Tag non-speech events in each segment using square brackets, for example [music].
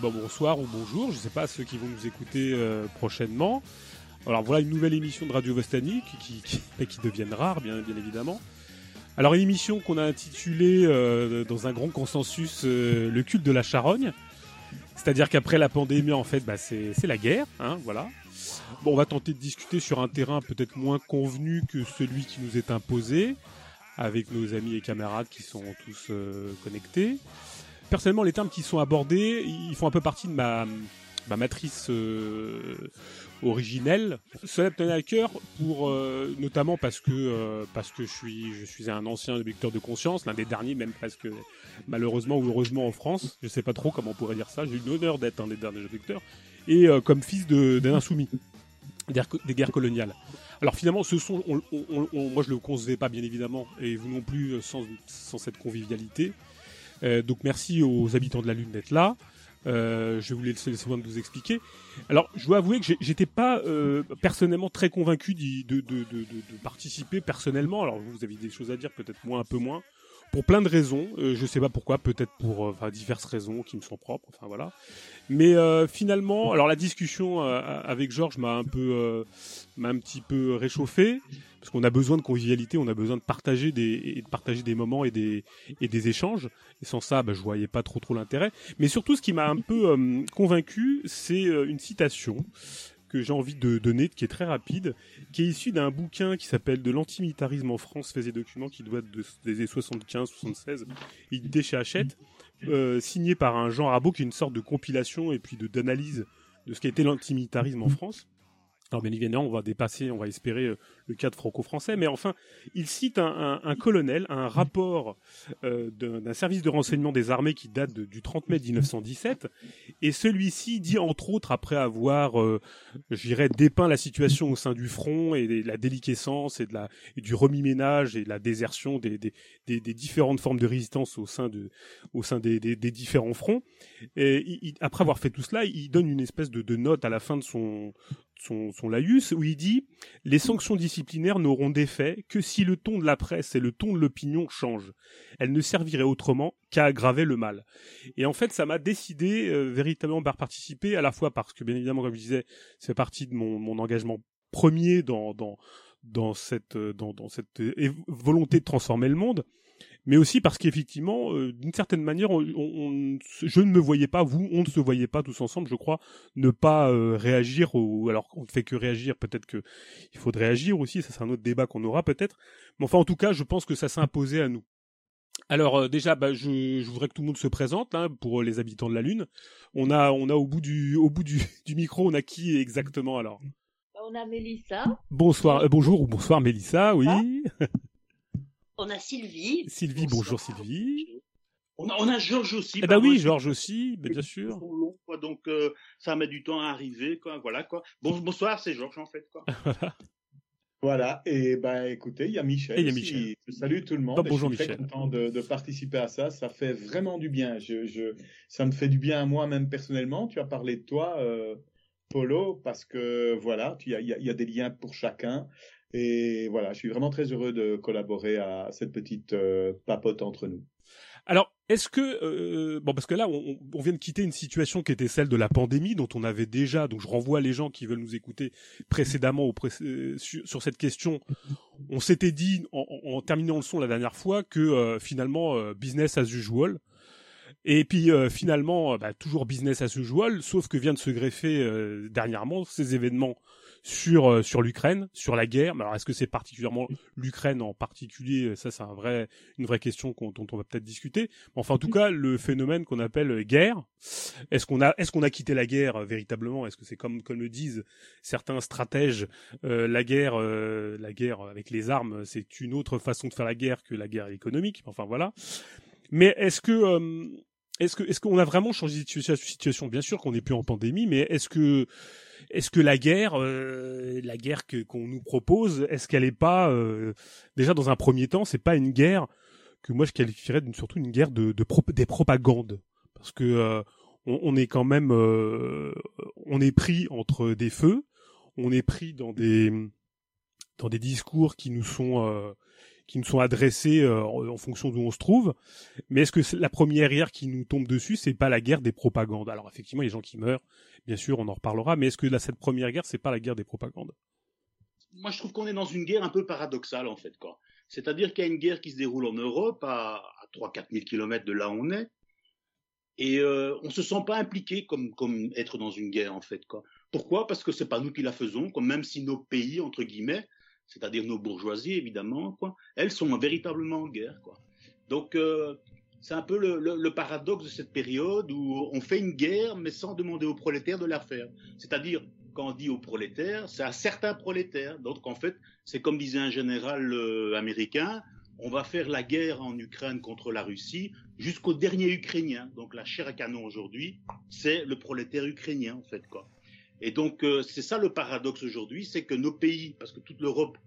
Bon, bonsoir ou bonjour, je ne sais pas ceux qui vont nous écouter euh, prochainement. Alors voilà une nouvelle émission de Radio Vostani qui, qui, [laughs] qui, deviennent rares, bien, bien évidemment. Alors une émission qu'on a intitulée euh, dans un grand consensus euh, Le culte de la charogne. C'est-à-dire qu'après la pandémie, en fait, bah, c'est la guerre, hein, voilà. Bon, on va tenter de discuter sur un terrain peut-être moins convenu que celui qui nous est imposé, avec nos amis et camarades qui sont tous connectés personnellement, les termes qui sont abordés, ils font un peu partie de ma, ma matrice euh, originelle. Cela me tenait à cœur pour euh, notamment parce que euh, parce que je suis je suis un ancien lecteur de conscience, l'un des derniers même presque malheureusement ou heureusement en France. Je sais pas trop comment on pourrait dire ça. J'ai eu l'honneur d'être un des derniers lecteurs et comme fils d'un insoumis des guerres coloniales. Alors finalement, ce sont, moi je le concevais pas bien évidemment, et vous non plus sans, sans cette convivialité. Euh, donc merci aux habitants de la Lune d'être là. Euh, je vous laisser le soin de vous expliquer. Alors, je dois avouer que j'étais pas euh, personnellement très convaincu de, de, de, de, participer personnellement. Alors, vous avez des choses à dire, peut-être moi un peu moins, pour plein de raisons. Euh, je sais pas pourquoi, peut-être pour enfin, diverses raisons qui me sont propres. Enfin voilà. Mais finalement, alors la discussion avec Georges m'a un peu, m'a un petit peu réchauffé parce qu'on a besoin de convivialité, on a besoin de partager des, de partager des moments et des, et des échanges. Et sans ça, bah, je voyais pas trop trop l'intérêt. Mais surtout, ce qui m'a un peu euh, convaincu, c'est euh, une citation que j'ai envie de donner, qui est très rapide, qui est issue d'un bouquin qui s'appelle De l'antimilitarisme en France, faits et documents, qui doit des années 75-76, édité chez Hachette, euh, signé par un Jean Rabot, qui est une sorte de compilation et puis de d'analyse de ce été l'antimilitarisme en France. Alors bien évidemment, on va dépasser, on va espérer euh, le cadre franco-français, mais enfin, il cite un, un, un un rapport euh, d'un service de renseignement des armées qui date du 30 mai 1917, et celui-ci dit entre autres, après avoir, euh, j'irais, dépeint la situation au sein du front et la déliquescence et, de la, et du remis-ménage et la désertion des, des, des, des, différentes formes de résistance au sein, de, au sein des, des, différents fronts, et après avoir fait tout cela, il donne une espèce de, de note à la fin de son son, son laïus, où il dit Les sanctions disciplinaires n'auront d'effet que si le ton de la presse et le ton de l'opinion changent. Elles ne serviraient autrement qu'à aggraver le mal. Et en fait, ça m'a décidé euh, véritablement par participer, à la fois parce que, bien évidemment, comme je disais, c'est partie de mon, mon engagement premier dans, dans, dans cette, dans, dans cette volonté de transformer le monde, mais aussi parce qu'effectivement, euh, d'une certaine manière, on, on, je ne me voyais pas, vous, on ne se voyait pas tous ensemble, je crois, ne pas euh, réagir, ou alors on ne fait que réagir, peut-être que il faudrait agir aussi, ça c'est un autre débat qu'on aura peut-être, mais enfin en tout cas, je pense que ça s'est imposé à nous. Alors euh, déjà, bah, je, je, voudrais que tout le monde se présente hein, pour les habitants de la Lune. On a, on a au bout du, au bout du, [laughs] du micro, on a qui exactement alors? On a Mélissa. Bonsoir, bonjour ou bonsoir Mélissa, oui. Ah. [laughs] On a Sylvie. Sylvie, bonjour Sylvie. On a, on a Georges aussi. Eh ben oui, Georges aussi, ben bien sûr. donc euh, ça met du temps à arriver, quoi. Voilà quoi. Bon, bonsoir, c'est Georges en fait, quoi. [laughs] voilà. Et ben écoutez, il y a Michel. Et il y a Michel. Salut tout le monde. bonjour je suis Michel. Très content de, de, participer à ça. Ça fait vraiment du bien. Je, je, ça me fait du bien à moi même personnellement. Tu as parlé de toi. Euh, Polo, parce que voilà, il y a, y a, des liens pour chacun. Et voilà, je suis vraiment très heureux de collaborer à cette petite euh, papote entre nous. Alors, est-ce que euh, bon parce que là on, vient de quitter une situation qui était celle de la pandémie dont on avait déjà donc je renvoie les gens qui veulent nous écouter précédemment euh, sur, cette question on s'était dit en, terminant le son la dernière fois que euh, finalement euh, business as usual et puis finalement bah, toujours business as usual sauf que vient de se greffer dernièrement ces événements sur euh, sur l'Ukraine, sur la guerre. Mais alors est-ce que c'est particulièrement l'Ukraine en particulier? Ça, c'est un vrai une vraie question dont on va peut-être discuter. enfin, en tout cas, le phénomène qu'on appelle euh, guerre. Est-ce qu'on a est-ce qu'on a quitté la guerre euh, véritablement? Est-ce que c'est comme comme le disent certains stratèges, la guerre la guerre avec les armes, c'est une autre façon de faire la guerre que la guerre économique? Enfin voilà. Mais est-ce que est-ce que est-ce qu'on a vraiment changé de situation? Bien sûr qu'on n'est plus en pandémie, mais est-ce que est-ce que la guerre, euh, la guerre qu'on nous propose, est-ce qu'elle est pas euh, déjà dans un premier temps, c'est pas une guerre que moi je qualifierais d'une surtout une guerre de, de des propagandes, parce que euh, on, on, est quand même, on est pris entre des feux, on est pris dans des dans des discours qui nous sont qui nous sont adressées euh, en, fonction d'où on se trouve. Mais est-ce que la première guerre qui nous tombe dessus, c'est pas la guerre des propagandes? Alors effectivement, il y a des gens qui meurent, bien sûr, on en reparlera. Mais est-ce que cette première guerre, c'est pas la guerre des propagandes? Moi, je trouve qu'on est dans une guerre un peu paradoxale en fait. C'est-à-dire qu'il y a une guerre qui se déroule en Europe, à, à 3-4 000 kilomètres de là où on est, et euh, on se sent pas impliqué comme comme être dans une guerre en fait quoi. Pourquoi? Parce que c'est pas nous qui la faisons, comme même si nos pays entre guillemets, c'est-à-dire nos bourgeoisies évidemment quoi, elles sont véritablement en guerre quoi. Donc euh, c'est un peu le, paradoxe de cette période où on fait une guerre mais sans demander aux prolétaires de la faire. C'est-à-dire quand on dit aux prolétaires, c'est à certains prolétaires. Donc en fait, c'est comme disait un général euh, américain, on va faire la guerre en Ukraine contre la Russie jusqu'au dernier Ukrainien. Donc la chair à canon aujourd'hui, c'est le prolétaire ukrainien en fait. Et donc euh, c'est ça le paradoxe aujourd'hui, c'est que nos pays, parce que toute l'Europe,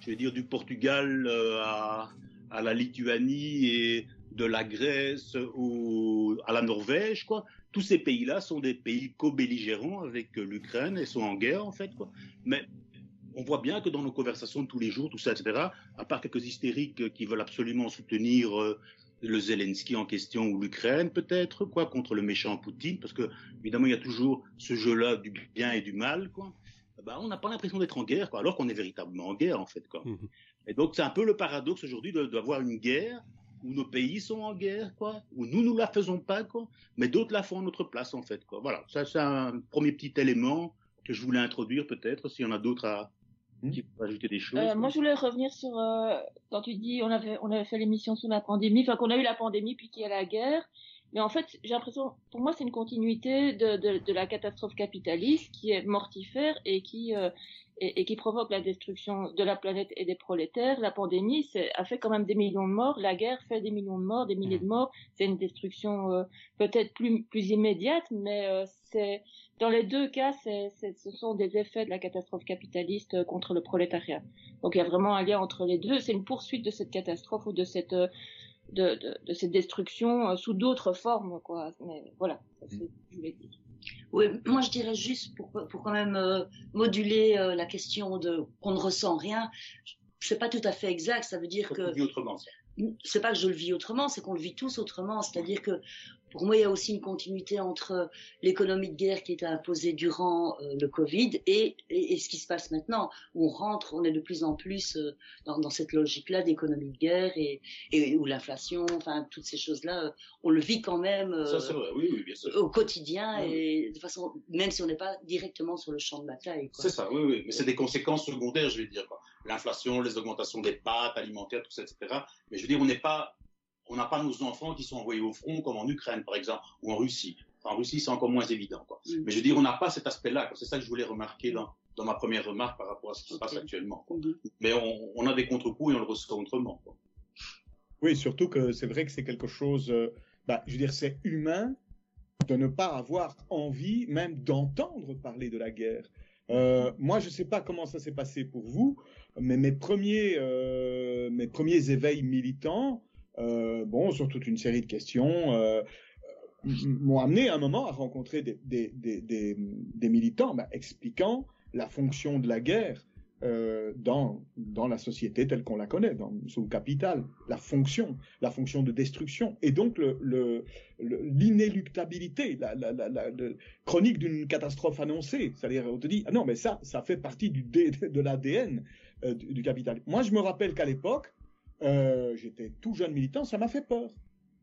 je vais dire du Portugal euh, à, la Lituanie et de la Grèce ou à la Norvège, quoi, tous ces pays-là sont des pays co-belligérants avec euh, l'Ukraine et sont en guerre en fait quoi. Mais on voit bien que dans nos conversations de tous les jours, tout ça, etc., à part quelques hystériques qui veulent absolument soutenir le Zelensky en question ou l'Ukraine, peut-être, quoi, contre le méchant Poutine, parce que, évidemment, il y a toujours ce jeu-là du bien et du mal, quoi. Ben, on n'a pas l'impression d'être en guerre, quoi, alors qu'on est véritablement en guerre, en fait, quoi. Mmh. Et donc, c'est un peu le paradoxe aujourd'hui d'avoir une guerre où nos pays sont en guerre, quoi, où nous, nous la faisons pas, quoi, mais d'autres la font à notre place, en fait, quoi. Voilà. Ça, c'est un premier petit élément que je voulais introduire, peut-être, s'il y en a d'autres à, qui peut ajouter des choses euh, Moi, je voulais revenir sur euh, quand tu dis on avait on avait fait l'émission sur la pandémie, enfin qu'on a eu la pandémie puis qu'il y a la guerre. Mais en fait, j'ai l'impression, pour moi, c'est une continuité de, de, de, la catastrophe capitaliste qui est mortifère et qui euh, et, et, qui provoque la destruction de la planète et des prolétaires. La pandémie a fait quand même des millions de morts. La guerre fait des millions de morts, des milliers de morts. C'est une destruction euh, peut-être plus plus immédiate, mais euh, c'est dans les deux cas, c'est, ce sont des effets de la catastrophe capitaliste euh, contre le prolétariat. Donc il y a vraiment un lien entre les deux. C'est une poursuite de cette catastrophe ou de cette euh, de, de, de cette destruction euh, sous d'autres formes, quoi. Mais voilà, c'est ce que je voulais dire. Oui, moi je dirais juste pour, pour quand même euh, moduler euh, la question de qu'on ne ressent rien. C'est pas tout à fait exact. Ça veut dire ça que. autrement. C'est pas que je le vis autrement, c'est qu'on le vit tous autrement. C'est-à-dire que pour moi, il y a aussi une continuité entre l'économie de guerre qui était imposée durant euh, le Covid et, et, et, ce qui se passe maintenant, où on rentre, on est de plus en plus euh, dans, dans, cette logique-là d'économie de guerre et, et où l'inflation, enfin toutes ces choses-là, euh, on le vit quand même Ça, vrai. Oui, oui, bien sûr. au quotidien oui. et de façon, même si on n'est pas directement sur le champ de bataille. C'est ça, oui, oui, mais c'est des conséquences secondaires, je vais dire. L'inflation, les augmentations des pâtes alimentaires, tout ça, etc. Mais je veux dire, on n'est pas on n'a pas nos enfants qui sont envoyés au front, comme en Ukraine, par exemple, ou en Russie. Enfin, en Russie, c'est encore moins évident. Quoi. Mm. Mais je veux dire, on n'a pas cet aspect-là. C'est ça que je voulais remarquer dans, dans ma première remarque par rapport à ce qui okay. se passe actuellement. Quoi. Mm. Mais on, on, a des contre-coups et on le ressent autrement. Quoi. Oui, surtout que c'est vrai que c'est quelque chose, euh, bah, je veux dire, c'est humain de ne pas avoir envie même d'entendre parler de la guerre. Euh, moi, je ne sais pas comment ça s'est passé pour vous, mais mes premiers, euh, mes premiers éveils militants, euh, bon, sur toute une série de questions, euh, m'ont amené à un moment à rencontrer des, militants bah, expliquant la fonction de la guerre euh, dans, dans la société telle qu'on la connaît, dans, sous le capital, la fonction, la fonction de destruction, et donc l'inéluctabilité, la, chronique d'une catastrophe annoncée. C'est-à-dire, on te dit, ah non, mais ça, ça fait partie du, de l'ADN euh, du capital. Moi, je me rappelle qu'à l'époque, euh, j'étais tout jeune militant, ça m'a fait peur.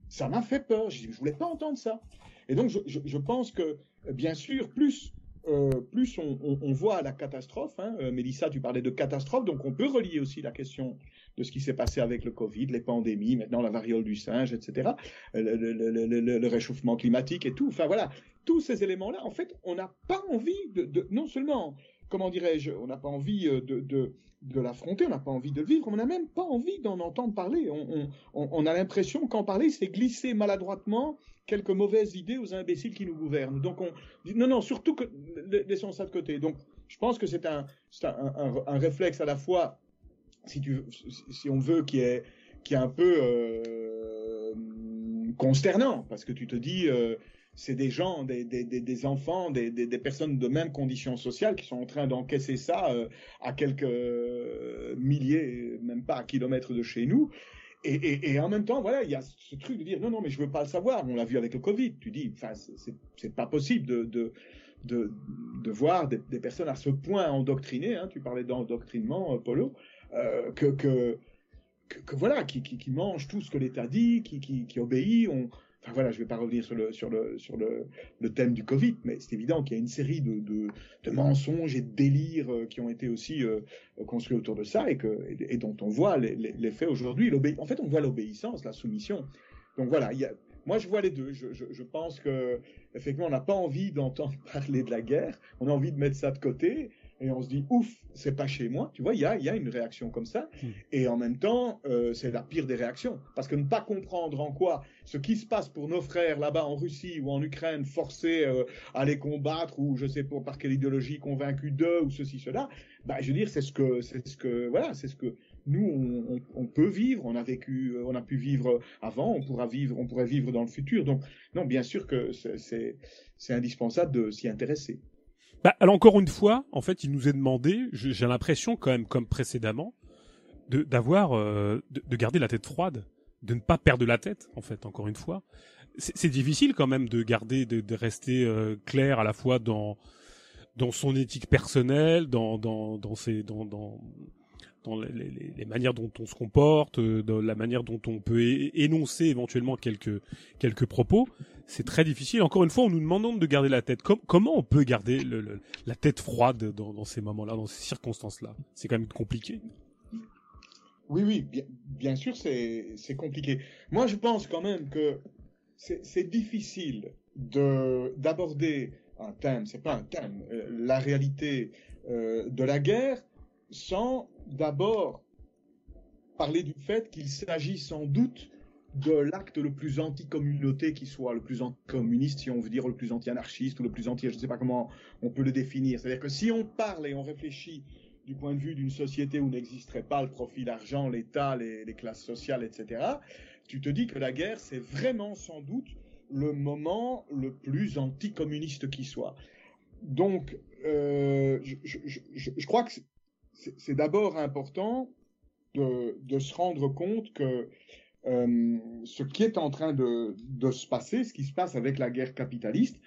Ça m'a fait peur. Je ne voulais pas entendre ça. Et donc, je, je, je pense que, bien sûr, plus, euh, plus on, voit la catastrophe, hein, euh, Mélissa, tu parlais de catastrophe, donc on peut relier aussi la question de ce qui s'est passé avec le Covid, les pandémies, maintenant la variole du singe, etc., le, réchauffement climatique et tout. Enfin voilà, tous ces éléments-là, en fait, on n'a pas envie de non seulement comment dirais-je, on n'a pas envie de, de, l'affronter, on n'a pas envie de le vivre, on n'a même pas envie d'en entendre parler. On, a l'impression qu'en parler, c'est glisser maladroitement quelques mauvaises idées aux imbéciles qui nous gouvernent. Donc on non, non, surtout que laissons ça de côté. Donc je pense que c'est un, réflexe à la fois, si, tu, si on veut, qui est, qui est un peu euh, consternant, parce que tu te dis, euh, c'est des gens, des, des, des enfants, des, des, personnes de même conditions sociales qui sont en train d'encaisser ça euh, à quelques euh, milliers, même pas à kilomètres de chez nous. Et, et, en même temps, voilà, il y a ce truc de dire non, non, mais je veux pas le savoir. On l'a vu avec le Covid. Tu dis, enfin, c'est pas possible de, de, de, de voir des, personnes à ce point endoctrinées. Hein, tu parlais d'endoctrinement, euh, Polo, que, que, que, voilà, qui, qui, qui mangent tout ce que l'État dit, qui, qui, qui obéit. Enfin voilà, je ne vais pas revenir sur le, sur le, sur le, le thème du Covid, mais c'est évident qu'il y a une série de, de, de, mensonges et de délires euh, qui ont été aussi euh, construits autour de ça et, que, et, dont on voit les, les, les faits aujourd'hui. En fait, on voit l'obéissance, la soumission. Donc voilà, moi je vois les deux. Je, je, je pense que effectivement, on n'a pas envie d'entendre [laughs] parler de la guerre. On a envie de mettre ça de côté et on se dit ouf, c'est pas chez moi. Tu vois, il y a, y a une réaction comme ça. Hmm. Et en même temps, euh, c'est la pire des réactions. Parce que ne pas comprendre en quoi ce qui se passe pour nos frères là-bas en Russie ou en Ukraine, forcés euh, à les combattre ou je sais pas par quelle idéologie convaincus d'eux ou ceci, cela, bah, je veux dire, c'est ce que, c'est ce que, voilà, c'est ce que nous, on, on, peut vivre, on a vécu, on a pu vivre avant, on pourra vivre, on pourrait vivre dans le futur. Donc, non, bien sûr que c'est indispensable de s'y intéresser. Bah, alors encore une fois, en fait, il nous est demandé, j'ai l'impression quand même, comme précédemment, de d'avoir, euh, de, garder la tête froide, de ne pas perdre la tête, en fait, encore une fois. C'est difficile quand même de garder, de, de rester euh, clair à la fois dans dans son éthique personnelle, dans dans dans ses dans dans les, manières dont on se comporte, euh, dans la manière dont on peut énoncer éventuellement quelques quelques propos, c'est très difficile. Encore une fois, on nous demande de garder la tête. comment on peut garder la tête froide dans, ces moments-là, dans ces circonstances-là? C'est quand même compliqué. Oui, oui, bien, sûr, c'est compliqué. Moi, je pense quand même que c'est difficile de d'aborder un thème, c'est pas un thème, euh, la réalité euh, de la guerre sans d'abord parler du fait qu'il s'agit sans doute de l'acte le plus anti-communauté qui soit, le plus anti-communiste, si on veut dire, le plus anti-anarchiste ou le plus anti, je ne sais pas comment on peut le définir. C'est-à-dire que si on parle et on réfléchit du point de vue d'une société où n'existerait pas le profit, l'argent, l'État, les, classes sociales, etc., tu te dis que la guerre, c'est vraiment sans doute le moment le plus anti-communiste qui soit. Donc, euh, je, crois que c'est d'abord important de, se rendre compte que euh, ce qui est en train de, se passer, ce qui se passe avec la guerre capitaliste,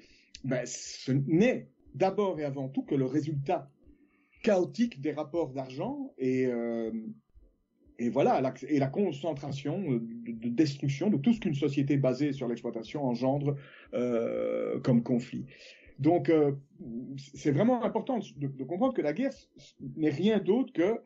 ben, ce n'est d'abord et avant tout que le résultat chaotique des rapports d'argent et, euh, voilà, la, et la concentration de, de, destruction de tout ce qu'une société basée sur l'exploitation engendre euh, comme conflit. Donc, euh, c'est vraiment important de, comprendre que la guerre n'est rien d'autre que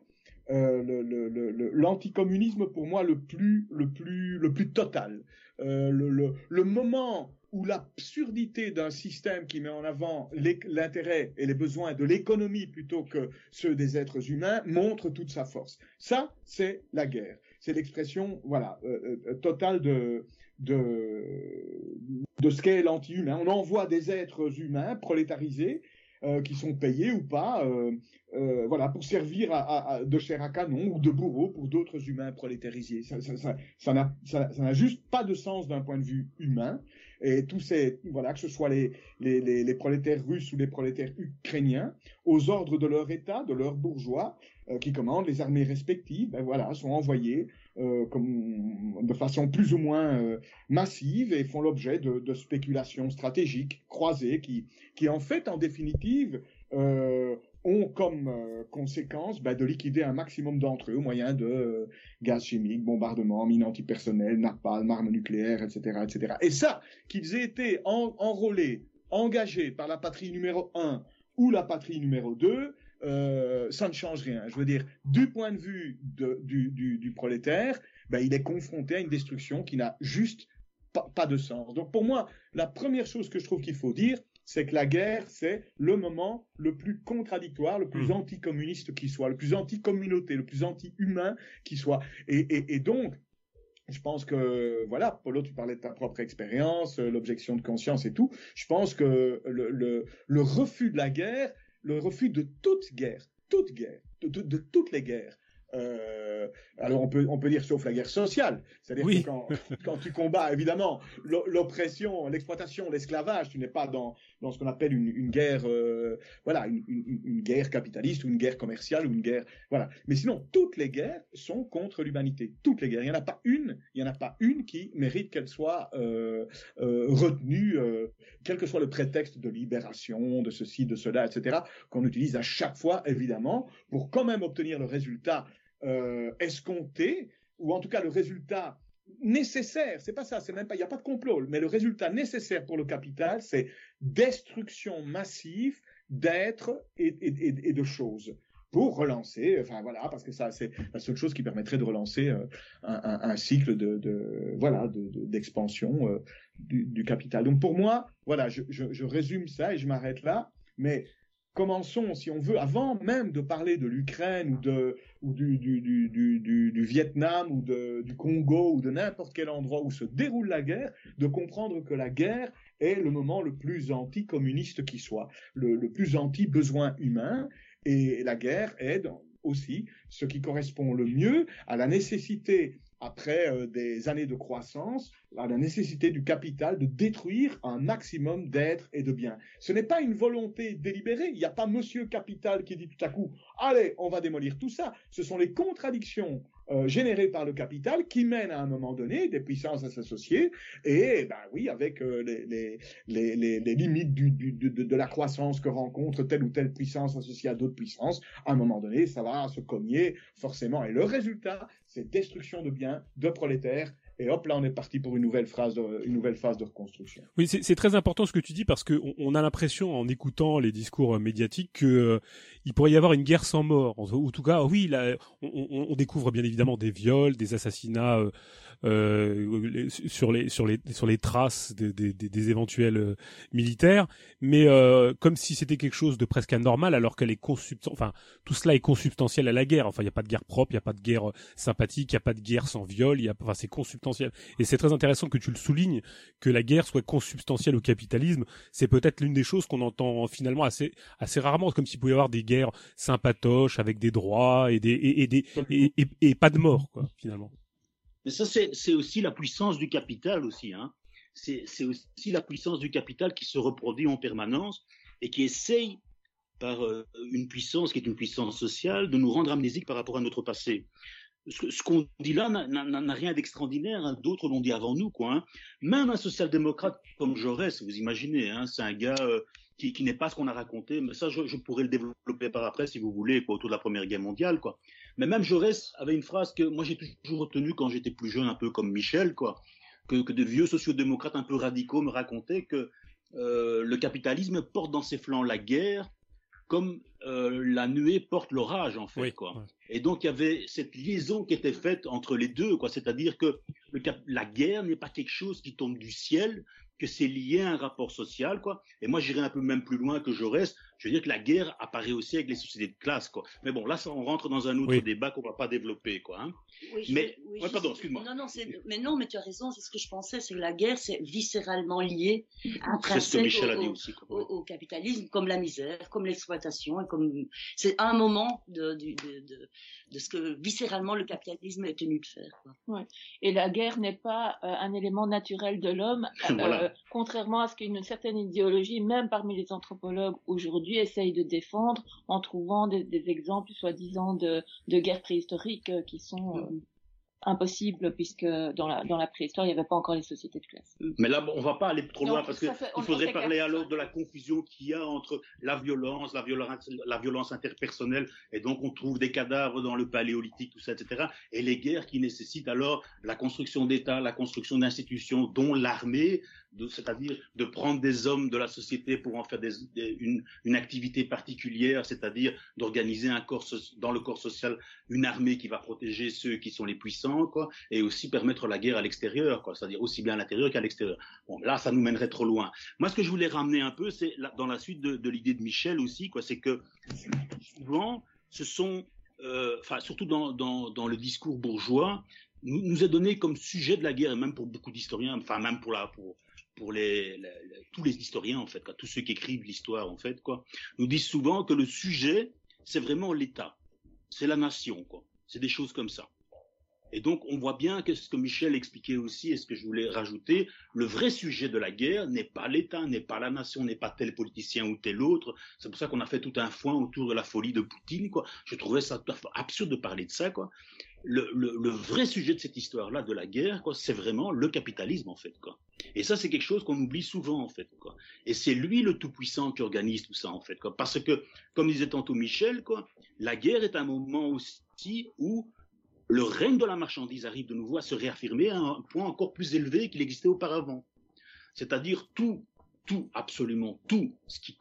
euh, l'anticommunisme pour moi le plus, le plus, le plus total. Euh, le, moment où l'absurdité d'un système qui met en avant l'intérêt et les besoins de l'économie plutôt que ceux des êtres humains montre toute sa force. Ça, c'est la guerre. C'est l'expression, voilà, totale de, de, de ce qu'est l'anti-humain. On envoie des êtres humains prolétarisés euh, qui sont payés ou pas, euh, euh, voilà, pour servir de chair à canon ou de bourreau pour d'autres humains prolétarisés. Ça, ça, ça, ça n'a ça, juste pas de sens d'un point de vue humain. Et tous ces, voilà, que ce soit les, les, les, prolétaires russes ou les prolétaires ukrainiens, aux ordres de leur État, de leurs bourgeois, qui commandent les armées respectives, ben voilà, sont envoyés euh, de façon plus ou moins euh, massive et font l'objet de, spéculations stratégiques croisées qui, qui en fait, en définitive, euh, ont comme conséquence bah, de liquider un maximum d'entre eux au moyen de gaz chimiques, bombardements, mines antipersonnelles, napalm, armes nucléaires, etc., etc. Et ça, qu'ils aient été en, enrôlés, engagés par la patrie numéro 1 ou la patrie numéro 2, euh, ça ne change rien. Je veux dire, du point de vue de, du, du, du, prolétaire, ben, il est confronté à une destruction qui n'a juste pas, pas, de sens. Donc pour moi, la première chose que je trouve qu'il faut dire, c'est que la guerre, c'est le moment le plus contradictoire, le plus mmh. anticommuniste qui soit, le plus anti-communauté, le plus anti-humain qui soit. Et, et, et, donc, je pense que, voilà, Polo, tu parlais de ta propre expérience, euh, l'objection de conscience et tout. Je pense que le, le, le refus de la guerre, le refus de toute guerre, toute guerre, de, de, de toutes les guerres, euh, alors on peut, on peut dire sauf la guerre sociale. C'est-à-dire que quand, [laughs] quand, tu combats évidemment l'oppression, l'exploitation, l'esclavage, tu n'es pas dans, dans ce qu'on appelle une, une guerre, euh, voilà, une, une, une, guerre capitaliste ou une guerre commerciale ou une guerre, voilà. Mais sinon, toutes les guerres sont contre l'humanité. Toutes les guerres. Il n'y en a pas une, il y en a pas une qui mérite qu'elle soit euh, euh retenue, quel que soit le prétexte de libération, de ceci, de cela, etc., qu'on utilise à chaque fois, évidemment, pour quand même obtenir le résultat euh, escompté, ou en tout cas le résultat nécessaire, c'est pas ça, c'est même pas, il n'y a pas de complot, mais le résultat nécessaire pour le capital, c'est destruction massive d'êtres et, de choses pour relancer, enfin voilà, parce que ça c'est la seule chose qui permettrait de relancer euh, un, cycle de, voilà d'expansion de, euh, du, capital. Donc pour moi, voilà, je, je résume ça et je m'arrête là, mais commençons, si on veut, avant même de parler de l'Ukraine ou, du, Vietnam ou du Congo ou de n'importe quel endroit où se déroule la guerre, de comprendre que la guerre est le moment le plus anticommuniste qui soit, le, le plus anti-besoin humain, et la guerre est aussi ce qui correspond le mieux à la nécessité après euh, des années de croissance, la nécessité du capital de détruire un maximum d'êtres et de biens. Ce n'est pas une volonté délibérée. Il n'y a pas Monsieur Capital qui dit tout à coup, allez, on va démolir tout ça. Ce sont les contradictions euh, générées par le capital qui mènent à un moment donné des puissances à s'associer. Et ben oui, avec euh, les, les, les, les, limites du, du, de, de, la croissance que rencontre telle ou telle puissance associée à d'autres puissances, à un moment donné, ça va se cogner forcément. Et le résultat, c'est destruction de biens, de prolétaires, et hop, là, on est parti pour une nouvelle phase de, une nouvelle phase de reconstruction. Oui, c'est très important ce que tu dis parce que on, a l'impression, en écoutant les discours euh, médiatiques, que euh, il pourrait y avoir une guerre sans mort. En tout cas, oui, là, on, on, découvre bien évidemment des viols, des assassinats. Euh, euh, sur les sur les sur les traces des, des, des éventuels euh, militaires, mais euh, comme si c'était quelque chose de presque anormal, alors qu'elle est. Enfin, tout cela est consubstantiel à la guerre. Enfin, il n'y a pas de guerre propre, il n'y a pas de guerre sympathique, il n'y a pas de guerre sans viol. Y a, enfin, c'est consubstantiel. Et c'est très intéressant que tu le soulignes, que la guerre soit consubstantielle au capitalisme. C'est peut-être l'une des choses qu'on entend finalement assez assez rarement, comme s'il pouvait y avoir des guerres sympatoches avec des droits et des et, des et, et pas de mort, quoi, finalement. Mais ça, c'est aussi la puissance du capital aussi. Hein. C'est aussi la puissance du capital qui se reproduit en permanence et qui essaye, par euh, une puissance qui est une puissance sociale, de nous rendre amnésiques par rapport à notre passé. Ce, qu'on dit là n'a rien d'extraordinaire, hein. d'autres l'ont dit avant nous. Quoi, hein. Même un social-démocrate comme Jaurès, vous imaginez, hein, c'est un gars euh, qui, n'est pas ce qu'on a raconté, mais ça je, pourrais le développer par après si vous voulez, autour de la Première Guerre mondiale. Quoi. Mais même Jaurès avait une phrase que moi j'ai toujours retenue quand j'étais plus jeune, un peu comme Michel, quoi, que, que de vieux sociodémocrates un peu radicaux me racontaient que euh, le capitalisme porte dans ses flancs la guerre comme euh, la nuée porte l'orage en fait quoi. Et donc il y avait cette liaison qui était faite entre les deux quoi, c'est-à-dire que le la guerre n'est pas quelque chose qui tombe du ciel, que c'est lié à un rapport social, quoi. Et moi, j'irai un peu même plus loin que Jaurès. Je veux dire que la guerre apparaît aussi avec les sociétés de classe, quoi. Mais bon, là, ça, on rentre dans un autre débat qu'on va pas développer, quoi. Hein. Oui, mais, oui, pardon, excuse-moi. Non, non, mais non, mais tu as raison. C'est ce que je pensais, c'est que la guerre, c'est viscéralement lié, intrinsèque au, au, au, capitalisme, comme la misère, comme l'exploitation, et comme c'est un moment de, de, de, de, ce que viscéralement le capitalisme est tenu de faire. Quoi. Ouais. Et la guerre n'est pas euh, un élément naturel de l'homme. [laughs] Euh, euh, contrairement à ce qu'une certaine idéologie, même parmi les anthropologues aujourd'hui, essaye de défendre en trouvant des, des exemples soi-disant de, de guerres préhistoriques euh, qui sont euh, impossible puisque dans la, dans la préhistoire, il n'y avait pas encore les sociétés de classe. Mm. Mais là, on va pas aller trop loin parce qu'il faudrait parler alors de la confusion qu'il y a entre la violence, la violence, la violence interpersonnelle, et donc on trouve des cadavres dans le paléolithique, tout ça, etc. Et les guerres qui nécessitent alors la construction d'États, la construction d'institutions, dont l'armée, c'est-à-dire de prendre des hommes de la société pour en faire une, une, activité particulière, c'est-à-dire d'organiser un corps dans le corps social une armée qui va protéger ceux qui sont les puissants, quoi, et aussi permettre la guerre à l'extérieur, quoi, c'est-à-dire aussi bien à l'intérieur qu'à l'extérieur. Bon, là, ça nous mènerait trop loin. Moi, ce que je voulais ramener un peu, c'est dans la suite de, de l'idée de Michel aussi, quoi, c'est que souvent, ce sont, euh, enfin, surtout dans, dans, dans le discours bourgeois, nous, nous est donné comme sujet de la guerre, et même pour beaucoup d'historiens, enfin même pour la pour pour tous les historiens en fait, quoi, tous ceux qui écrivent l'histoire en fait, quoi, nous disent souvent que le sujet c'est vraiment l'État, c'est la nation, quoi. C'est des choses comme ça. Et donc, on voit bien que ce que Michel expliquait aussi, et ce que je voulais rajouter, le vrai sujet de la guerre n'est pas l'État, n'est pas la nation, n'est pas tel politicien ou tel autre. C'est pour ça qu'on a fait tout un foin autour de la folie de Poutine, quoi. Je trouvais ça absurde de parler de ça, quoi. Le, le, vrai sujet de cette histoire-là, de la guerre, quoi, c'est vraiment le capitalisme, en fait, quoi. Et ça, c'est quelque chose qu'on oublie souvent, en fait, quoi. Et c'est lui le tout-puissant qui organise tout ça, en fait, quoi. Parce que, comme disait tantôt Michel, quoi, la guerre est un moment aussi où le règne de la marchandise arrive de nouveau à se réaffirmer à un point encore plus élevé qu'il existait auparavant. C'est-à-dire tout, tout, absolument tout ce qui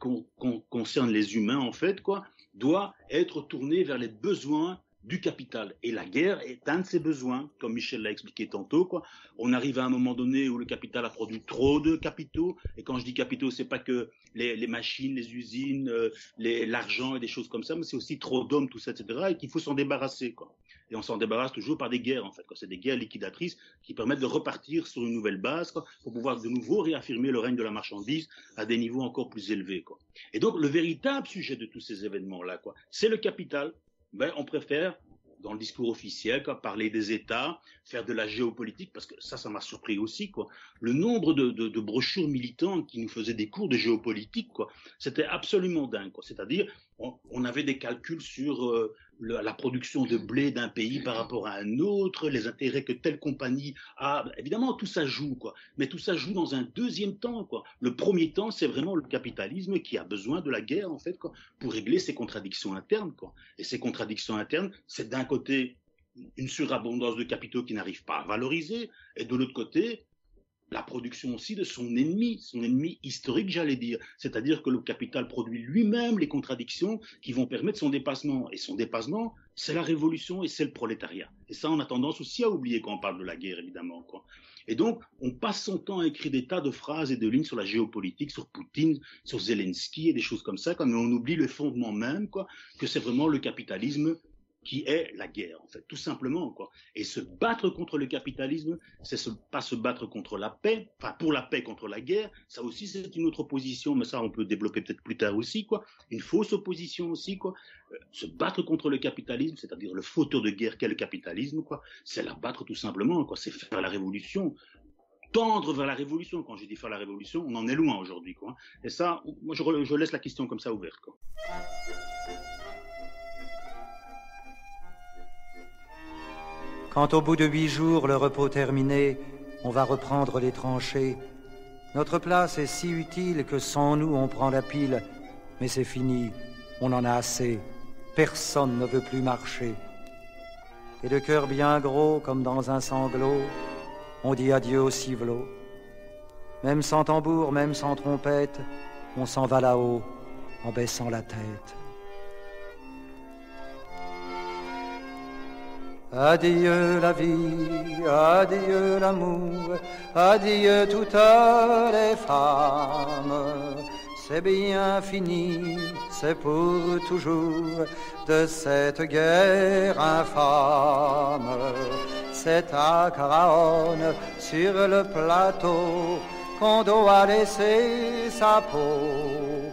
concerne les humains, en fait, quoi, doit être tourné vers les besoins du capital. Et la guerre est un de ces besoins, comme Michel l'a expliqué tantôt. On arrive à un moment donné où le capital a produit trop de capitaux. Et quand je dis capitaux, c'est pas que les, machines, les usines, euh, l'argent et des choses comme ça, mais c'est aussi trop d'hommes, tout ça, etc. Et qu'il faut s'en débarrasser. Et on s'en débarrasse toujours par des guerres, en fait. C'est des guerres liquidatrices qui permettent de repartir sur une nouvelle base pour pouvoir de nouveau réaffirmer le règne de la marchandise à des niveaux encore plus élevés. Et donc, le véritable sujet de tous ces événements-là, c'est le capital ben, on préfère, dans le discours officiel, quoi, parler des États, faire de la géopolitique, parce que ça, ça m'a surpris aussi, quoi. Le nombre de, de, brochures militantes qui nous faisaient des cours de géopolitique, quoi, c'était absolument dingue. C'est-à-dire, on, avait des calculs sur euh, la production de blé d'un pays par rapport à un autre, les intérêts que telle compagnie a. Évidemment, tout ça joue, quoi. Mais tout ça joue dans un deuxième temps, quoi. Le premier temps, c'est vraiment le capitalisme qui a besoin de la guerre, en fait, quoi, pour régler ses contradictions internes, quoi. Et ces contradictions internes, c'est d'un côté une surabondance de capitaux qui n'arrive pas à valoriser, et de l'autre côté, la production aussi de son ennemi, son ennemi historique, j'allais dire. C'est-à-dire que le capital produit lui-même les contradictions qui vont permettre son dépassement. Et son dépassement, c'est la révolution et c'est le prolétariat. Et ça, on a tendance aussi à oublier quand on parle de la guerre, évidemment. Et donc, on passe son temps à écrire des tas de phrases et de lignes sur la géopolitique, sur Poutine, sur Zelensky et des choses comme ça, mais on oublie le fondement même, quoi, que c'est vraiment le capitalisme qui est la guerre, en fait, tout simplement, quoi. Et se battre contre le capitalisme, c'est pas se battre contre la paix, enfin, pour la paix contre la guerre, ça aussi, c'est une autre opposition, mais ça, on peut développer peut-être plus tard aussi, quoi. Une fausse opposition aussi, quoi. Euh, se battre contre le capitalisme, c'est-à-dire le fauteur de guerre qu'est le capitalisme, quoi, c'est la battre tout simplement, quoi. C'est faire la révolution tendre vers la révolution. Quand je dis faire la révolution, on en est loin aujourd'hui. Quoi. Et ça, moi, je, je, laisse la question comme ça ouverte. Quoi. Quand au bout de huit jours, le repos terminé, on va reprendre les tranchées, notre place est si utile que sans nous on prend la pile, mais c'est fini, on en a assez, personne ne veut plus marcher. Et le cœur bien gros comme dans un sanglot, on dit adieu au civelot. Même sans tambour, même sans trompette, on s'en va là-haut en baissant la tête. Adieu la vie, adieu l'amour, adieu toutes les femmes. C'est bien fini, c'est pour toujours de cette guerre infâme. C'est à Caraone, sur le plateau, qu'on doit laisser sa peau.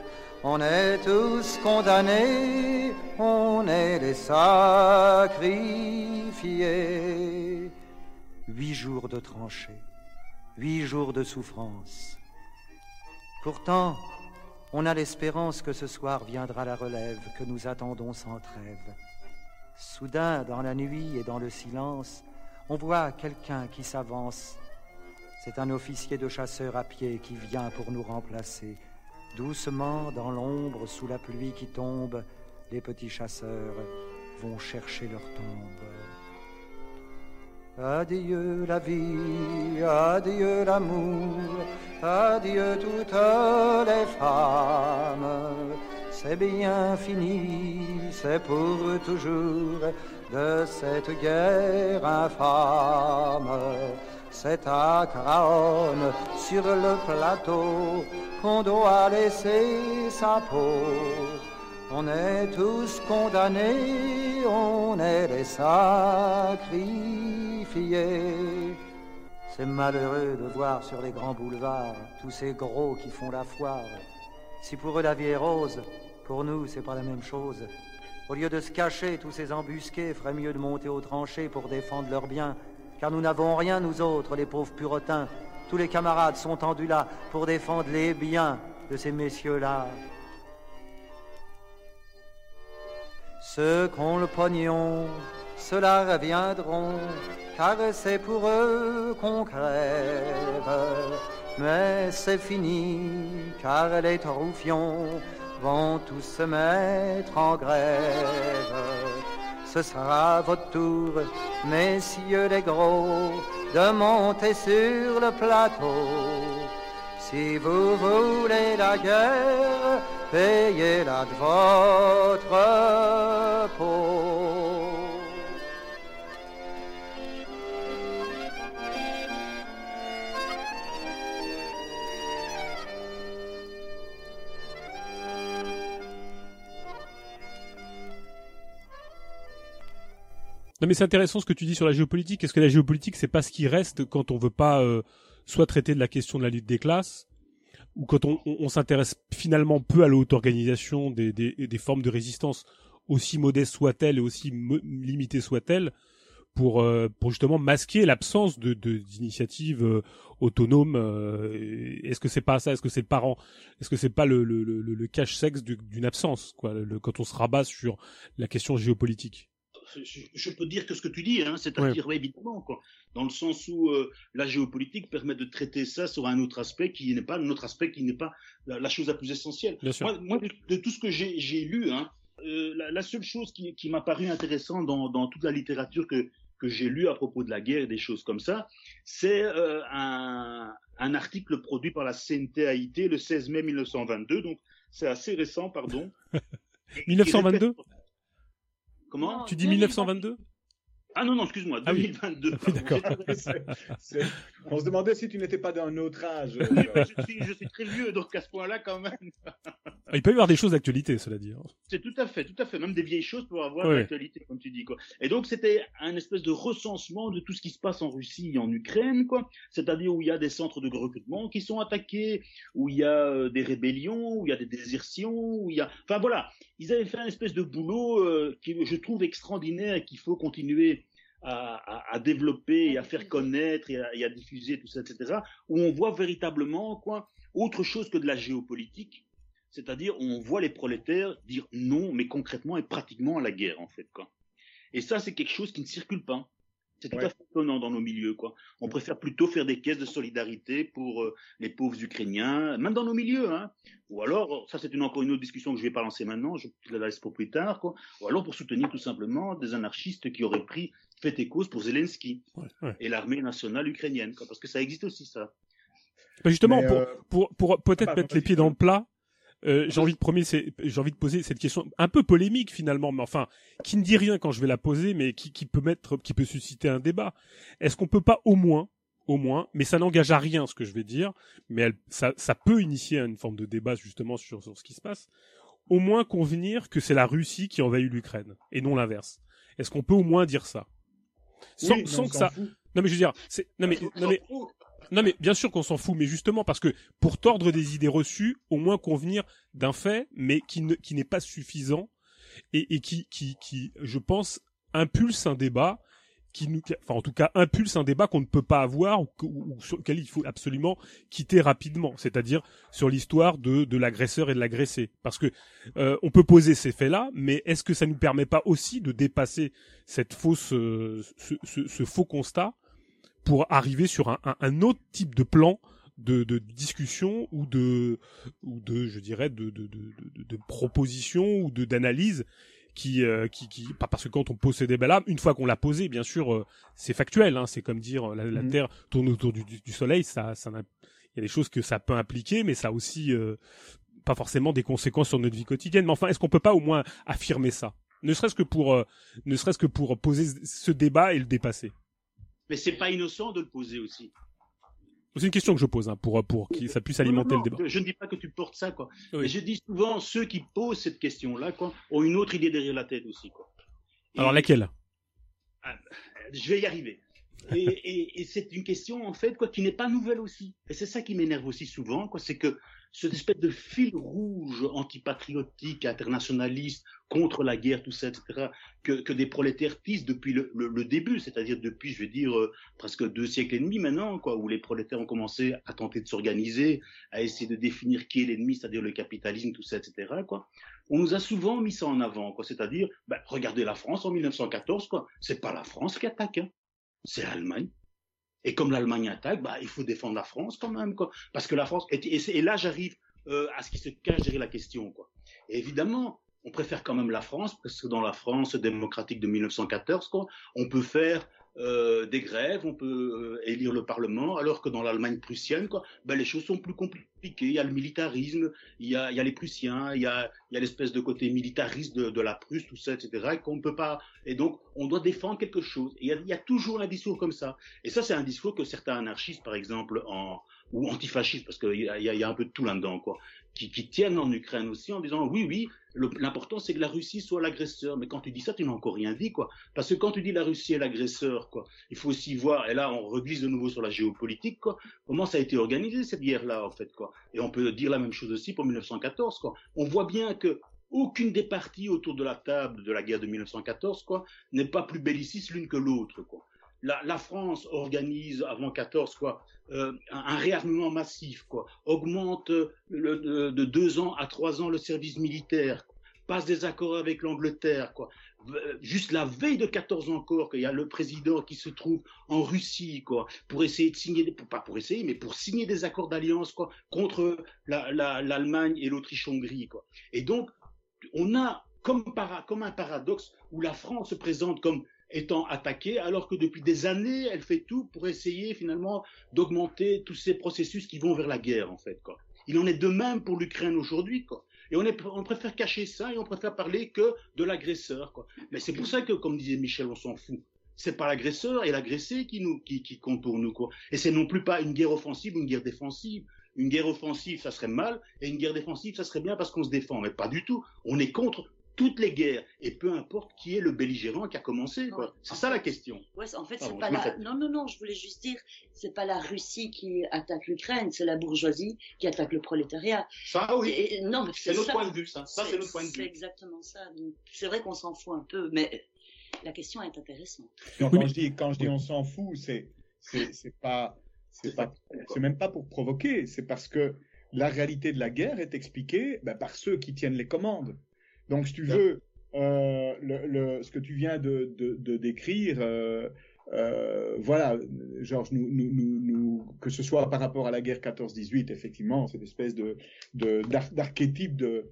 On est tous condamnés, on est les sacrifiés. Huit jours de tranchées, huit jours de souffrance. Pourtant, on a l'espérance que ce soir viendra la relève que nous attendons sans trêve. Soudain, dans la nuit et dans le silence, on voit quelqu'un qui s'avance. C'est un officier de chasseurs à pied qui vient pour nous remplacer. Doucement, dans l'ombre, sous la pluie qui tombe, les petits chasseurs vont chercher leur tombe. Adieu la vie, adieu l'amour, adieu toutes les femmes. C'est bien fini, c'est pour toujours de cette guerre infâme. C'est à sur le plateau, qu'on doit laisser sa peau. On est tous condamnés, on est les sacrifiés. C'est malheureux de voir sur les grands boulevards tous ces gros qui font la foire. Si pour eux la vie est rose, pour nous c'est pas la même chose. Au lieu de se cacher, tous ces embusqués feraient mieux de monter aux tranchées pour défendre leurs biens, car nous n'avons rien, nous autres, les pauvres purotins. Tous les camarades sont tendus là pour défendre les biens de ces messieurs-là. Ceux qu'ont le pognon, ceux-là reviendront, car c'est pour eux qu'on crève. Mais c'est fini, car les troufions vont tous se mettre en grève. Ce sera votre tour, messieurs les gros, de monter sur le plateau. Si vous voulez la guerre, payez-la de votre peau. Non mais c'est intéressant ce que tu dis sur la géopolitique. Est-ce que la géopolitique c'est pas ce qui reste quand on veut pas euh, soit traiter de la question de la lutte des classes ou quand on, s'intéresse finalement peu à l'auto-organisation des, des, des, formes de résistance aussi modestes soient-elles et aussi limitées soient-elles pour euh, pour justement masquer l'absence de d'initiatives euh, autonomes. Est-ce que c'est pas ça? Est-ce que c'est le parent? Est-ce que c'est pas le le, cache sexe d'une absence Quand on se rabat sur la question géopolitique je peux dire que ce que tu dis, hein, c'est-à-dire ouais. évidemment, quoi, dans le sens où euh, la géopolitique permet de traiter ça sur un autre aspect qui n'est pas un autre aspect qui n'est pas la, la, chose la plus essentielle. Moi, moi de, de, tout ce que j'ai lu, hein, euh, la, la, seule chose qui, qui m'a paru intéressante dans, dans, toute la littérature que, que j'ai lue à propos de la guerre et des choses comme ça, c'est euh, un, un, article produit par la CNTAIT le 16 mai 1922, donc c'est assez récent, pardon. [laughs] 1922 Comment Non, Tu dis 1922 Ah non, non, excuse-moi, Ah oui. 2022. Oui, d'accord. [laughs] On se demandait si tu n'étais pas d'un autre âge. Oui, mais je, suis, je suis très vieux, donc à ce point-là, quand même. Il peut y avoir des choses d'actualité, cela dit. hein. C'est tout à fait, tout à fait. Même des vieilles choses pour avoir Ouais. l'actualité, comme tu dis, quoi. Et donc, c'était un espèce de recensement de tout ce qui se passe en Russie et en Ukraine, quoi. C'est-à-dire où il y a des centres de recrutement qui sont attaqués, où il y a euh, des rébellions, où il y a des désertions, où il y a, enfin voilà. Ils avaient fait un espèce de boulot euh, qui, je trouve, extraordinaire et qu'il faut continuer à, à, à développer et à faire connaître et à, et à diffuser tout ça, etc. Où on voit véritablement, quoi, autre chose que de la géopolitique. C'est-à-dire, on voit les prolétaires dire non, mais concrètement et pratiquement à la guerre, en fait, quoi. Et ça, c'est quelque chose qui ne circule pas. C'est tout Ouais. à fait étonnant dans nos milieux, quoi. On préfère plutôt faire des caisses de solidarité pour euh, les pauvres Ukrainiens, même dans nos milieux, hein. Ou alors, ça c'est une, encore une autre discussion que je vais pas lancer maintenant, je la laisse pour plus tard, quoi. Ou alors pour soutenir tout simplement des anarchistes qui auraient pris fait et cause pour Zelensky Ouais, ouais. et l'armée nationale ukrainienne, quoi. Parce que ça existe aussi, ça. Bah, justement, Mais, pour, euh, pour, pour peut-être bah, mettre les pieds dans le plat, euh, j'ai envie de premier, j'ai envie de poser cette question un peu polémique finalement, mais enfin, qui ne dit rien quand je vais la poser, mais qui, qui peut mettre, qui peut susciter un débat. Est-ce qu'on peut pas au moins, au moins, mais ça n'engage à rien ce que je vais dire, mais elle, ça, ça peut initier une forme de débat justement sur, sur ce qui se passe. Au moins convenir que c'est la Russie qui envahit l'Ukraine et non l'inverse. Est-ce qu'on peut au moins dire ça? Sans, oui, sans que ça. fout. Non mais je veux dire, c'est non mais non mais non mais bien sûr qu'on s'en fout, mais justement parce que pour tordre des idées reçues, au moins convenir d'un fait, mais qui ne qui n'est pas suffisant et, et qui qui qui je pense impulse un débat qui nous enfin en tout cas impulse un débat qu'on ne peut pas avoir ou, ou sur lequel il faut absolument quitter rapidement, c'est-à-dire sur l'histoire de de l'agresseur et de l'agressé, parce que euh, on peut poser ces faits-là, mais est-ce que ça nous permet pas aussi de dépasser cette fausse euh, ce, ce- ce faux constat pour arriver sur un, un, un autre type de plan de, de discussion ou de ou de je dirais de de, de, de, de proposition ou de d'analyse qui euh, qui qui pas parce que quand on pose ces débats là une fois qu'on l'a posé bien sûr euh, c'est factuel hein, c'est comme dire euh, la, la Mhm. terre tourne autour du, du, du soleil ça ça il y a des choses que ça peut impliquer mais ça a aussi euh, pas forcément des conséquences sur notre vie quotidienne. Mais enfin est-ce qu'on peut pas au moins affirmer ça? Ne serait-ce que pour euh, ne serait-ce que pour poser ce débat et le dépasser Mais c'est pas innocent de le poser aussi. C'est une question que je pose hein, pour pour que ça puisse alimenter Non, non, le débat. Je ne dis pas que tu portes ça, quoi. Oui. Mais je dis souvent, ceux qui posent cette question-là, quoi, ont une autre idée derrière la tête aussi, quoi. Et- Alors laquelle Je vais y arriver. Et, et, et c'est une question, en fait, quoi, qui n'est pas nouvelle aussi. Et c'est ça qui m'énerve aussi souvent, quoi, c'est que cette espèce de fil rouge antipatriotique, internationaliste, contre la guerre, tout ça, etc., que, que des prolétaires tissent depuis le, le, début, c'est-à-dire depuis, je veux dire, euh, presque deux siècles et demi maintenant, quoi, où les prolétaires ont commencé à tenter de s'organiser, à essayer de définir qui est l'ennemi, c'est-à-dire le capitalisme, tout ça, etc., quoi. On nous a souvent mis ça en avant, quoi, c'est-à-dire, ben, regardez la France en 1914, quoi, c'est pas la France qui attaque, hein, c'est l'Allemagne. Et comme l'Allemagne attaque, bah, il faut défendre la France quand même. Parce que la France, et, et, là j'arrive euh, à ce qui se cache derrière la question, quoi. Évidemment, on préfère quand même la France, parce que dans la France démocratique de 1914, quoi, on peut faire euh, des grèves, on peut euh, élire le Parlement, alors que dans l'Allemagne prussienne, quoi, ben, les choses sont plus compliquées. Il y a le militarisme, il y a, les Prussiens, il y a, l'espèce de côté militariste de, la Prusse, tout ça, etc. Et qu'on peut pas. Et donc, on doit défendre quelque chose. Il y a, il y a toujours un discours comme ça. Et ça, c'est un discours que certains anarchistes, par exemple, en, ou antifascistes, parce qu'il y y a un peu de tout là-dedans, quoi, qui, tiennent en Ukraine aussi en disant oui, oui, L'important, c'est que la Russie soit l'agresseur. Mais quand tu dis ça, tu n'as encore rien dit, quoi. Parce que quand tu dis la Russie est l'agresseur, quoi, il faut aussi voir, et là, on reglisse de nouveau sur la géopolitique, quoi, comment ça a été organisé, cette guerre-là, en fait, quoi. Et on peut dire la même chose aussi pour 1914, quoi. On voit bien que aucune des parties autour de la table de la guerre de 1914, quoi, n'est pas plus belliciste l'une que l'autre, quoi. La, France organise avant 14 quoi euh, un, réarmement massif quoi. Augmente le, de, de, deux ans à trois ans le service militaire passe des accords avec l'Angleterre quoi. Juste la veille de 14 ans encore qu'il y a le président qui se trouve en Russie quoi pour essayer de signer des, pas pour essayer mais pour signer des accords d'alliance quoi contre l'Allemagne la, et l'Autriche-Hongrie quoi. Et donc on a comme, comme un paradoxe où la France se présente comme étant attaquée, alors que depuis des années, elle fait tout pour essayer finalement d'augmenter tous ces processus qui vont vers la guerre, en fait. Quoi. Il en est de même pour l'Ukraine aujourd'hui. Et on, préfère cacher ça et on préfère parler que de l'agresseur. Mais c'est pour ça que, comme disait Michel, on s'en fout. C'est pas l'agresseur et l'agressé qui nous qui, pour nous quoi. Et c'est non plus pas une guerre offensive une guerre défensive. Une guerre offensive, ça serait mal, et une guerre défensive, ça serait bien parce qu'on se défend. Mais pas du tout. On est contre toutes les guerres et peu importe qui est le belligérant qui a commencé. C'est ça la question. Ouais, en fait, c'est pas la... non non non, je voulais juste dire c'est pas la Russie qui attaque l'Ukraine, c'est la bourgeoisie qui attaque le prolétariat. Ça oui. Et, non, c'est notre point de vue ça. Ça c'est notre point de vue. C'est exactement ça. C'est vrai qu'on s'en fout un peu mais la question est intéressante. quand je dis quand je dis on s'en fout, c'est c'est pas c'est pas c'est même pas pour provoquer, c'est parce que la réalité de la guerre est expliquée ben, par ceux qui tiennent les commandes. Donc, si tu veux, euh, le, le, ce que tu viens de, de, de décrire, euh, euh, voilà, Georges, nous, nous, nous, que ce soit par rapport à la guerre 14-18, effectivement, cette espèce de d'archétype de,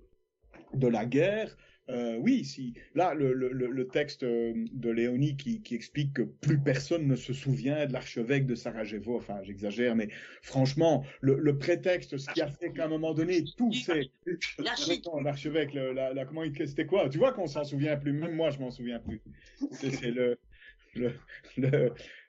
de la guerre, euh, oui, si là le, le, le texte euh, de Léonie qui, qui, explique que plus personne ne se souvient de l'archevêque de Sarajevo, enfin j'exagère, mais franchement le, le, prétexte, ce qui a fait qu'à un moment donné tout c'est [laughs] l'archevêque, la, la, comment il c'était quoi? Tu vois qu'on s'en souvient plus, même moi je m'en souviens plus. C'est le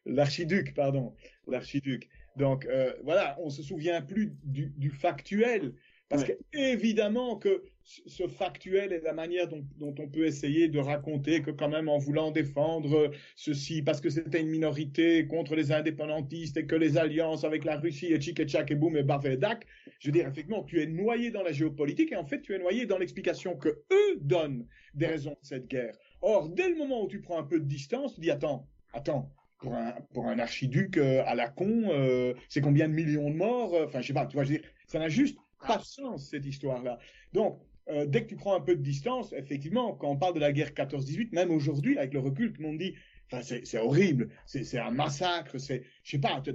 l'archiduc, pardon, l'archiduc. Donc euh, voilà, on se souvient plus du, du factuel. Parce ouais. qu'évidemment que ce factuel est la manière dont, on peut essayer de raconter que quand même en voulant défendre ceci, parce que c'était une minorité contre les indépendantistes et que les alliances avec la Russie et tchik et tchak et boum et bavedak, je veux dire, effectivement, tu es noyé dans la géopolitique et en fait tu es noyé dans l'explication que eux donnent des raisons de cette guerre. Or, dès le moment où tu prends un peu de distance, tu dis, attends, attends, pour un, pour un archiduc euh, à la con, euh, c'est combien de millions de morts Enfin, je sais pas, tu vois, je veux dire, ça n'a juste pas de sens, cette histoire-là. Donc, euh, dès que tu prends un peu de distance, effectivement, quand on parle de la guerre 14-18, même aujourd'hui, avec le recul, tout le monde dit, enfin, c'est horrible, c'est un massacre, c'est, je sais pas, tu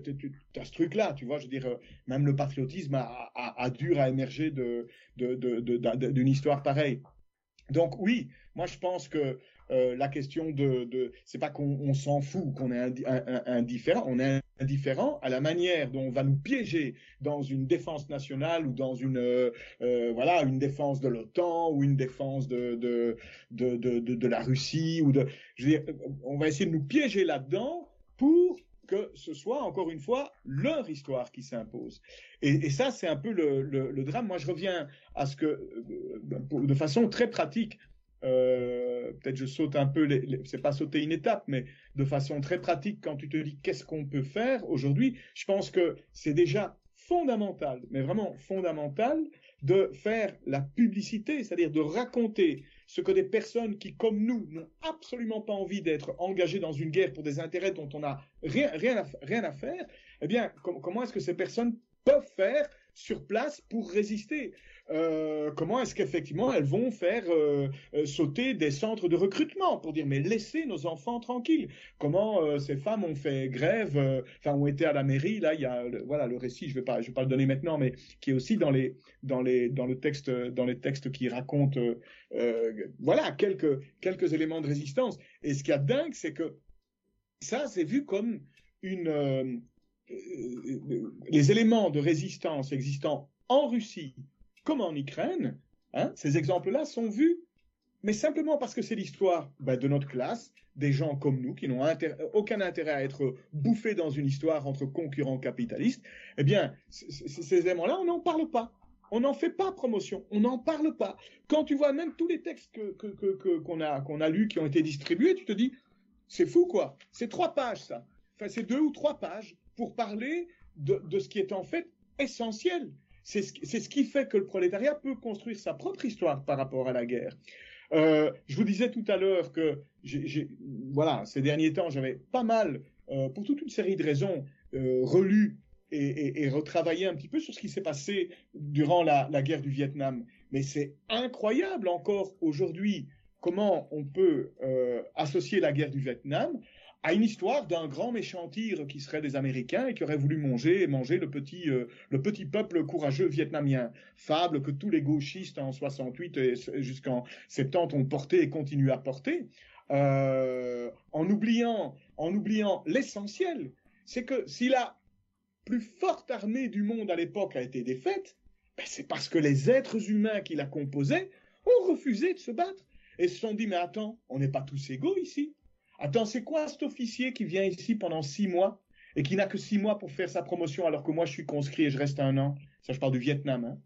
as ce truc-là, tu vois, je veux dire, euh, même le patriotisme a, a, dur à émerger de, de, d'une histoire pareille. Donc oui, moi je pense que euh, la question de, de c'est pas qu'on s'en fout, qu'on est indifférent, on est indifférent à la manière dont on va nous piéger dans une défense nationale ou dans une euh, euh, voilà une défense de l'OTAN ou une défense de de, de de, la Russie ou de je veux dire, on va essayer de nous piéger là-dedans pour que ce soit encore une fois leur histoire qui s'impose. Et, ça, c'est un peu le, le, le, drame. Moi, je reviens à ce que, euh, de façon très pratique, euh, peut-être je saute un peu, les, les, c'est pas sauter une étape, mais de façon très pratique, quand tu te dis qu'est-ce qu'on peut faire aujourd'hui, je pense que c'est déjà fondamental, mais vraiment fondamental, de faire la publicité, c'est-à-dire de raconter ce que des personnes qui, comme nous, n'ont absolument pas envie d'être engagées dans une guerre pour des intérêts dont on n'a rien, rien, à, rien à faire, eh bien, comment est-ce que ces personnes peuvent faire sur place pour résister. Euh, comment est-ce qu'effectivement elles vont faire euh, euh, sauter des centres de recrutement pour dire mais laissez nos enfants tranquilles. Comment ces femmes ont fait grève, enfin ont été à la mairie. Là il y a voilà le récit je vais pas vais pas le donner maintenant mais qui est aussi dans les le texte dans les textes qui racontent voilà quelques quelques éléments de résistance. Et ce qui est dingue c'est que ça c'est vu comme une les éléments de résistance existant en Russie comme en Ukraine, hein, ces exemples-là sont vus, mais simplement parce que c'est l'histoire ben, de notre classe, des gens comme nous qui n'ont aucun intérêt à être bouffés dans une histoire entre concurrents capitalistes, eh bien, ces éléments-là, on n'en parle pas. On n'en fait pas promotion, on n'en parle pas. Quand tu vois même tous les textes qu'on a, qu'on a lus, qui ont été distribués, tu te dis, c'est fou quoi. C'est trois pages ça. Enfin, c'est deux ou trois pages pour parler de, ce qui est en fait essentiel c'est ce, qui fait que le prolétariat peut construire sa propre histoire par rapport à la guerre. Euh, je vous disais tout à l'heure que voilà, ces derniers temps, j'avais pas mal, euh, pour toute une série de raisons, euh, relu et, retravaillé un petit peu sur ce qui s'est passé durant la, guerre du Vietnam. Mais c'est incroyable encore aujourd'hui comment on peut associer la guerre du Vietnam à une histoire d'un grand méchant tigre qui serait des Américains et qui aurait voulu manger manger le petit euh, le petit peuple courageux vietnamien. Fable que tous les gauchistes en 68 et jusqu'en 70 ont porté et continuent à porter, euh, en oubliant en oubliant l'essentiel, c'est que si la plus forte armée du monde à l'époque a été défaite, ben c'est parce que les êtres humains qui la composaient ont refusé de se battre et se sont dit mais attends, on n'est pas tous égaux ici. Attends, c'est quoi cet officier qui vient ici pendant six mois et qui n'a que six mois pour faire sa promotion alors que moi je suis conscrit et je reste un an? Ça, je parle du Vietnam. Hein.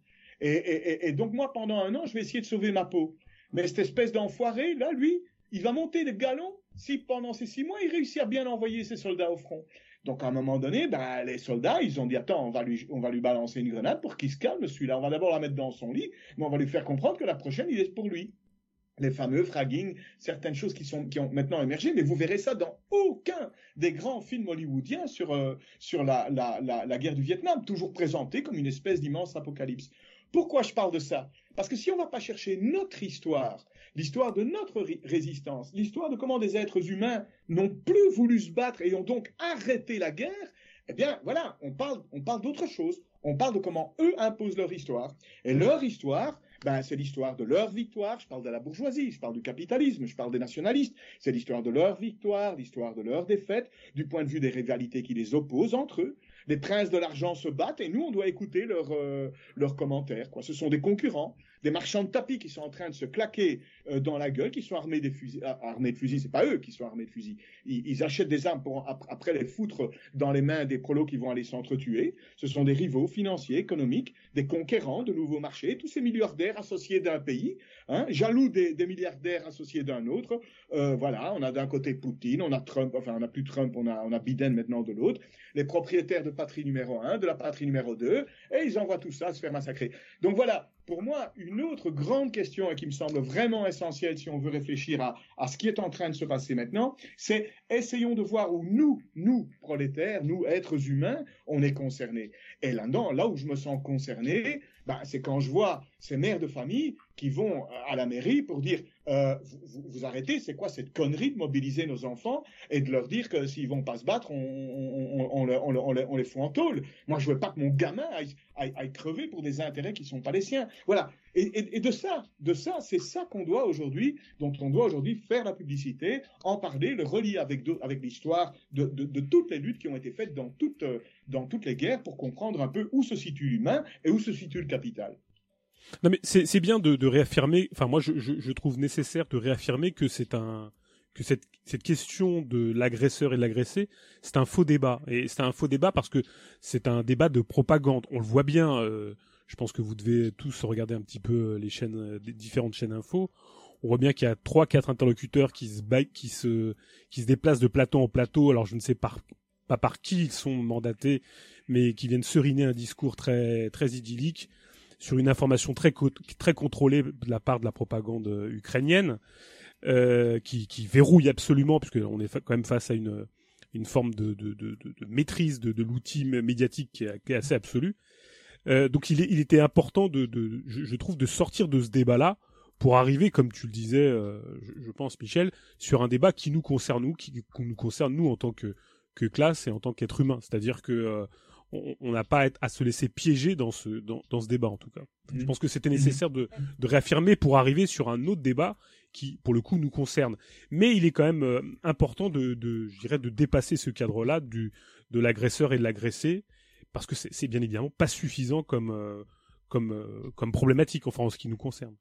Et, donc moi, pendant un an, je vais essayer de sauver ma peau. Mais cette espèce d'enfoiré, là, lui, il va monter des galons si pendant ces six mois, il réussit à bien envoyer ses soldats au front. Donc à un moment donné, ben, les soldats, ils ont dit attends, on va lui, on va lui balancer une grenade pour qu'il se calme celui-là. On va d'abord la mettre dans son lit, mais on va lui faire comprendre que la prochaine, il est pour lui les fameux fragging, certaines choses qui, sont, qui ont maintenant émergé, mais vous verrez ça dans aucun des grands films hollywoodiens sur, euh, sur la, la, la, guerre du Vietnam, toujours présenté comme une espèce d'immense apocalypse. Pourquoi je parle de ça? Parce que si on ne va pas chercher notre histoire, l'histoire de notre résistance, l'histoire de comment des êtres humains n'ont plus voulu se battre et ont donc arrêté la guerre, eh bien voilà, on parle, on parle d'autre chose. On parle de comment eux imposent leur histoire. Et leur histoire, ben, c'est l'histoire de leur victoire. Je parle de la bourgeoisie, je parle du capitalisme, je parle des nationalistes. C'est l'histoire de leur victoire, l'histoire de leur défaite, du point de vue des rivalités qui les opposent entre eux. Les princes de l'argent se battent et nous, on doit écouter leurs euh, leurs commentaires. Quoi. Ce sont des concurrents des marchands de tapis qui sont en train de se claquer euh, dans la gueule, qui sont armés des fusils, ah, armés de fusils. C'est pas eux qui sont armés de fusils. Ils, achètent des armes pour après les foutre dans les mains des prolos qui vont aller s'entretuer. Ce sont des rivaux financiers, économiques, des conquérants de nouveaux marchés, tous ces milliardaires associés d'un pays, hein, jaloux des, milliardaires associés d'un autre. Euh, voilà, on a d'un côté Poutine, on a Trump, enfin on a plus Trump, on a, on a Biden maintenant de l'autre, les propriétaires de patrie numéro un, de la patrie numéro deux, et ils envoient tout ça se faire massacrer. Donc voilà, pour moi, une autre grande question et qui me semble vraiment essentielle si on veut réfléchir à, ce qui est en train de se passer maintenant, c'est essayons de voir où nous, nous, prolétaires, nous, êtres humains, on est concernés. Et là-dedans, là où je me sens concerné, bah, c'est quand je vois ces mères de famille qui vont à la mairie pour dire euh, vous, arrêtez, c'est quoi cette connerie de mobiliser nos enfants et de leur dire que s'ils vont pas se battre, on, les, les fout en tôle. Moi, je veux pas que mon gamin aille, crever pour des intérêts qui sont pas les siens. Voilà. Et, de ça, de ça, c'est ça qu'on doit aujourd'hui, dont on doit aujourd'hui faire la publicité, en parler, le relier avec, avec l'histoire de, de, de, toutes les luttes qui ont été faites dans toutes, dans toutes les guerres pour comprendre un peu où se situe l'humain et où se situe le capital. Non mais c'est bien de, de, réaffirmer. Enfin moi je, je, je, trouve nécessaire de réaffirmer que c'est un que cette cette question de l'agresseur et de l'agressé c'est un faux débat et c'est un faux débat parce que c'est un débat de propagande. On le voit bien. Euh, je pense que vous devez tous regarder un petit peu les chaînes, euh, différentes chaînes info. On voit bien qu'il y a trois, quatre interlocuteurs qui se qui se, qui se déplacent de plateau en plateau. Alors je ne sais pas, pas par qui ils sont mandatés, mais qui viennent seriner un discours très très idyllique sur une information très très contrôlée de la part de la propagande ukrainienne, euh, qui, qui verrouille absolument, puisqu'on est quand même face à une une forme de, de, de, de maîtrise de, l'outil médiatique qui est, qui est, assez absolue. Euh, donc il, il, était important de, je, je, trouve, de sortir de ce débat-là pour arriver, comme tu le disais, euh, je, je, pense, Michel, sur un débat qui nous concerne nous, qui, nous concerne nous en tant que, que classe et en tant qu'être humain. C'est-à-dire que euh, on n'a pas à se laisser piéger dans ce, dans, dans ce débat, en tout cas. Je mmh. pense que c'était mmh. nécessaire de, de réaffirmer pour arriver sur un autre débat qui, pour le coup, nous concerne. Mais il est quand même euh, important de, de, je dirais, de dépasser ce cadre-là du, de l'agresseur et de l'agressé, parce que c'est bien évidemment pas suffisant comme, comme, comme problématique, enfin, en ce qui nous concerne.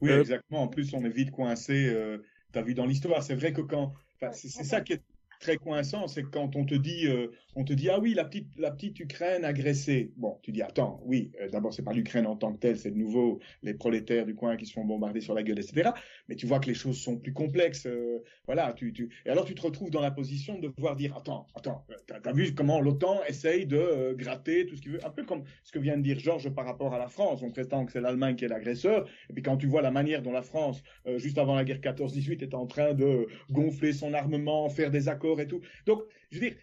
Oui, euh, exactement. En plus, on est vite coincé. Euh, tu as vu dans l'histoire. C'est vrai que quand. C'est ça qui est très coincant, c'est quand on te dit, euh, on te dit ah oui la petite la petite Ukraine agressée. Bon, tu dis attends, oui, euh, d'abord c'est pas l'Ukraine en tant que telle, c'est de nouveau les prolétaires du coin qui se font bombarder sur la gueule, etc. Mais tu vois que les choses sont plus complexes. Euh, voilà, tu, tu et alors tu te retrouves dans la position de devoir dire attends, attends, t'as as vu comment l'OTAN essaye de gratter tout ce qu'il veut, un peu comme ce que vient de dire Georges par rapport à la France. On prétend que c'est l'Allemagne qui est l'agresseur, et puis quand tu vois la manière dont la France, juste avant la guerre 14-18, est en train de gonfler son armement, faire des accords et tout. Donc, je veux dire,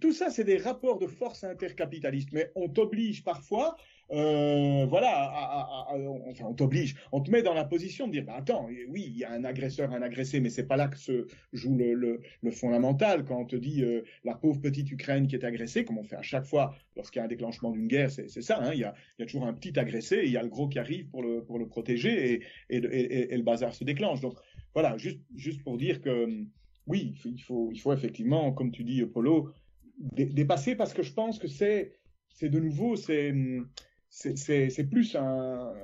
tout ça, c'est des rapports de force intercapitalistes, mais on t'oblige parfois, euh, voilà, enfin, on t'oblige, on te met dans la position de dire, bah, attends, oui, il y a un agresseur, un agressé, mais c'est pas là que se joue le, fondamental. Quand on te dit euh, la pauvre petite Ukraine qui est agressée, comme on fait à chaque fois lorsqu'il y a un déclenchement d'une guerre, c'est ça, hein, il, y a, toujours un petit agressé il y a le gros qui arrive pour le, protéger et, le bazar se déclenche. Donc voilà, juste pour dire que oui, il faut, effectivement, comme tu dis, Polo, dépasser parce que je pense que c'est, de nouveau, c'est, plus un,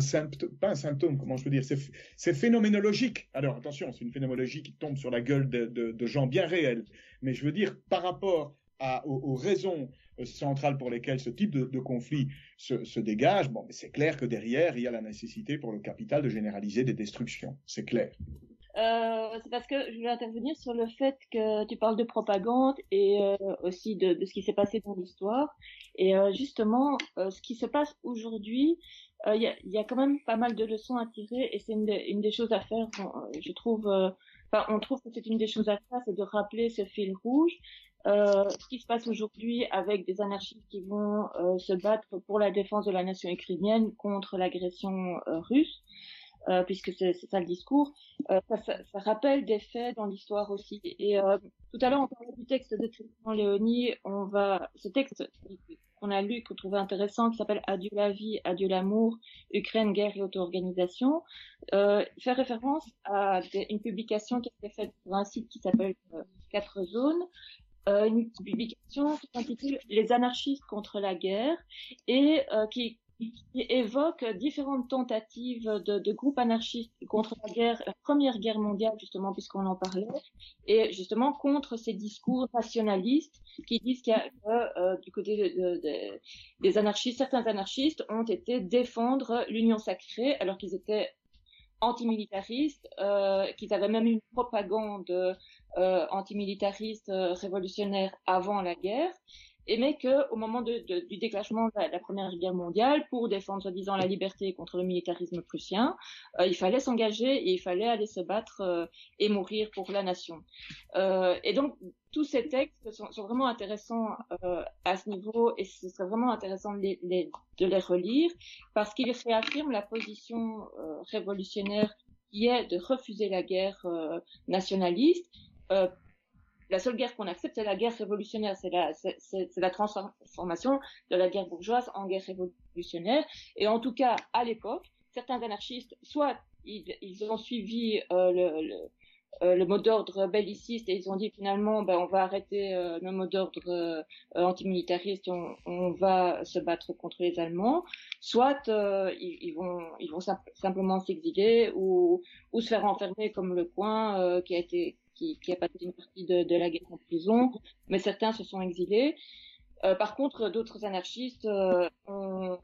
symptôme, pas un symptôme, comment je peux dire, c'est, phénoménologique. Alors attention, c'est une phénoménologie qui tombe sur la gueule de, gens bien réels, mais je veux dire par rapport aux, raisons centrales pour lesquelles ce type de, conflit se, se, dégage, bon, c'est clair que derrière, il y a la nécessité pour le capital de généraliser des destructions. C'est clair. Euh, c'est parce que je voulais intervenir sur le fait que tu parles de propagande et euh, aussi de, de, ce qui s'est passé dans l'histoire. Et euh, justement, euh, ce qui se passe aujourd'hui, il y a, y, a, quand même pas mal de leçons à tirer et c'est une, une, des choses à faire. je trouve, enfin, on trouve que c'est une des choses à faire, c'est de rappeler ce fil rouge. ce qui se passe aujourd'hui avec des anarchistes qui vont se battre pour la défense de la nation ukrainienne contre l'agression russe. Euh, puisque c'est ça le discours, euh, ça, ça, ça, rappelle des faits dans l'histoire aussi. Et euh, tout à l'heure, on parlait du texte de Christian Léonie. On va, ce texte qu'on a lu, qu'on trouvait intéressant, qui s'appelle Adieu la vie, adieu l'amour, Ukraine, guerre et auto-organisation, euh, fait référence à une publication qui a été faite sur un site qui s'appelle Quatre zones, euh, une publication qui s'intitule Les anarchistes contre la guerre et euh, qui qui évoque différentes tentatives de, groupes anarchistes contre la guerre, la première guerre mondiale justement puisqu'on en parlait, et justement contre ces discours nationalistes qui disent qu'il y a euh, du côté de, de, des anarchistes, certains anarchistes ont été défendre l'union sacrée alors qu'ils étaient antimilitaristes, euh, qu'ils avaient même une propagande euh, antimilitariste révolutionnaire avant la guerre et mais que au moment de, de, du déclenchement de la, Première Guerre mondiale, pour défendre soi-disant la liberté contre le militarisme prussien, euh, il fallait s'engager et il fallait aller se battre euh, et mourir pour la nation. Euh, et donc tous ces textes sont, sont vraiment intéressants euh, à ce niveau et ce serait vraiment intéressant de les, de les relire parce qu'ils réaffirment la position révolutionnaire qui est de refuser la guerre nationaliste la seule guerre qu'on accepte, c'est la guerre révolutionnaire, c'est la, c'est, la transformation de la guerre bourgeoise en guerre révolutionnaire. Et en tout cas, à l'époque, certains anarchistes, soit ils, ont suivi euh, le, le, euh, le, mot d'ordre belliciste et ils ont dit finalement, ben, on va arrêter euh, le mot d'ordre euh, antimilitariste, on, on, va se battre contre les Allemands, soit ils, ils, vont, ils vont simplement s'exiler ou, ou se faire enfermer comme le coin qui a été qui, a passé une partie de, de, la guerre en prison, mais certains se sont exilés. Euh, par contre, d'autres anarchistes euh, ont,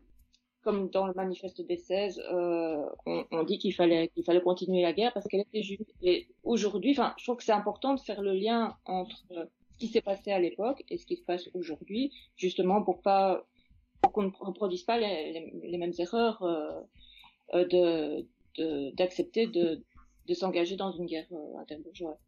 comme dans le manifeste des 16, euh, on, on, dit qu'il fallait qu'il fallait continuer la guerre parce qu'elle était juste. Et aujourd'hui, je trouve que c'est important de faire le lien entre ce qui s'est passé à l'époque et ce qui se passe aujourd'hui, justement pour pour qu'on ne reproduise pas les, mêmes erreurs euh, euh de d'accepter de, de, s'engager dans une guerre euh, interbourgeoise.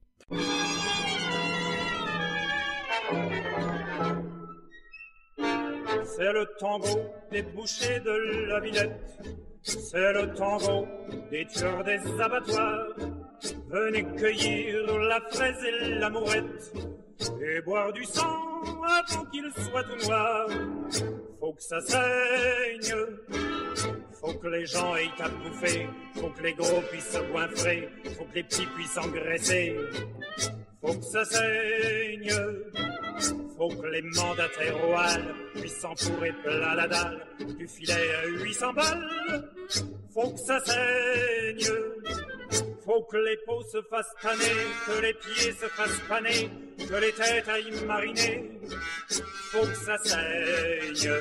C'est le tango des bouchers de la Villette. C'est le tango des tueurs des abattoirs. Venez cueillir la fraise et la mourette et boire du sang avant qu'il soit tout noir. Faut que ça saigne, faut que les gens aient à bouffer, faut que les gros puissent se goinfrer, faut que les petits puissent engraisser. Faut que ça saigne, faut que les mandataires royales puissent s'empourer plein la dalle du filet à 800 balles. Faut que ça saigne, faut que les peaux se fassent tanner, que les pieds se fassent paner, que les têtes aillent mariner. Faut que ça saigne.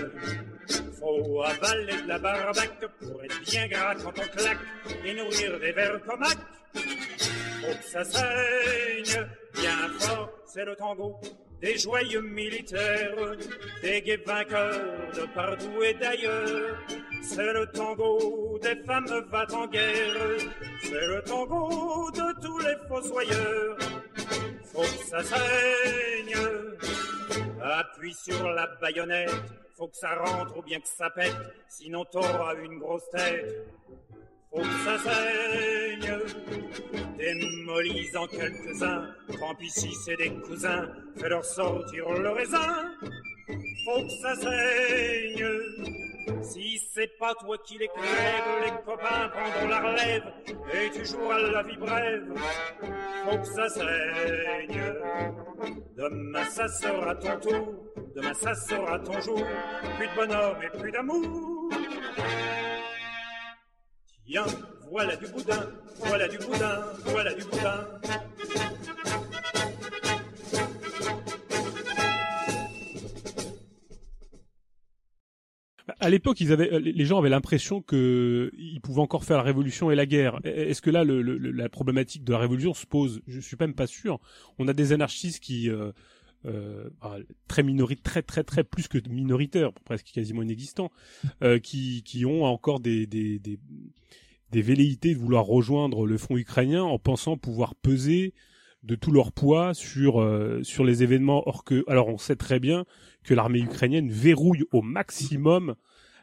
Faut avaler de la barbaque pour être bien gras quand on claque et nourrir des vers comac. Faut que ça saigne bien fort, c'est le tango des joyeux militaires, des gays vainqueurs de partout et d'ailleurs. C'est le tango des femmes va en guerre, c'est le tango de tous les fossoyeurs. Faut que ça saigne, appuie sur la baïonnette, faut que ça rentre ou bien que ça pète, sinon t'auras une grosse tête faut que ça saigne. Démolis en quelques-uns, tant pis c'est des cousins, fais-leur sortir le raisin. Faut que ça saigne. Si c'est pas toi qui les crèves, les copains prendront la relève et tu joueras la vie brève. Faut que ça saigne. Demain ça sera ton tour, demain ça sera ton jour. Plus de bonhomme et plus d'amour voilà du boudin, voilà du boudin, voilà du boudin. À l'époque, avaient, les gens avaient l'impression que ils pouvaient encore faire la révolution et la guerre. Est-ce que là, la problématique de la révolution se pose? Je suis même pas sûr. On a des anarchistes qui euh, euh, bah, très minoritaires, très très très plus que minoritaires, presque quasiment inexistants, [laughs] euh, qui qui ont encore des des, des des velléités de vouloir rejoindre le front ukrainien en pensant pouvoir peser de tout leur poids sur euh, sur les événements or que alors on sait très bien que l'armée ukrainienne verrouille au maximum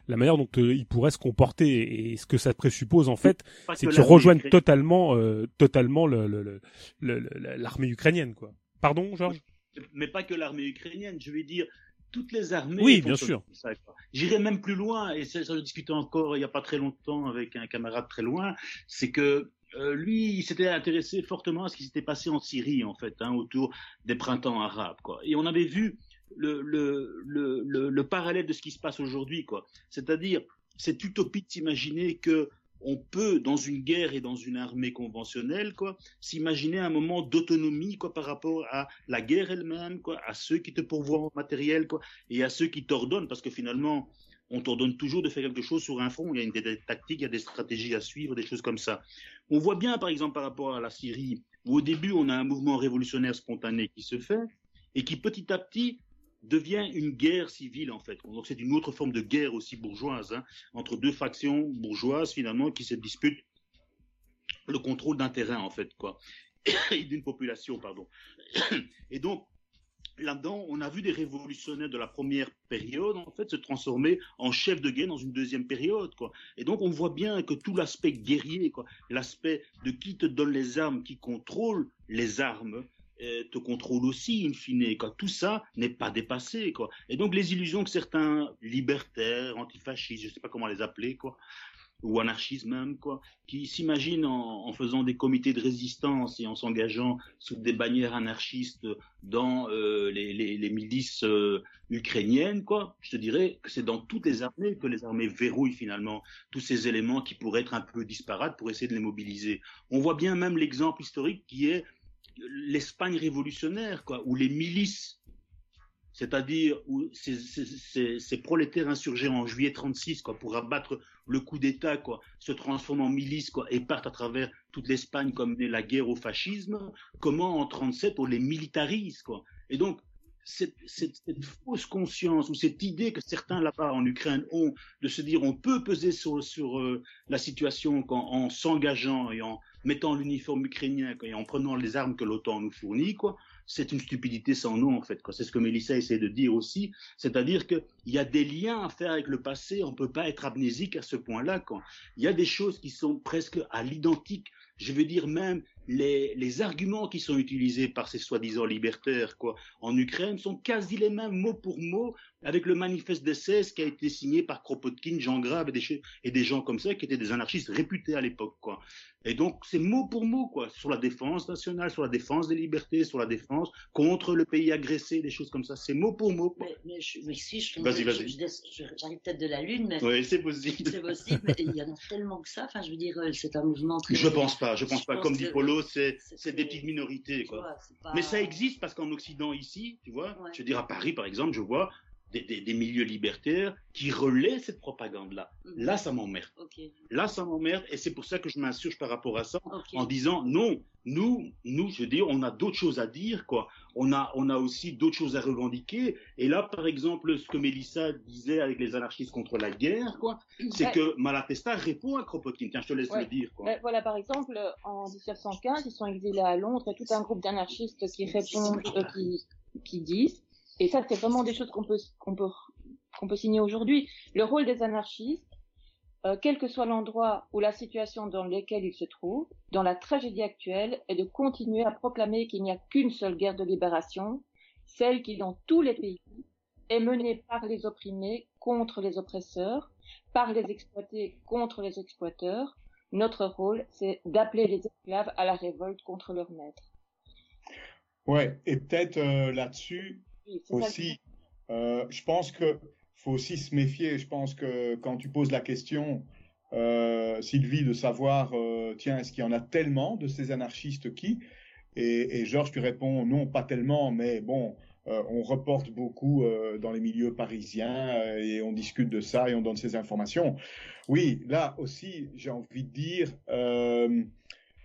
la manière dont euh, ils pourraient se comporter. Et ce que ça présuppose en fait c'est qu'ils rejoignent totalement euh, totalement le, l'armée ukrainienne quoi. Pardon Georges? Mais pas que l'armée ukrainienne je vais dire toutes les armées. Oui, bien sûr. J'irai même plus loin, et ça, je discutais encore il n'y a pas très longtemps avec un camarade très loin, c'est que euh, lui, il s'était intéressé fortement à ce qui s'était passé en Syrie, en fait, hein, autour des printemps arabes, quoi. Et on avait vu le, le, le, le parallèle de ce qui se passe aujourd'hui, quoi. C'est-à-dire cette utopie de s'imaginer que on peut, dans une guerre et dans une armée conventionnelle, quoi, s'imaginer un moment d'autonomie, quoi, par rapport à la guerre elle-même, quoi, à ceux qui te pourvoient en matériel, quoi, et à ceux qui t'ordonnent, parce que finalement, on t'ordonne toujours de faire quelque chose sur un front. Il y a des, tactiques, il y a des stratégies à suivre, des choses comme ça. On voit bien, par exemple, par rapport à la Syrie, où au début, on a un mouvement révolutionnaire spontané qui se fait, et qui petit à petit devient une guerre civile en fait. Donc c'est une autre forme de guerre aussi bourgeoise hein, entre deux factions bourgeoises finalement qui se disputent le contrôle d'un terrain en fait quoi [coughs] et d'une population pardon. [coughs] Et donc là-dedans, on a vu des révolutionnaires de la première période en fait se transformer en chefs de guerre dans une deuxième période quoi. Et donc on voit bien que tout l'aspect guerrier quoi, l'aspect de qui te donne les armes, qui contrôle les armes te contrôle aussi, in fine. Tout ça n'est pas dépassé. Quoi. Et donc les illusions que certains libertaires, antifascistes, je ne sais pas comment les appeler, quoi, ou anarchistes même, quoi, qui s'imaginent en, faisant des comités de résistance et en s'engageant sous des bannières anarchistes dans euh, les, milices euh, ukrainiennes, quoi. Je te dirais que c'est dans toutes les armées que les armées verrouillent finalement tous ces éléments qui pourraient être un peu disparates pour essayer de les mobiliser. On voit bien même l'exemple historique qui est l'Espagne révolutionnaire, quoi, où les milices, c'est-à-dire où ces, prolétaires insurgés en juillet 36, quoi, pour abattre le coup d'État, quoi, se transforment en milices, quoi, et partent à travers toute l'Espagne comme la guerre au fascisme. Comment en 37 on les militarise, Et donc, cette, fausse conscience ou cette idée que certains là-bas en Ukraine ont de se dire on peut peser sur, sur euh, la situation en, en s'engageant et en mettant l'uniforme ukrainien et en prenant les armes que l'OTAN nous fournit, quoi, c'est une stupidité sans nom en fait. C'est ce que Mélissa essaie de dire aussi, c'est-à-dire qu'il y a des liens à faire avec le passé. On peut pas être amnésique à ce point-là. Il y a des choses qui sont presque à l'identique, je veux dire même les, les, arguments qui sont utilisés par ces soi-disant libertaires quoi, en Ukraine sont quasi les mêmes mot pour mot avec le manifeste des 16 qui a été signé par Kropotkin, Jean Grave et des, et des gens comme ça qui étaient des anarchistes réputés à l'époque. quoi. Et donc c'est mot pour mot quoi, sur la défense nationale, sur la défense des libertés, sur la défense contre le pays agressé, des choses comme ça. C'est mot pour mot. Quoi. Mais, mais, je, mais si je vas-y, vas-y. J'arrive peut-être de la lune, mais oui, c'est possible. C'est possible, mais il y en a tellement que ça. Enfin, je veux dire, c'est un mouvement [laughs] très. Je pense pas. Je pense je pas. Pense Comme dit Polo, c'est c'est des petites minorités. Quoi. Vois, pas... Mais ça existe parce qu'en Occident ici, tu vois, ouais. je veux dire à Paris par exemple, je vois des, des, des milieux libertaires qui relaient cette propagande-là. Mhm. Là, ça m'emmerde. Okay. Là, ça m'emmerde et c'est pour ça que je m'insurge par rapport à ça okay. en disant non, nous, nous, je veux dire, on a d'autres choses à dire, quoi. On a, on a aussi d'autres choses à revendiquer. Et là, par exemple, ce que Mélissa disait avec les anarchistes contre la guerre, quoi, c'est Ouais. que Malatesta répond à Kropotkin. Tiens, je te laisse Ouais. le dire, quoi. Euh, voilà, par exemple, en 1915, ils sont exilés à Londres et tout un groupe d'anarchistes qui répondent, euh, qui, qui disent, et ça, c'est vraiment des choses qu'on peut, qu'on peut, qu'on peut signer aujourd'hui. Le rôle des anarchistes, euh, quel que soit l'endroit ou la situation dans laquelle ils se trouvent, dans la tragédie actuelle, est de continuer à proclamer qu'il n'y a qu'une seule guerre de libération, celle qui, dans tous les pays, est menée par les opprimés contre les oppresseurs, par les exploités contre les exploiteurs. Notre rôle, c'est d'appeler les esclaves à la révolte contre leurs maîtres. Ouais, et peut-être euh, là-dessus Oui, aussi, euh, je pense que faut aussi se méfier. Je pense que quand tu poses la question, euh, Sylvie, de savoir, euh, tiens, est-ce qu'il y en a tellement de ces anarchistes qui? Et, et Georges, tu réponds non, pas tellement, mais bon, euh, on reporte beaucoup euh, dans les milieux parisiens euh, et on discute de ça et on donne ces informations. Oui, là aussi, j'ai envie de dire,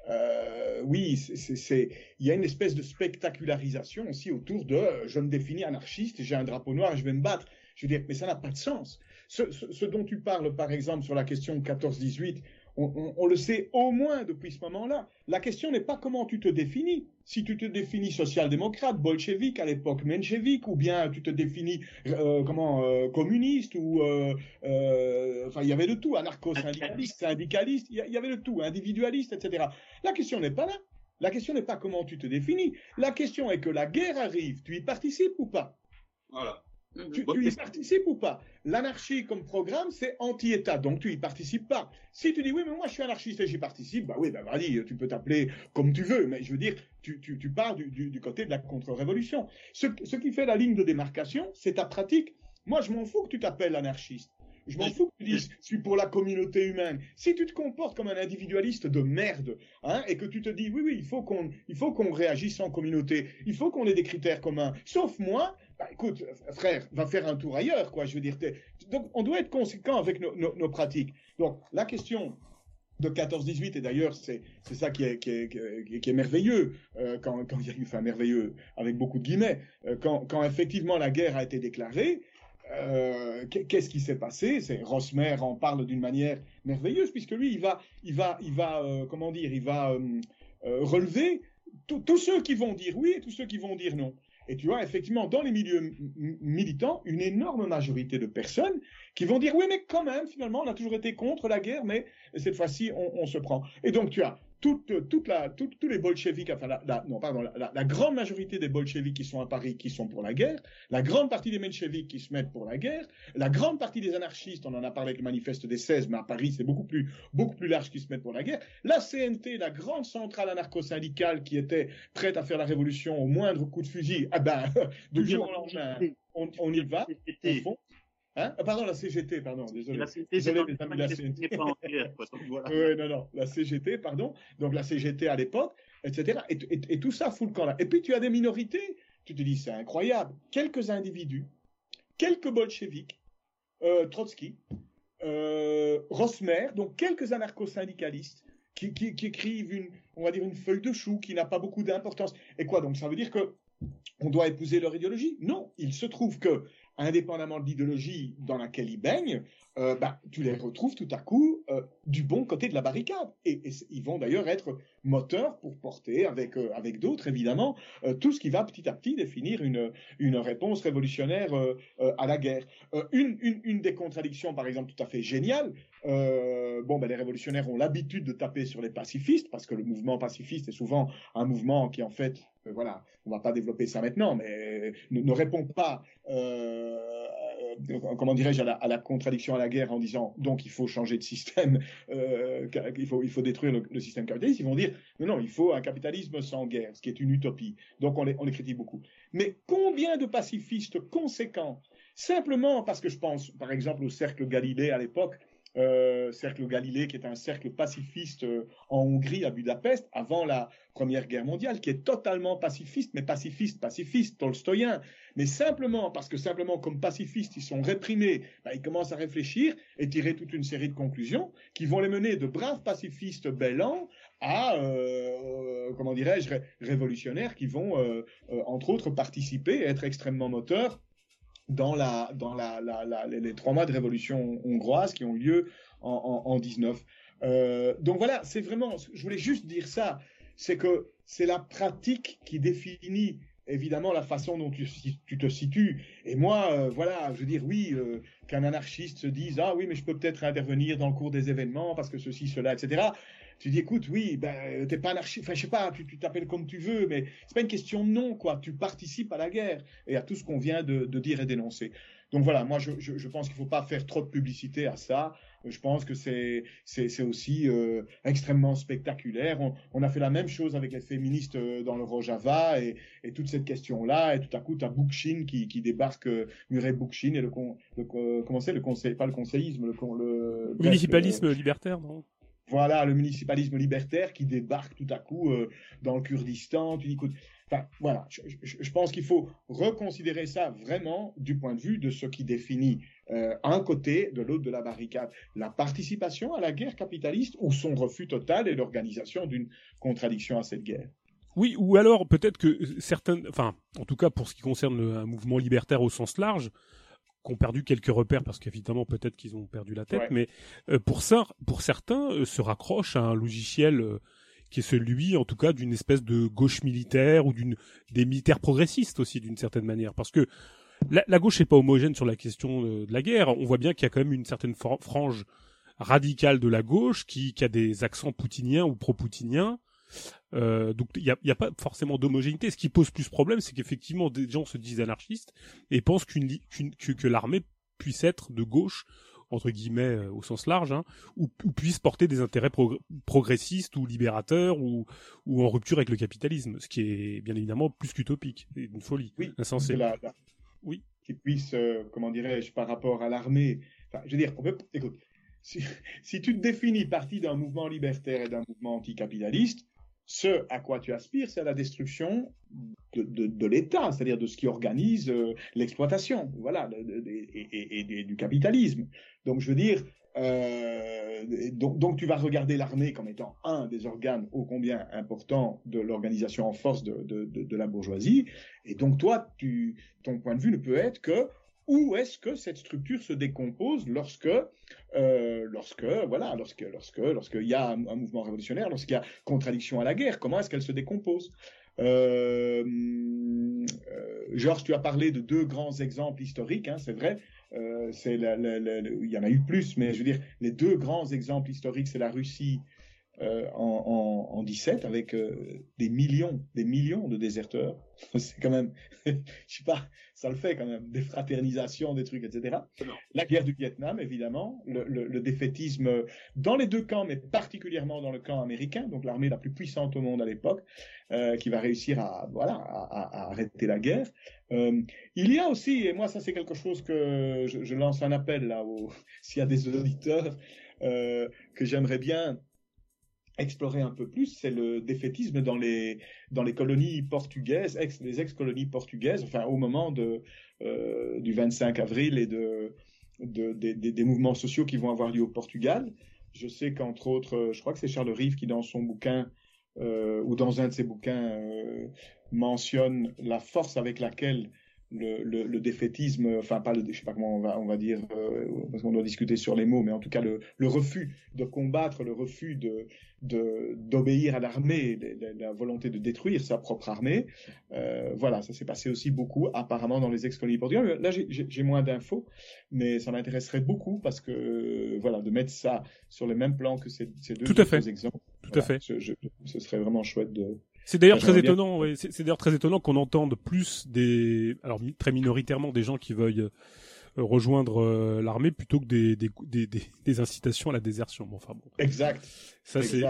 euh, oui, c'est, il y a une espèce de spectacularisation aussi autour de, euh, je me définis anarchiste, j'ai un drapeau noir je vais me battre. Je veux dire, mais ça n'a pas de sens. Ce, dont tu parles, par exemple, sur la question 14-18, on, on, on, le sait au moins depuis ce moment-là. La question n'est pas comment tu te définis. Si tu te définis social-démocrate, bolchevique à l'époque, menchevique, ou bien tu te définis euh, comment euh, communiste, ou euh, euh, enfin il y avait de tout, anarcho-syndicaliste, syndicaliste, il y, y avait de tout, individualiste, etc. La question n'est pas là. La question n'est pas comment tu te définis. La question est que la guerre arrive, tu y participes ou pas Voilà. Tu, tu, y participes ou pas? L'anarchie comme programme, c'est anti-État, donc tu y participes pas. Si tu dis oui, mais moi je suis anarchiste et j'y participe, bah oui, bah vas-y, tu peux t'appeler comme tu veux, mais je veux dire, tu, tu, tu pars du, du, du, côté de la contre-révolution. Ce, ce qui fait la ligne de démarcation, c'est ta pratique. Moi, je m'en fous que tu t'appelles anarchiste. Je m'en fous que tu dises, je suis pour la communauté humaine. Si tu te comportes comme un individualiste de merde, hein, et que tu te dis, oui, oui, il faut qu'on, il faut qu'on réagisse en communauté, il faut qu'on ait des critères communs. Sauf moi, bah, écoute, frère, va faire un tour ailleurs, quoi. Je veux dire, donc, on doit être conséquent avec nos, nos, nos pratiques. Donc, la question de 14-18, et d'ailleurs, c'est, c'est ça qui est, qui est, qui est, qui est merveilleux, euh, quand, quand il y a eu, enfin, merveilleux, avec beaucoup de guillemets, euh, quand, quand effectivement la guerre a été déclarée, euh, qu'est-ce qui s'est passé? C'est Rosmer en parle d'une manière merveilleuse puisque lui, il va, il va, il va, euh, comment dire, il va euh, relever tous ceux qui vont dire oui et tous ceux qui vont dire non. Et tu vois, effectivement, dans les milieux militants, une énorme majorité de personnes qui vont dire oui, mais quand même, finalement, on a toujours été contre la guerre, mais cette fois-ci, on, on se prend. Et donc, tu as toute, toute la, toute, tous les bolcheviks, enfin, la, la, non, pardon, la, la, grande majorité des bolcheviks qui sont à Paris, qui sont pour la guerre, la grande partie des mencheviks qui se mettent pour la guerre, la grande partie des anarchistes, on en a parlé avec le manifeste des 16, mais à Paris, c'est beaucoup plus, beaucoup plus large qui se mettent pour la guerre, la CNT, la grande centrale anarcho-syndicale qui était prête à faire la révolution au moindre coup de fusil, ah ben, [laughs] de jour au lendemain, on, on y va, on fonce. Hein pardon, la CGT, pardon, désolé. La CGT, désolé, les amis de la CGT. Pas en guerre, quoi, donc [laughs] voilà. oui, non, non, la CGT, pardon. Donc la CGT à l'époque, etc. Et, et, et, tout ça fout le camp là. Et puis tu as des minorités, tu te dis, c'est incroyable. Quelques individus, quelques bolcheviks, euh, Trotsky, euh, Rosmer, donc quelques anarcho-syndicalistes qui, qui, qui, écrivent une, on va dire, une feuille de chou qui n'a pas beaucoup d'importance. Et quoi, donc ça veut dire que on doit épouser leur idéologie? Non, il se trouve que, indépendamment de l'idéologie dans laquelle ils baignent, euh, bah, tu les retrouves tout à coup euh, du bon côté de la barricade. Et, ils vont d'ailleurs être moteurs pour porter, avec, euh, avec d'autres évidemment, tout ce qui va petit à petit définir une, une réponse révolutionnaire à la guerre. Une, une, des contradictions, par exemple, tout à fait géniale, bon, ben, les révolutionnaires ont l'habitude de taper sur les pacifistes, parce que le mouvement pacifiste est souvent un mouvement qui, en fait, voilà, on va pas développer ça maintenant, mais ne, ne répond pas euh, comment dirais-je, à la, contradiction à la guerre en disant donc il faut changer de système, [laughs] euh, il, faut, il faut détruire le, système capitaliste, ils vont dire non, non, il faut un capitalisme sans guerre, ce qui est une utopie. Donc on les, on les critique beaucoup. Mais combien de pacifistes conséquents, simplement parce que je pense par exemple au cercle Galilée à l'époque, euh, cercle Galilée, qui est un cercle pacifiste euh, en Hongrie, à Budapest, avant la Première Guerre mondiale, qui est totalement pacifiste, mais pacifiste, pacifiste, tolstoïen. Mais simplement, parce que simplement comme pacifistes, ils sont réprimés, bah, ils commencent à réfléchir et tirer toute une série de conclusions qui vont les mener de braves pacifistes bellants à, euh, comment dirais-je, révolutionnaires qui vont, entre autres, participer et être extrêmement moteurs dans, la, dans la, les trois mois de révolution hongroise qui ont lieu en, en, en 19. Euh, donc voilà, c'est vraiment, je voulais juste dire ça, c'est que c'est la pratique qui définit évidemment la façon dont tu, tu te situes. Et moi, euh, voilà, je veux dire, oui, euh, qu'un anarchiste se dise, ah oui, mais je peux peut-être intervenir dans le cours des événements parce que ceci, cela, etc. Tu dis, écoute, oui, ben, t'es pas anarchiste, enfin, je sais pas, tu t'appelles comme tu veux, mais c'est pas une question de nom, quoi. Tu participes à la guerre et à tout ce qu'on vient de, dire et dénoncer. Donc voilà, moi, je, je, pense qu'il faut pas faire trop de publicité à ça. Je pense que c'est c'est aussi euh, extrêmement spectaculaire. On, a fait la même chose avec les féministes euh, dans le Rojava et, et toute cette question-là. Et tout à coup, tu as Bookchin qui, qui débarque, euh, Murray Bookchin et le, con, le comment c'est le conseil, pas le conseillisme, le, municipalisme libértaire, non? Voilà, le municipalisme libertaire qui débarque tout à coup euh, dans le Kurdistan. Tu dis, écoute, enfin, voilà, je, pense qu'il faut reconsidérer ça vraiment du point de vue de ce qui définit euh, un côté de l'autre de la barricade, la participation à la guerre capitaliste ou son refus total et l'organisation d'une contradiction à cette guerre. Oui, ou alors peut-être que certaines, enfin, en tout cas pour ce qui concerne le, un mouvement libertaire au sens large, ont perdu quelques repères parce qu'évidemment peut-être qu'ils ont perdu la tête, mais euh, pour ça, pour certains, euh, se raccrochent à un logiciel euh, qui est celui, en tout cas, d'une espèce de gauche militaire ou d'une des militaires progressistes aussi d'une certaine manière, parce que la, la gauche n'est pas homogène sur la question de la guerre. On voit bien qu'il y a quand même une certaine frange radicale de la gauche qui, qui a des accents poutiniens ou pro-poutiniens euh, donc il n'y a, y a, pas forcément d'homogénéité. Ce qui pose plus problème, c'est qu'effectivement des gens se disent anarchistes et pensent qu'une, que, que l'armée puisse être de gauche entre guillemets euh, au sens large, hein, ou, puisse porter des intérêts progressistes ou libérateurs ou, ou en rupture avec le capitalisme, ce qui est bien évidemment plus qu'utopique, une folie, oui, insensée. Oui. Qui puisse, euh, comment dirais-je, par rapport à l'armée, enfin, je veux dire, on peut, écoute, si, [laughs] si tu te définis partie d'un mouvement libertaire et d'un mouvement anticapitaliste, ce à quoi tu aspires, c'est la destruction de, de, l'État, c'est-à-dire de ce qui organise euh, l'exploitation, voilà, et, du capitalisme. Donc, je veux dire, euh, donc, tu vas regarder l'armée comme étant un des organes ô combien importants de l'organisation en force de, de, la bourgeoisie, et donc toi, tu, ton point de vue ne peut être que où est-ce que cette structure se décompose lorsque, euh, lorsque, voilà, lorsque, lorsque, lorsqu'il y a un, mouvement révolutionnaire, lorsqu'il y a contradiction à la guerre, comment est-ce qu'elle se décompose? Euh, euh, Georges, tu as parlé de deux grands exemples historiques, hein, c'est vrai. Euh, il y en a eu plus, mais je veux dire, les deux grands exemples historiques, c'est la Russie euh, en, en, en, 17 avec euh, des millions, des millions de déserteurs. [laughs] C'est quand même, [laughs] je sais pas, ça le fait quand même, des fraternisations, des trucs, etc. La guerre du Vietnam, évidemment, le, le, le, défaitisme dans les deux camps, mais particulièrement dans le camp américain, donc l'armée la plus puissante au monde à l'époque, euh, qui va réussir à, voilà, à, à arrêter la guerre. Il y a aussi, et moi ça c'est quelque chose que je, je, lance un appel là, [laughs] s'il y a des auditeurs que j'aimerais bien explorer un peu plus, c'est le défaitisme dans les dans les colonies portugaises, ex, les ex-colonies portugaises, enfin au moment de euh, du 25 avril et de, des mouvements sociaux qui vont avoir lieu au Portugal. Je sais qu'entre autres, je crois que c'est Charles Rive qui dans son bouquin euh, ou dans un de ses bouquins, euh, mentionne la force avec laquelle le, le, le, défaitisme, enfin pas le, je sais pas comment on va, on va dire, euh, parce qu'on doit discuter sur les mots, mais en tout cas le, le refus de combattre, le refus de d'obéir à l'armée, la, la, volonté de détruire sa propre armée. Euh, voilà, ça s'est passé aussi beaucoup apparemment dans les ex-colonies portugaises. Là, j'ai moins d'infos, mais ça m'intéresserait beaucoup parce que voilà, de mettre ça sur le même plan que ces, ces deux, Tout à fait. exemples. Tout voilà, à fait. Je, je, ce serait vraiment chouette de c'est d'ailleurs très étonnant. Ouais, c'est d'ailleurs très étonnant qu'on entende plus des, alors très minoritairement des gens qui veuillent euh, rejoindre euh, l'armée plutôt que des des, des, des, des, incitations à la désertion. Bon, enfin bon. Exact. Ça c'est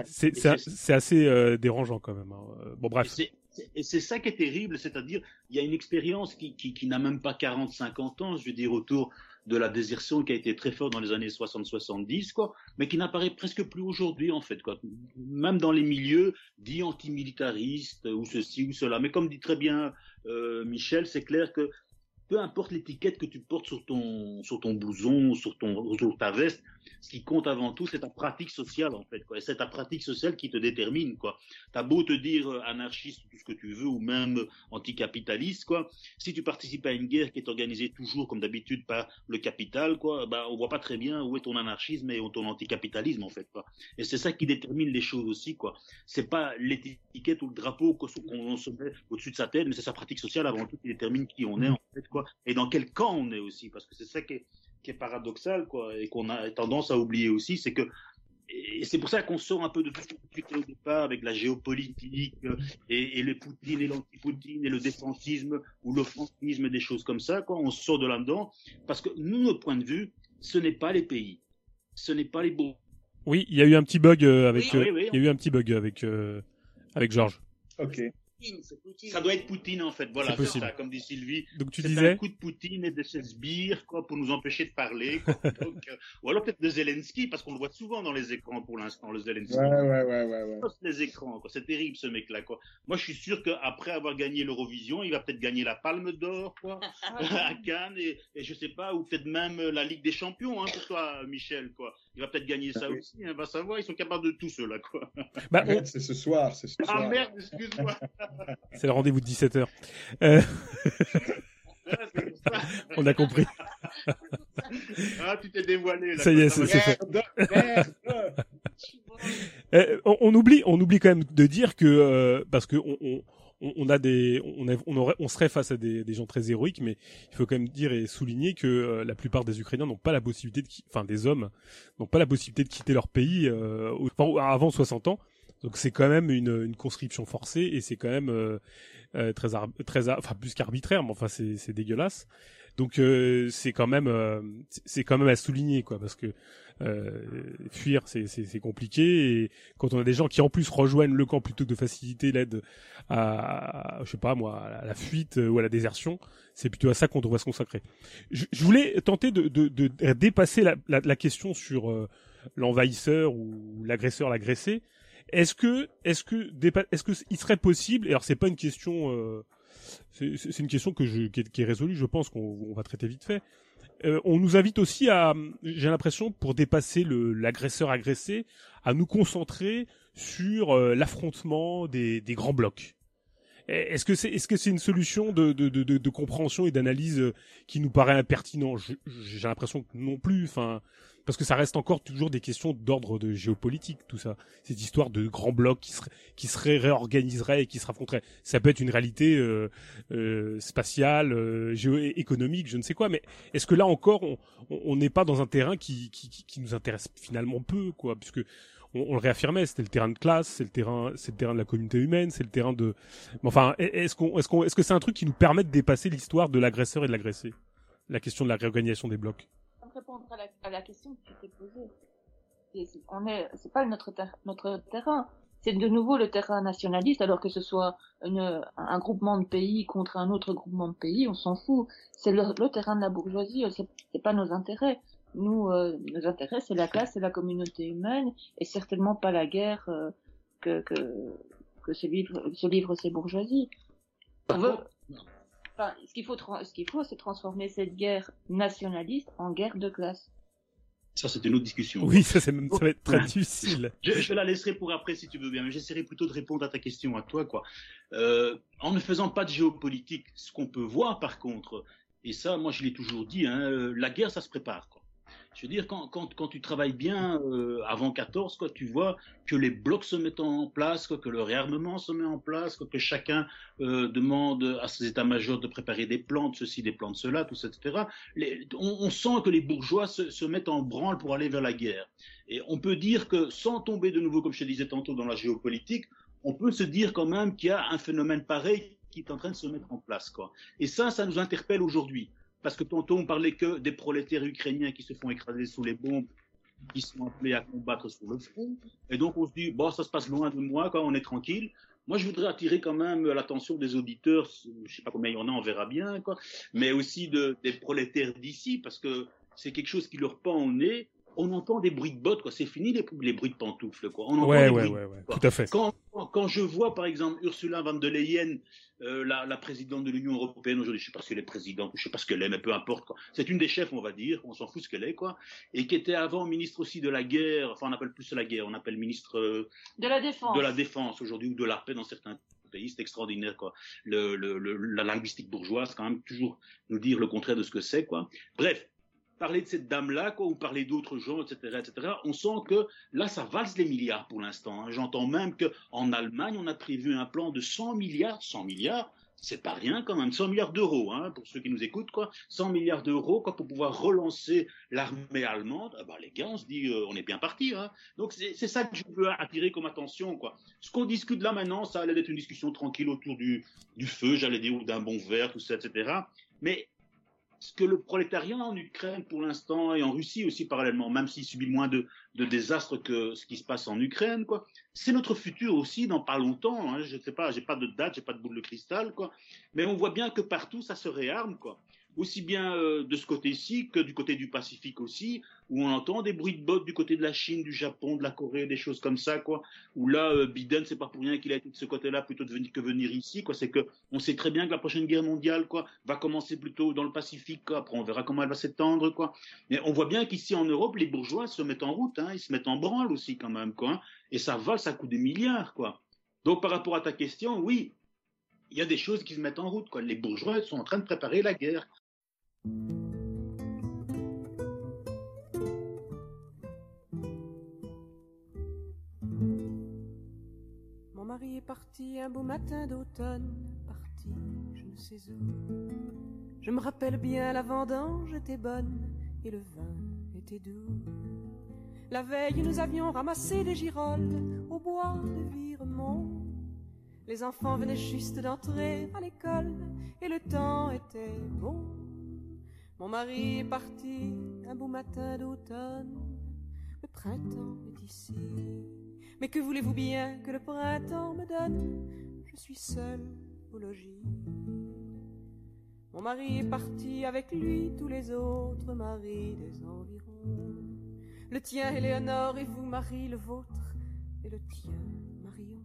c'est assez euh, dérangeant quand même. Hein. Bon bref. Et c'est ça qui est terrible, c'est-à-dire il y a une expérience qui, qui, qui n'a même pas 40-50 ans, je veux dire autour de la désertion qui a été très forte dans les années 60-70, quoi, mais qui n'apparaît presque plus aujourd'hui, en fait, quoi. Même dans les milieux dits antimilitaristes, ou ceci ou cela. Mais comme dit très bien euh, Michel, c'est clair que peu importe l'étiquette que tu portes sur ton, sur ton blouson, sur, ton, sur ta veste, ce qui compte avant tout, c'est ta pratique sociale, en fait. Et c'est ta pratique sociale qui te détermine. quoi. T'as beau te dire euh, anarchiste, tout ce que tu veux, ou même anticapitaliste, quoi. Si tu participes à une guerre qui est organisée toujours, comme d'habitude, par le capital, quoi, bah, on voit pas très bien où est ton anarchisme et ton anticapitalisme, en fait. Quoi. Et c'est ça qui détermine les choses aussi. quoi. C'est pas l'étiquette ou le drapeau qu'on se met au-dessus de sa tête, mais c'est sa pratique sociale avant tout qui détermine qui on est, en fait. quoi. Et dans quel camp on est aussi. Parce que c'est ça qui est qui est paradoxal, quoi, et qu'on a tendance à oublier aussi, c'est que et c'est pour ça qu'on sort un peu de tout ce qu'on au départ avec la géopolitique et, et le Poutine et l'anti-Poutine et le défensisme ou l'offensisme, des choses comme ça, quoi. On sort de là-dedans parce que nous, notre point de vue, ce n'est pas les pays, ce n'est pas les beaux. Oui, il y a eu un petit bug euh, avec, oui, oui, oui. il y a eu un petit bug avec euh, avec Georges. Ok. Poutine, Poutine. Ça doit être Poutine en fait, voilà, c'est ça, comme dit Sylvie. Donc tu c'est disais un coup de Poutine et de ses sbires quoi pour nous empêcher de parler. Quoi. [laughs] Donc, euh, ou alors peut-être de Zelensky parce qu'on le voit souvent dans les écrans pour l'instant, le Zelensky. Ouais ouais ouais ouais. ouais. Les écrans, quoi. C'est terrible ce mec-là quoi. Moi je suis sûr qu'après avoir gagné l'Eurovision, il va peut-être gagner la Palme d'Or quoi [laughs] à Cannes et, et je sais pas ou peut-être même la Ligue des Champions hein, pour toi Michel quoi. Il va peut-être gagner ça oui. aussi, hein, va savoir, ils sont capables de tout ceux-là quoi. Bah, on... C'est ce soir, c'est ce soir. Ah merde, excuse-moi. C'est le rendez-vous de 17h. Euh... [laughs] On a compris. ah, tu t'es dévoilé. Là, ça y est, c'est fait. euh, on, on, oublie, on oublie quand même de dire que euh, parce que on, on, on, a des, on, a, on, aurait, on serait face à des, des, gens très héroïques, mais il faut quand même dire et souligner que euh, la plupart des Ukrainiens n'ont pas la possibilité de, enfin des hommes n'ont pas la possibilité de quitter leur pays euh, avant 60 ans. Donc c'est quand même une, une, conscription forcée et c'est quand même euh, euh, très très enfin plus qu'arbitraire, mais enfin c'est c'est dégueulasse. Donc euh, c'est quand même euh, c'est quand même à souligner quoi parce que fuir c'est c'est compliqué et quand on a des gens qui en plus rejoignent le camp plutôt que de faciliter l'aide à, je sais pas moi à la fuite ou à la désertion, c'est plutôt à ça qu'on devrait se consacrer. Je, je voulais tenter de, de, de dépasser la, la, la question sur l'envahisseur ou l'agresseur l'agressé est-ce que, est-ce que, est-ce que il serait possible, et alors c'est pas une question, euh, c'est une question que je, qui, est, résolue, je pense qu'on va traiter vite fait. Euh, on nous invite aussi à, j'ai l'impression, pour dépasser l'agresseur agressé, à nous concentrer sur euh, l'affrontement des, des grands blocs. Est-ce que c'est est-ce que c'est une solution de, de, de, de compréhension et d'analyse euh, qui nous paraît impertinent? J'ai l'impression que non plus. Enfin, parce que ça reste encore toujours des questions d'ordre de géopolitique, tout ça. Cette histoire de grands blocs qui seraient qui seraient réorganiseraient et qui se affronteraient. Ça peut être une réalité euh, euh, spatiale, euh, géoéconomique, je ne sais quoi. Mais est-ce que là encore, on n'est pas dans un terrain qui, qui, qui nous intéresse finalement peu, quoi, puisque on, on, le réaffirmait, c'était le terrain de classe, c'est le terrain, c'est le terrain de la communauté humaine, c'est le terrain de. Mais enfin, est-ce qu'on, est-ce qu'on, est-ce que c'est un truc qui nous permet de dépasser l'histoire de l'agresseur et de l'agressé? La question de la réorganisation des blocs. Répondre à la, à la question que tu t'es posée, c'est, on est, c'est pas notre ter notre terrain. C'est de nouveau le terrain nationaliste, alors que ce soit une, un groupement de pays contre un autre groupement de pays, on s'en fout. C'est le, le, terrain de la bourgeoisie, c'est, c'est pas nos intérêts. Nous, euh, nos intérêts, c'est la classe, c'est la communauté humaine, et certainement pas la guerre euh, que, que, que se livrent se livre ces bourgeoisies. On veut, enfin, ce qu'il faut, ce qu'il faut, c'est transformer cette guerre nationaliste en guerre de classe. Ça, c'était une autre discussion. Oui, ça, c'est même, ça va être très [laughs] difficile. Je, je, la laisserai pour après si tu veux bien, mais j'essaierai plutôt de répondre à ta question à toi, quoi. Euh, en ne faisant pas de géopolitique, ce qu'on peut voir par contre, et ça, moi, je l'ai toujours dit, hein, la guerre, ça se prépare, quoi. Je veux dire, quand, quand, tu travailles bien euh, avant 14, quoi, tu vois que les blocs se mettent en place, quoi, que le réarmement se met en place, quoi, que chacun euh, demande à ses états-majors de préparer des plans de ceci, des plans de cela, tout ça, etc. On, sent que les bourgeois se, se, mettent en branle pour aller vers la guerre. Et on peut dire que, sans tomber de nouveau, comme je te disais tantôt, dans la géopolitique, on peut se dire quand même qu'il y a un phénomène pareil qui est en train de se mettre en place. Quoi. Et ça, ça nous interpelle aujourd'hui parce que tantôt on parlait que des prolétaires ukrainiens qui se font écraser sous les bombes, qui sont appelés à combattre sur le front, et donc on se dit bon ça se passe loin de moi, quand on est tranquille. Moi, je voudrais attirer quand même l'attention des auditeurs, je sais pas combien il y en a, on verra bien, quoi, mais aussi de, des prolétaires d'ici, parce que c'est quelque chose qui leur pend au nez. On entend des bruits de bottes, quoi. C'est fini les, les, bruits de pantoufles, quoi. On entend ouais, des ouais, bruits ouais, tout à fait. Quand, quand je vois, par exemple, Ursula von der Leyen, euh, la, la, présidente de l'Union européenne aujourd'hui, je sais pas si elle est présidente, je sais pas ce qu'elle est, mais peu importe. C'est une des chefs, on va dire, on s'en fout ce qu'elle est, quoi. Et qui était avant ministre aussi de la guerre, enfin on appelle plus la guerre, on appelle ministre euh, de la défense, de la défense aujourd'hui ou de la paix dans certains pays, c'est extraordinaire, quoi. Le, le, le, la linguistique bourgeoise, quand même, toujours nous dire le contraire de ce que c'est, quoi. Bref, parler de cette dame-là, ou parler d'autres gens, etc., etc., on sent que là, ça valse les milliards pour l'instant. Hein. J'entends même qu'en Allemagne, on a prévu un plan de 100 milliards, 100 milliards, c'est pas rien quand même, 100 milliards d'euros, hein, pour ceux qui nous écoutent, quoi, 100 milliards d'euros, quoi, pour pouvoir relancer l'armée allemande. Ah bah, les gars, on se dit, euh, on est bien parti, hein. Donc c'est ça que je veux attirer comme attention, quoi. Ce qu'on discute là maintenant, ça allait être une discussion tranquille autour du, du feu, j'allais dire, ou d'un bon verre, tout ça, etc. Mais ce que le prolétariat en Ukraine pour l'instant et en Russie aussi parallèlement, même s'il subit moins de, désastres que ce qui se passe en Ukraine, quoi. C'est notre futur aussi dans pas longtemps. Hein. Je sais pas, j'ai pas de date, j'ai pas de boule de cristal, quoi. Mais on voit bien que partout ça se réarme, quoi. Aussi bien euh, de ce côté-ci que du côté du Pacifique aussi, où on entend des bruits de bottes du côté de la Chine, du Japon, de la Corée, des choses comme ça, quoi. Où là, euh, Biden, c'est pas pour rien qu'il a été de ce côté-là plutôt que venir ici, quoi. C'est que on sait très bien que la prochaine guerre mondiale, quoi, va commencer plutôt dans le Pacifique. Après, on verra comment elle va s'étendre, quoi. Mais on voit bien qu'ici en Europe, les bourgeois se mettent en route, hein. Ils se mettent en branle aussi, quand même, quoi. Hein. Et ça va, ça coûte des milliards, quoi. Donc, par rapport à ta question, oui, il y a des choses qui se mettent en route, quoi. Les bourgeois sont en train de préparer la guerre. Mon mari est parti un beau matin d'automne, parti je ne sais où. Je me rappelle bien la vendange était bonne et le vin était doux. La veille nous avions ramassé des girolles au bois de Viremont. Les enfants venaient juste d'entrer à l'école et le temps était bon. Mon mari est parti un beau matin d'automne. Le printemps est ici. Mais que voulez-vous bien que le printemps me donne? Je suis seule au logis. Mon mari est parti avec lui tous les autres maris des environs. Le tien, Éléonore, et vous, Marie, le vôtre, et le tien, Marion.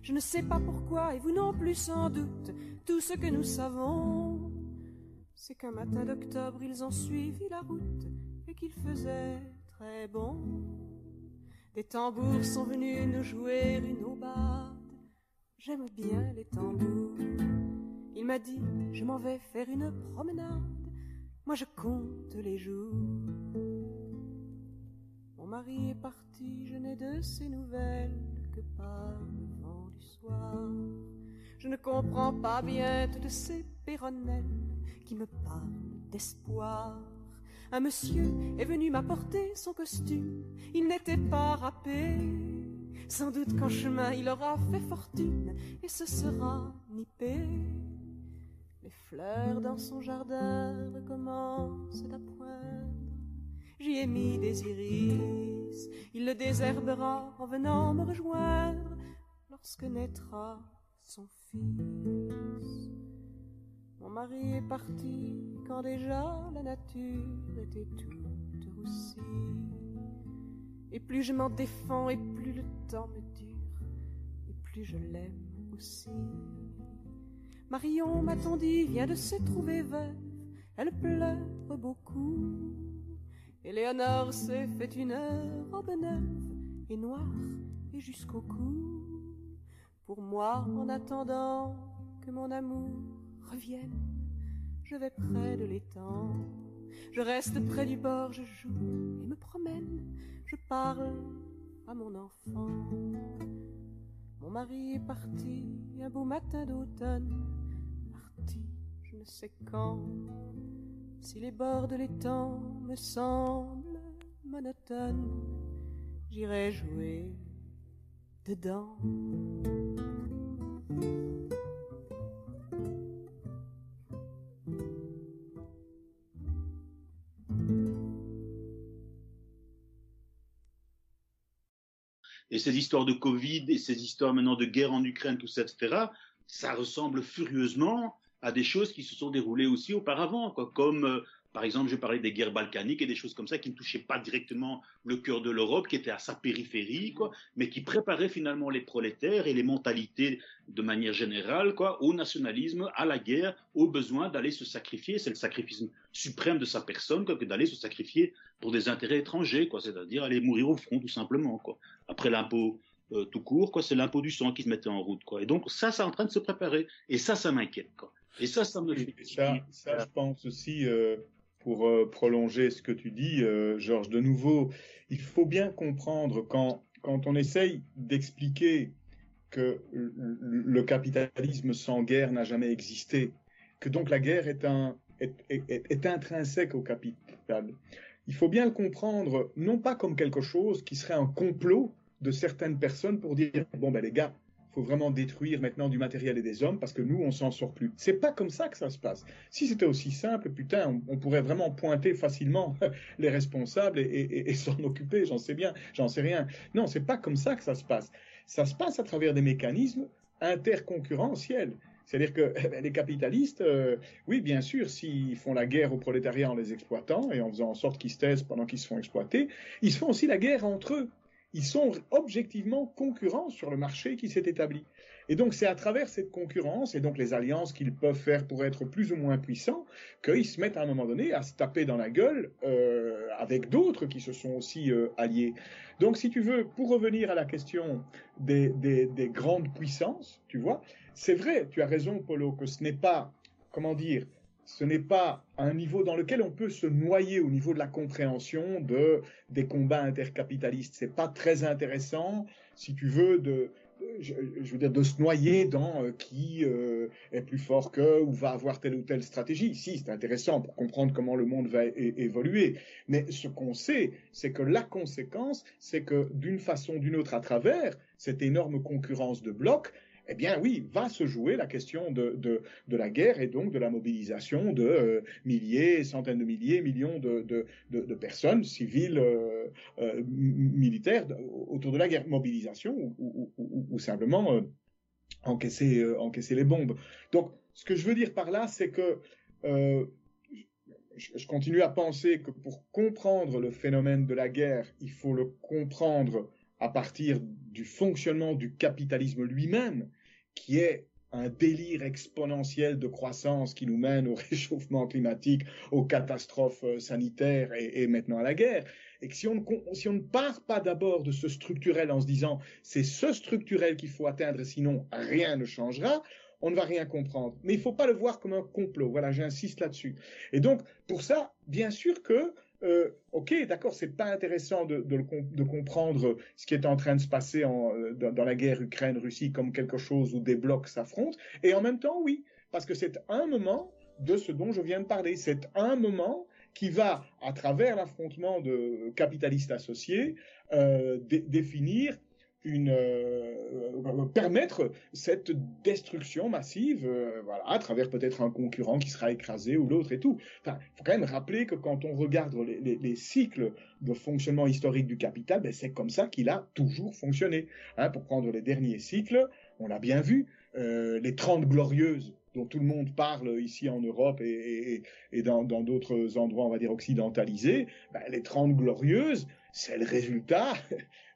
Je ne sais pas pourquoi, et vous non plus sans doute, tout ce que nous savons c'est qu'un matin d'octobre ils ont suivi la route et qu'il faisait très bon. Des tambours sont venus nous jouer une aubade. J'aime bien les tambours. Il m'a dit, je m'en vais faire une promenade. Moi je compte les jours. Mon mari est parti, je n'ai de ses nouvelles que par le vent du soir. Je ne comprends pas bien toutes ces péronnelles qui me parle d'espoir. Un monsieur est venu m'apporter son costume, il n'était pas râpé. Sans doute qu'en chemin il aura fait fortune et se sera nippé. Les fleurs dans son jardin recommencent à poindre. J'y ai mis des iris, il le désherbera en venant me rejoindre lorsque naîtra son fils. Mon mari est parti quand déjà la nature était toute roussie. Et plus je m'en défends et plus le temps me dure, et plus je l'aime aussi. Marion, m'a-t-on dit, vient de se trouver veuve, elle pleure beaucoup. Éléonore s'est fait une robe neuve et noire et jusqu'au cou. Pour moi, en attendant que mon amour je vais près de l'étang. Je reste près du bord, je joue et me promène. Je parle à mon enfant. Mon mari est parti un beau matin d'automne, parti je ne sais quand. Si les bords de l'étang me semblent monotones, j'irai jouer dedans. Et ces histoires de Covid et ces histoires maintenant de guerre en Ukraine, tout ça, etc., ça ressemble furieusement à des choses qui se sont déroulées aussi auparavant, quoi, comme euh, par exemple, je parlais des guerres balkaniques et des choses comme ça qui ne touchaient pas directement le cœur de l'Europe, qui étaient à sa périphérie, quoi, mais qui préparaient finalement les prolétaires et les mentalités de manière générale, quoi, au nationalisme, à la guerre, au besoin d'aller se sacrifier. C'est le sacrifice suprême de sa personne, quoi, que d'aller se sacrifier pour des intérêts étrangers, quoi, c'est-à-dire aller mourir au front, tout simplement, quoi. Après l'impôt euh, tout court, quoi, c'est l'impôt du sang qui se mettait en route, quoi. Et donc ça, c'est en train de se préparer. Et ça, ça m'inquiète, quoi. Et ça, ça me fait. Ça, ça, je pense aussi. Euh pour euh, prolonger ce que tu dis, euh, Georges, de nouveau, il faut bien comprendre quand, quand on essaye d'expliquer que le capitalisme sans guerre n'a jamais existé, que donc la guerre est, un, est, est, est, intrinsèque au capital. Il faut bien le comprendre, non pas comme quelque chose qui serait un complot de certaines personnes pour dire, bon ben les gars, faut vraiment détruire maintenant du matériel et des hommes parce que nous, on s'en sort plus. C'est pas comme ça que ça se passe. Si c'était aussi simple, putain, on, pourrait vraiment pointer facilement [laughs] les responsables et, s'en occuper. J'en sais bien, j'en sais rien. Non, c'est pas comme ça que ça se passe. Ça se passe à travers des mécanismes interconcurrentiels. C'est-à-dire que [laughs] les capitalistes, euh, oui, bien sûr, s'ils font la guerre au prolétariat en les exploitant et en faisant en sorte qu'ils se taisent pendant qu'ils se font exploiter, ils se font aussi la guerre entre eux ils sont objectivement concurrents sur le marché qui s'est établi. Et donc c'est à travers cette concurrence et donc les alliances qu'ils peuvent faire pour être plus ou moins puissants qu'ils se mettent à un moment donné à se taper dans la gueule euh, avec d'autres qui se sont aussi euh, alliés. Donc si tu veux, pour revenir à la question des, des, des grandes puissances, tu vois, c'est vrai, tu as raison Polo, que ce n'est pas, comment dire, ce n'est pas un niveau dans lequel on peut se noyer au niveau de la compréhension de des combats intercapitalistes. C'est pas très intéressant, si tu veux, de je, veux dire de se noyer dans euh, qui euh, est plus fort que ou va avoir telle ou telle stratégie. Si, c'est intéressant pour comprendre comment le monde va évoluer. Mais ce qu'on sait, c'est que la conséquence, c'est que d'une façon ou d'une autre, à travers cette énorme concurrence de blocs, eh bien oui, va se jouer la question de, de, la guerre et donc de la mobilisation de euh, milliers, centaines de milliers, millions de, de personnes civiles, euh, euh, militaires autour de la guerre. Mobilisation ou, ou simplement encaisser, encaisser les bombes. Donc, ce que je veux dire par là, c'est que je continue à penser que pour comprendre le phénomène de la guerre, il faut le comprendre à partir du fonctionnement du capitalisme lui-même, qui est un délire exponentiel de croissance qui nous mène au [laughs] réchauffement climatique, aux catastrophes euh, sanitaires et, maintenant à la guerre. Et que si on, si on ne part pas d'abord de ce structurel en se disant c'est ce structurel qu'il faut atteindre, sinon rien ne changera, on ne va rien comprendre. Mais il ne faut pas le voir comme un complot. Voilà, j'insiste là-dessus. Et donc, pour ça, bien sûr que euh, ok, d'accord, c'est pas intéressant de, comprendre ce qui est en train de se passer euh, dans, la guerre Ukraine-Russie comme quelque chose où des blocs s'affrontent, et en même temps, oui, parce que c'est un moment de ce dont je viens de parler, c'est un moment qui va, à travers l'affrontement de capitalistes associés, euh, définir une, euh, permettre cette destruction massive, euh, voilà, à travers peut-être un concurrent qui sera écrasé ou l'autre et tout. Enfin, faut quand même rappeler que quand on regarde les, les, les cycles de fonctionnement historique du capital, ben c'est comme ça qu'il a toujours fonctionné. Hein, pour prendre les derniers cycles, on l'a bien vu, euh, les 30 glorieuses dont tout le monde parle ici en Europe et dans d'autres endroits, on va dire, occidentalisés, ben, les 30 glorieuses, c'est le résultat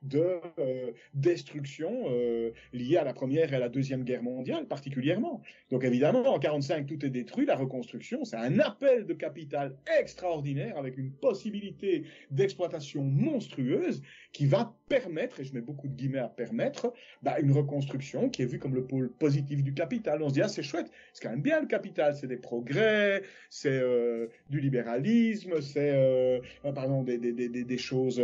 de euh, destruction euh, liée à la première et à la deuxième guerre mondiale particulièrement. Donc évidemment, en 45, tout est détruit. La reconstruction, c'est un appel de capital extraordinaire avec une possibilité d'exploitation monstrueuse qui va permettre, et je mets beaucoup de guillemets à permettre, bah, une reconstruction qui est vue comme le pôle positif du capital. On se dit, ah, c'est chouette, c'est quand même bien le capital, c'est des progrès, c'est euh, du libéralisme, c'est, pardon, des, des, des choses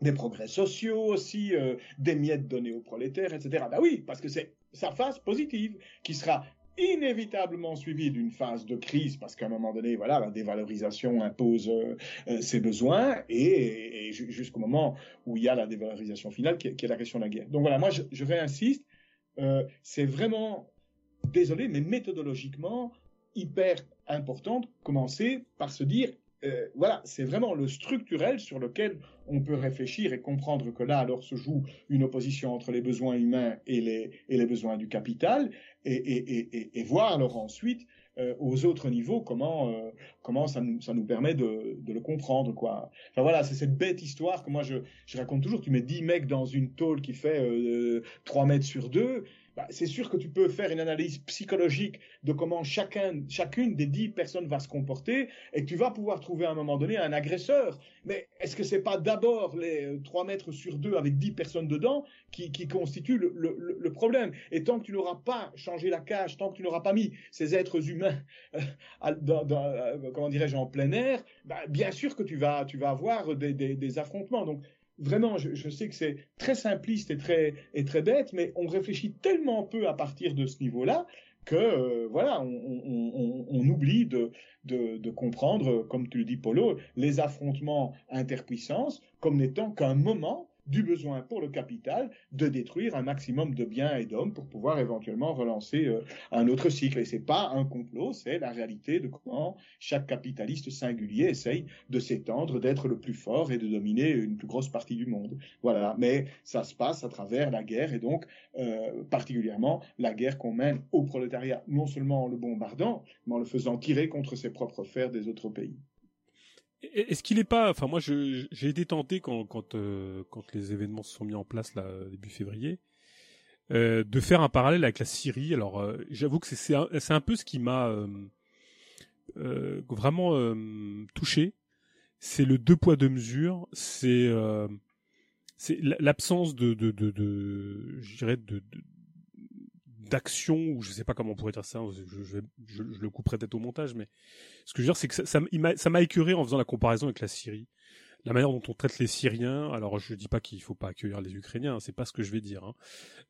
des progrès sociaux aussi, euh, des miettes données aux prolétaires, etc. Ben oui, parce que c'est sa phase positive qui sera inévitablement suivie d'une phase de crise parce qu'à un moment donné, voilà, la dévalorisation impose euh, euh, ses besoins et, jusqu'au moment où il y a la dévalorisation finale qui est, la question de la guerre. Donc voilà, moi je, réinsiste, c'est vraiment, désolé, mais méthodologiquement hyper important de commencer par se dire euh, voilà, c'est vraiment le structurel sur lequel on peut réfléchir et comprendre que là, alors, se joue une opposition entre les besoins humains et les, besoins du capital, et, voir alors ensuite euh, aux autres niveaux comment, euh, ça, nous, permet de, de, le comprendre. Quoi. Enfin voilà, c'est cette bête histoire que moi je, je raconte toujours. Tu mets 10 mecs dans une tôle qui fait 3 mètres sur 2, bah, c'est sûr que tu peux faire une analyse psychologique de comment chacun, chacune des dix personnes va se comporter et tu vas pouvoir trouver à un moment donné un agresseur. Mais est-ce que c'est pas d'abord les euh, trois mètres sur deux avec dix personnes dedans qui, constituent le, problème? Et tant que tu n'auras pas changé la cage, tant que tu n'auras pas mis ces êtres humains, euh, euh, comment dirais-je, en plein air, bah, bien sûr que tu vas, tu vas avoir des, des, des affrontements. Donc vraiment, je, sais que c'est très simpliste et très, bête, mais on réfléchit tellement peu à partir de ce niveau-là que euh, voilà, on, oublie de, comprendre, comme tu le dis, Polo, les affrontements interpuissances comme n'étant qu'un moment du besoin pour le capital de détruire un maximum de biens et d'hommes pour pouvoir éventuellement relancer euh, un autre cycle. Et c'est pas un complot, c'est la réalité de comment chaque capitaliste singulier essaye de s'étendre, d'être le plus fort et de dominer une plus grosse partie du monde. Voilà. Mais ça se passe à travers la guerre et donc euh, particulièrement la guerre qu'on mène au prolétariat, non seulement en le bombardant, mais en le faisant tirer contre ses propres fers des autres pays. Est-ce qu'il n'est pas, enfin moi j'ai été tenté quand quand euh, quand les événements se sont mis en place là début février, euh, de faire un parallèle avec la Syrie. Alors euh, j'avoue que c'est un, un, peu ce qui m'a euh, euh, vraiment touché. C'est le deux poids deux mesures. C'est c'est l'absence de de de, de je dirais de, de d'action ou je sais pas comment on pourrait dire ça je, je, je, je le couperai peut-être au montage mais ce que je veux dire c'est que ça ça m'a écœuré en faisant la comparaison avec la Syrie la manière dont on traite les Syriens alors je dis pas qu'il faut pas accueillir les Ukrainiens hein, c'est pas ce que je vais dire hein.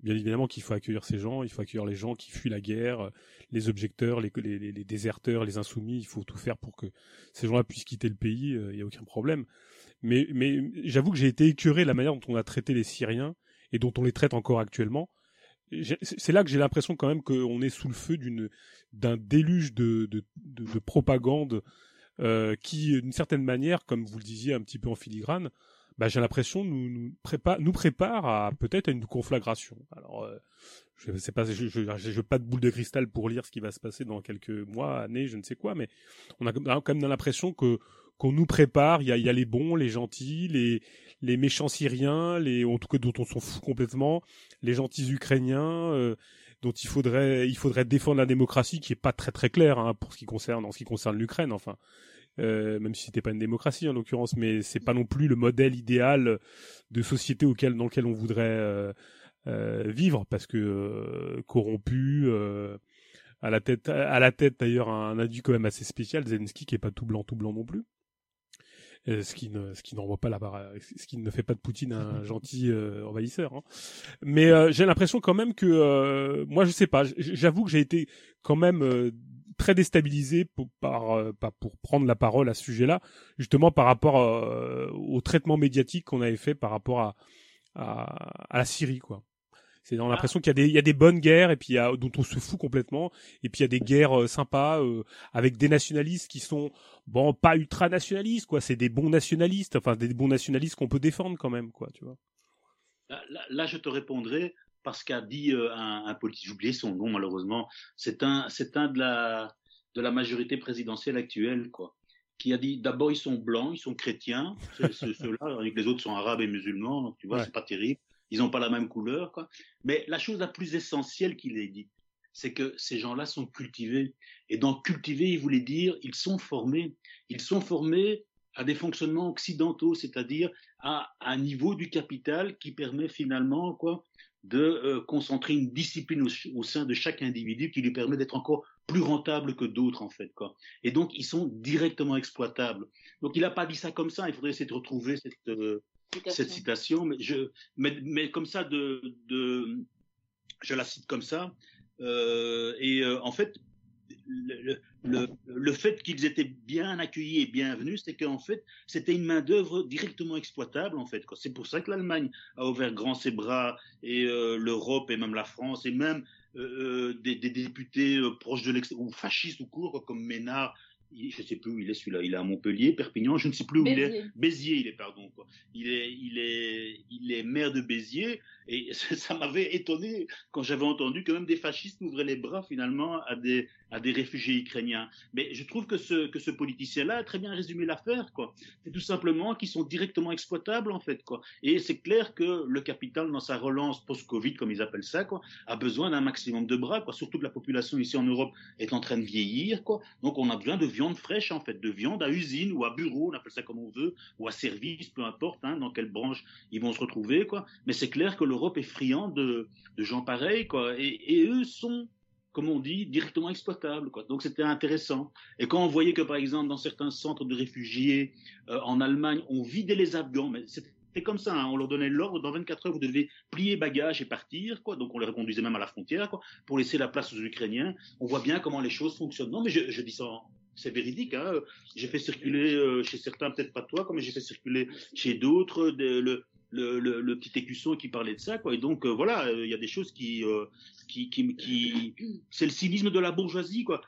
bien évidemment qu'il faut accueillir ces gens il faut accueillir les gens qui fuient la guerre les objecteurs les, les, les déserteurs les insoumis il faut tout faire pour que ces gens-là puissent quitter le pays il y a aucun problème mais mais j'avoue que j'ai été écœuré la manière dont on a traité les Syriens et dont on les traite encore actuellement c'est là que j'ai l'impression quand même qu'on est sous le feu d'une d'un déluge de, de, de, propagande euh, qui, d'une certaine manière, comme vous le disiez un petit peu en filigrane, bah, j'ai l'impression nous, nous prépare nous prépare à peut-être à une conflagration. Alors, euh, je sais pas, je, je, je, pas de boule de cristal pour lire ce qui va se passer dans quelques mois, années, je ne sais quoi, mais on a quand même l'impression que qu'on nous prépare. Il y a, il y a les bons, les gentils, les, les méchants syriens, les, en tout cas dont on s'en fout complètement, les gentils ukrainiens, euh, dont il faudrait, il défendre la démocratie, qui est pas très très claire hein, pour ce qui concerne, en ce qui concerne l'Ukraine. Enfin, euh, même si c'était pas une démocratie en l'occurrence, mais c'est pas non plus le modèle idéal de société auquel, dans lequel on voudrait euh, euh vivre, parce que corrompu. à la tête, à la tête d'ailleurs un individu quand même assez spécial, Zelensky qui est pas tout blanc, tout blanc non plus. Euh, ce qui ne ce qui n'envoie pas la ce qui ne fait pas de Poutine un [laughs] gentil euh, envahisseur. Hein. Mais euh, j'ai l'impression quand même que moi je sais pas, j'avoue que j'ai été quand même très déstabilisé pour, par, pour prendre la parole à ce sujet-là, justement par rapport au traitement médiatique qu'on avait fait par rapport à, à, à la Syrie, quoi. C'est dans l'impression qu'il y a des il y a des bonnes guerres et puis il y a, dont on se fout complètement. Et puis il y a des guerres euh, sympas euh, avec des nationalistes qui sont bon pas ultra nationalistes quoi, c'est des bons nationalistes, enfin des bons nationalistes qu'on peut défendre quand même quoi, tu vois. Là, là, je te répondrai parce qu'a dit euh, un, un politique, j'ai oublié son nom malheureusement, c'est un c'est un de la de la majorité présidentielle actuelle quoi qui a dit d'abord ils sont blancs, ils sont chrétiens, [laughs] ceux-là, avec les autres sont arabes et musulmans, donc tu vois, c'est pas terrible. Ils n'ont pas la même couleur, quoi. Mais la chose la plus essentielle qu'il ait dit, c'est que ces gens-là sont cultivés. Et dans cultiver, il voulait dire, ils sont formés. Ils sont formés à des fonctionnements occidentaux, c'est-à-dire à, un niveau du capital qui permet finalement quoi de euh, concentrer une discipline au, sein de chaque individu qui lui permet d'être encore plus rentable que d'autres en fait quoi. Et donc ils sont directement exploitables. Donc il n'a pas dit ça comme ça. Il faudrait essayer de retrouver cette euh, cette citation, mais je mais, mais comme ça de, de je la cite comme ça. Euh, et euh, en fait, le, le, le, fait qu'ils étaient bien accueillis et bienvenus, c'est qu'en fait, c'était une main-d'œuvre directement exploitable, en fait. C'est pour ça que l'Allemagne a ouvert grand ses bras, et euh, l'Europe, et même la France, et même des, des, députés proches de l'extrême, ou fascistes ou court, comme Ménard, je sais plus où il est celui-là. Il est à Montpellier, Perpignan, je ne sais plus où il est. Béziers, il est, pardon. Quoi. Il est, il est, il est maire de Béziers et [laughs] ça m'avait étonné quand j'avais entendu que même des fascistes ouvraient les bras finalement à des, à des réfugiés ukrainiens. Mais je trouve que ce, que ce politicien-là a très bien résumé l'affaire, quoi. C'est tout simplement qu'ils sont directement exploitables, en fait, quoi. Et c'est clair que le capital, dans sa relance post-Covid, comme ils appellent ça, quoi, a besoin d'un maximum de bras, quoi. Surtout que la population ici en Europe est en train de vieillir, quoi. Donc on a besoin de viande fraîche, en fait, de viande à usine ou à bureau, on appelle ça comme on veut, ou à service, peu importe, hein, dans quelle branche ils vont se retrouver, quoi. Mais c'est clair que l'Europe est friande de, gens pareils, quoi. Et eux sont comme on dit, directement exploitables. Quoi. Donc c'était intéressant. Et quand on voyait que, par exemple, dans certains centres de réfugiés euh, en Allemagne, on vidait les Afghans, mais c'était comme ça, hein, on leur donnait l'ordre, dans 24 heures, vous devez plier bagages et partir, quoi. Donc on les reconduisait même à la frontière, quoi, pour laisser la place aux Ukrainiens. On voit bien comment les choses fonctionnent. Non, mais je, dis ça, c'est véridique. Hein. J'ai fait circuler euh, chez certains, peut-être pas toi, mais j'ai fait circuler chez d'autres le, le, petit écusson qui parlait de ça, quoi. Et donc euh, voilà, euh, il y a des choses qui, euh, qui, qui, qui... c'est le cynisme de la bourgeoisie, quoi.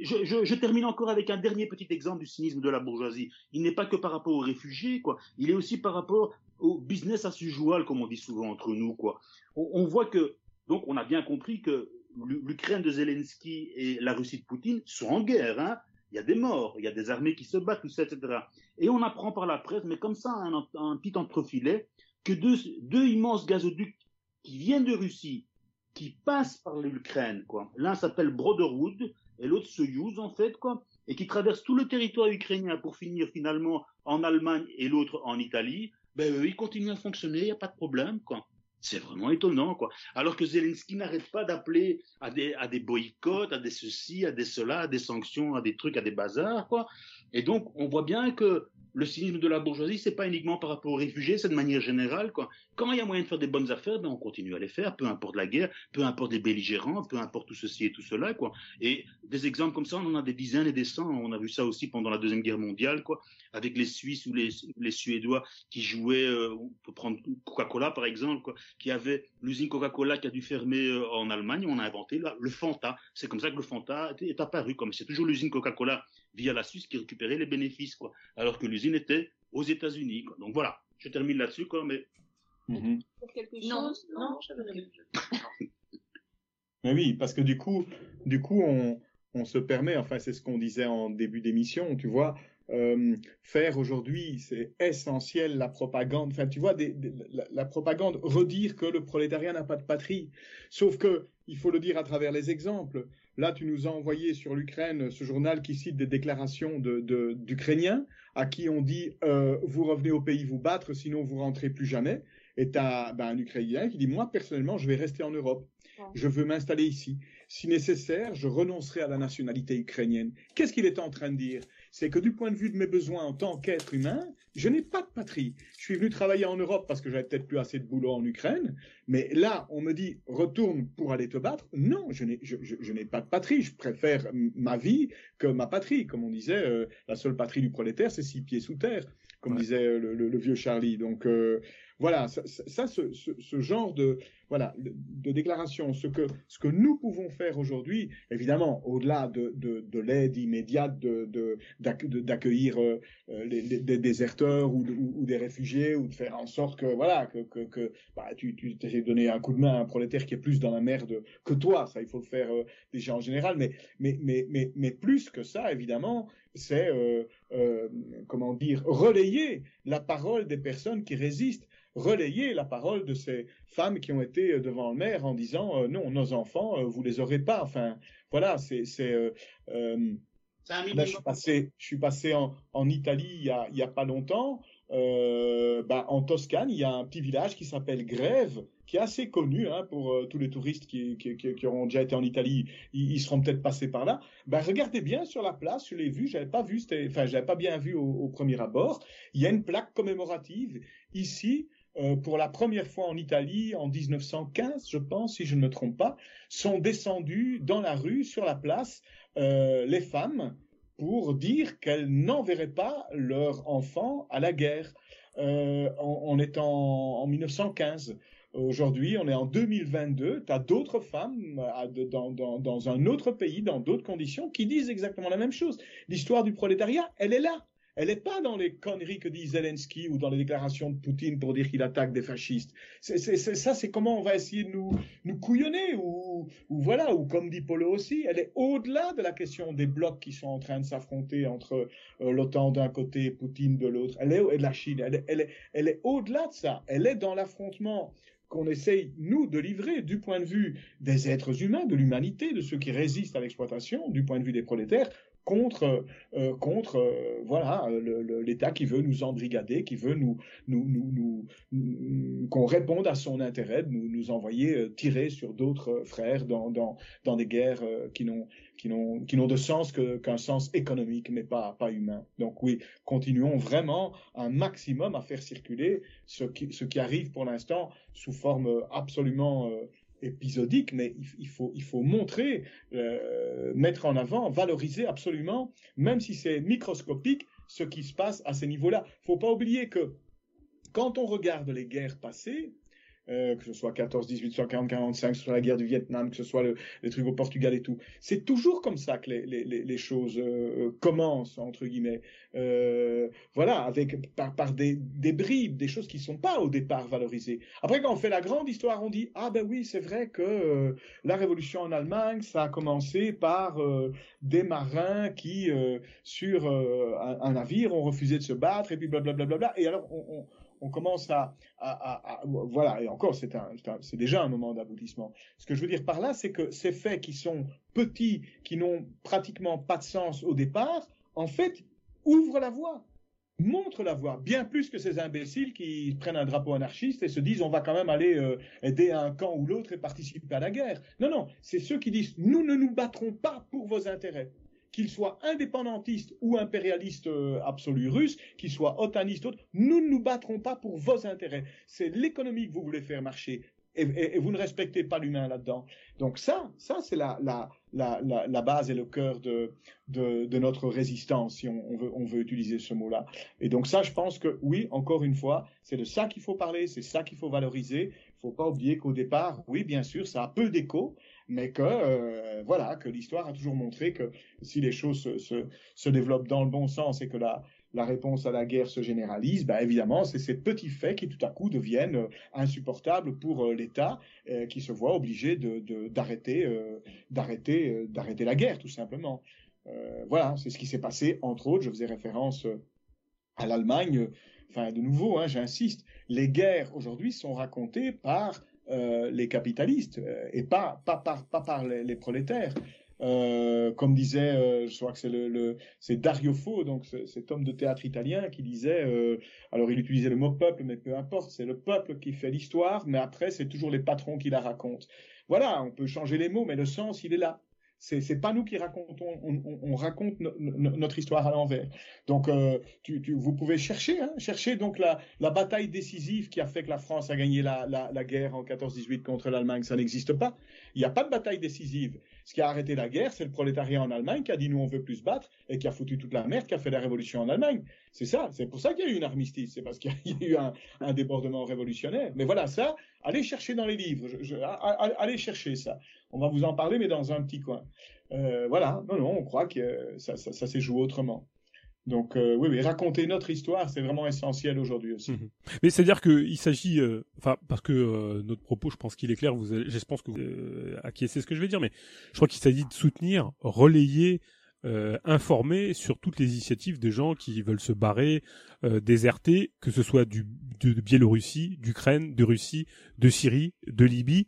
Je, je, je, termine encore avec un dernier petit exemple du cynisme de la bourgeoisie. Il n'est pas que par rapport aux réfugiés, quoi. Il est aussi par rapport au business as usual, comme on dit souvent entre nous, quoi. On, on voit que, donc, on a bien compris que l'Ukraine de Zelensky et la Russie de Poutine sont en guerre, hein. Il y a des morts, il y a des armées qui se battent, etc. Et on apprend par la presse, mais comme ça, un, petit entrefilet, que deux, immenses gazoducs qui viennent de Russie, qui passent par l'Ukraine, quoi. L'un s'appelle Brotherhood et l'autre Soyuz, en fait, quoi, et qui traversent tout le territoire ukrainien pour finir finalement en Allemagne et l'autre en Italie, ben ils continuent à fonctionner, il n'y a pas de problème, quoi. C'est vraiment étonnant, quoi. Alors que Zelensky n'arrête pas d'appeler à des, à des boycotts, à des ceci, à des cela, à des sanctions, à des trucs, à des bazars, quoi. Et donc, on voit bien que le cynisme de la bourgeoisie, c'est pas uniquement par rapport aux réfugiés, c'est de manière générale. Quand il y a moyen de faire des bonnes affaires, ben on continue à les faire, peu importe la guerre, peu importe les belligérants, peu importe tout ceci et tout cela. Et des exemples comme ça, on en a des dizaines et des cents. On a vu ça aussi pendant la deuxième guerre mondiale, quoi, avec les Suisses ou les, Suédois qui jouaient, euh, on peut prendre Coca-Cola par exemple, qui avait l'usine Coca-Cola qui a dû fermer euh, en Allemagne. On a inventé le Fanta. C'est comme ça que le Fanta est apparu, comme c'est toujours l'usine Coca-Cola via la Suisse qui récupérait les bénéfices, quoi. Alors que l'usine était aux États-Unis. Donc voilà, je termine là-dessus, quoi, mais. Mm quelque chose Non, non, [laughs] mais oui, parce que du coup, du coup, on, on se permet, enfin, c'est ce qu'on disait en début d'émission, tu vois, euh, faire aujourd'hui, c'est essentiel la propagande. Enfin, tu vois, des, la, la, propagande, redire que le prolétariat n'a pas de patrie. Sauf que il faut le dire à travers les exemples. Là, tu nous as envoyé sur l'Ukraine ce journal qui cite des déclarations d'Ukrainiens de, à qui on dit euh, vous revenez au pays vous battre, sinon vous rentrez plus jamais. Et tu as ben, un Ukrainien qui dit moi personnellement je vais rester en Europe, je veux m'installer ici. Si nécessaire, je renoncerai à la nationalité ukrainienne. Qu'est-ce qu'il est en train de dire? C'est que du point de vue de mes besoins en tant qu'être humain, je n'ai pas de patrie. Je suis venu travailler en Europe parce que j'avais peut-être plus assez de boulot en Ukraine, mais là, on me dit retourne pour aller te battre. Non, je n'ai, je, n'ai pas de patrie. Je préfère ma vie que ma patrie. Comme on disait, euh, la seule patrie du prolétaire, c'est six pieds sous terre, comme disait euh, le, le, vieux Charlie. Donc euh, voilà, ça, ça ce, ce, ce, genre de voilà de, déclaration, ce que ce que nous pouvons faire aujourd'hui, évidemment, au-delà de, de, de l'aide immédiate de d'accueillir euh, les, les, des déserteurs ou, ou, des réfugiés ou de faire en sorte que voilà que que, que bah, tu tu essaies de donner un coup de main à un prolétaire qui est plus dans la merde que toi, ça il faut le faire euh, déjà en général, mais mais mais mais mais plus que ça, évidemment, c'est euh, euh, comment dire relayer la parole des personnes qui résistent relayer la parole de ces femmes qui ont été devant le maire en disant euh, non, nos enfants, euh, vous les aurez pas. Enfin, voilà, c'est. c'est euh, euh là, je suis passé, je suis passé en, en Italie il y, a, il y a pas longtemps. Euh, bah, en Toscane, il y a un petit village qui s'appelle Grève, qui est assez connu hein, pour euh, tous les touristes qui, qui, auront déjà été en Italie. Ils, seront peut-être passés par là. Bah, regardez bien sur la place, je l'ai vu, j'avais pas vu, enfin, j'avais pas bien vu au, premier abord. Il y a une plaque commémorative ici euh, pour la première fois en Italie en 1915, je pense, si je ne me trompe pas, sont descendues dans la rue, sur la place, euh, les femmes pour dire qu'elles n'enverraient pas leurs enfants à la guerre. Est en, en 1915. Aujourd'hui, on est en 2022. Tu as d'autres femmes dans, dans, un autre pays, dans d'autres conditions, qui disent exactement la même chose. L'histoire du prolétariat, elle est là. Elle n'est pas dans les conneries que dit Zelensky ou dans les déclarations de Poutine pour dire qu'il attaque des fascistes. C'est, ça, c'est comment on va essayer de nous, couillonner ou, voilà, ou comme dit Polo aussi, elle est au-delà de la question des blocs qui sont en train de s'affronter entre euh, l'OTAN d'un côté et Poutine de l'autre. Elle est, et la Chine, elle est au-delà de ça. Elle est dans l'affrontement qu'on essaye, nous, de livrer du point de vue des êtres humains, de l'humanité, de ceux qui résistent à l'exploitation, du point de vue des prolétaires, contre euh, contre euh, voilà l'État qui veut nous embrigader, qui veut nous nous nous, nous qu'on réponde à son intérêt de nous nous envoyer euh, tirer sur d'autres frères dans dans dans des guerres euh, qui n'ont qui n'ont qui n'ont de sens que qu'un sens économique mais pas pas humain. Donc oui, continuons vraiment un maximum à faire circuler ce qui ce qui arrive pour l'instant sous forme absolument euh, épisodique, mais il, faut, montrer, euh, mettre en avant, valoriser absolument, même si c'est microscopique, ce qui se passe à ces niveaux-là. Il faut pas oublier que quand on regarde les guerres passées, euh, que ce soit 14, 18, soit 40, 45, que ce soit la guerre du Vietnam, que ce soit le, les trucs au Portugal et tout. C'est toujours comme ça que les, choses euh, commencent, entre guillemets. Euh, voilà, avec par, des, bribes, des choses qui sont pas au départ valorisées. Après, quand on fait la grande histoire, on dit, ah ben oui, c'est vrai que euh, la révolution en Allemagne, ça a commencé par euh, des marins qui, sur un, navire, ont refusé de se battre, et puis blablabla. Bla, bla, bla, et alors, on on commence à, à, voilà, et encore, c'est un, c'est déjà un moment d'aboutissement. Ce que je veux dire par là, c'est que ces faits qui sont petits, qui n'ont pratiquement pas de sens au départ, en fait, ouvrent la voie montrent la voie, bien plus que ces imbéciles qui prennent un drapeau anarchiste et se disent on va quand même aller euh, aider un camp ou l'autre et participer à la guerre. Non, non, c'est ceux qui disent nous ne nous battrons pas pour vos intérêts qu'il soit indépendantiste ou impérialiste euh, absolu russe, qu'il soit otaniste, autre, nous ne nous battrons pas pour vos intérêts. C'est l'économie que vous voulez faire marcher. Et, vous ne respectez pas l'humain là-dedans. Donc ça, ça c'est la, la, base et le cœur de, notre résistance, si on, veut, on veut utiliser ce mot-là. Et donc ça, je pense que oui, encore une fois, c'est de ça qu'il faut parler, c'est ça qu'il faut valoriser. Il faut pas oublier qu'au départ, oui, bien sûr, ça a peu d'écho, mais que euh, voilà, que l'histoire a toujours montré que si les choses se, se, développent dans le bon sens et que la, la réponse à la guerre se généralise, ben évidemment, c'est ces petits faits qui tout à coup deviennent euh, insupportables pour euh, l'État, qui se voit obligé de d'arrêter d'arrêter d'arrêter la guerre tout simplement. voilà, c'est ce qui s'est passé entre autres. Je faisais référence à l'Allemagne. Enfin, de nouveau, hein, j'insiste, les guerres aujourd'hui sont racontées par euh, les capitalistes euh, et pas pas par pas par les, prolétaires. Euh, comme disait, je crois que c'est le, c'est Dario Fo, donc cet homme de théâtre italien qui disait, alors il utilisait le mot peuple, mais peu importe, c'est le peuple qui fait l'histoire, mais après c'est toujours les patrons qui la racontent. Voilà, on peut changer les mots, mais le sens il est là. C'est pas nous qui racontons, on, on- on raconte no- no- notre histoire à l'envers. Donc euh, vous pouvez chercher, hein, chercher donc la, bataille décisive qui a fait que la France a gagné la, la, la guerre en 14-18 contre l'Allemagne, ça n'existe pas. Il n'y a pas de bataille décisive. Ce qui a arrêté la guerre, c'est le prolétariat en Allemagne qui a dit nous on veut plus se battre et qui a foutu toute la merde, qui a fait la révolution en Allemagne. C'est ça, c'est pour ça qu'il y a eu une armistice, c'est parce qu'il y a [laughs] eu un, débordement révolutionnaire. Mais voilà, ça, allez chercher dans les livres, allez chercher ça. On va vous en parler, mais dans un petit coin. Euh, voilà, non, non, on croit que ça, ça, ça s'est joué autrement. Donc euh, oui, oui, raconter notre histoire, c'est vraiment essentiel aujourd'hui aussi. Mhm. Mais c'est-à-dire qu'il s'agit, euh, enfin, parce que euh, notre propos, je pense qu'il est clair, vous, allez- je pense que vous euh, acquiescez ce que je vais dire, mais je crois qu'il s'agit de soutenir, relayer, informer sur toutes les initiatives des gens qui veulent se barrer, déserter, que ce soit du, de Biélorussie, d'Ukraine, de Russie, de Syrie, de Libye.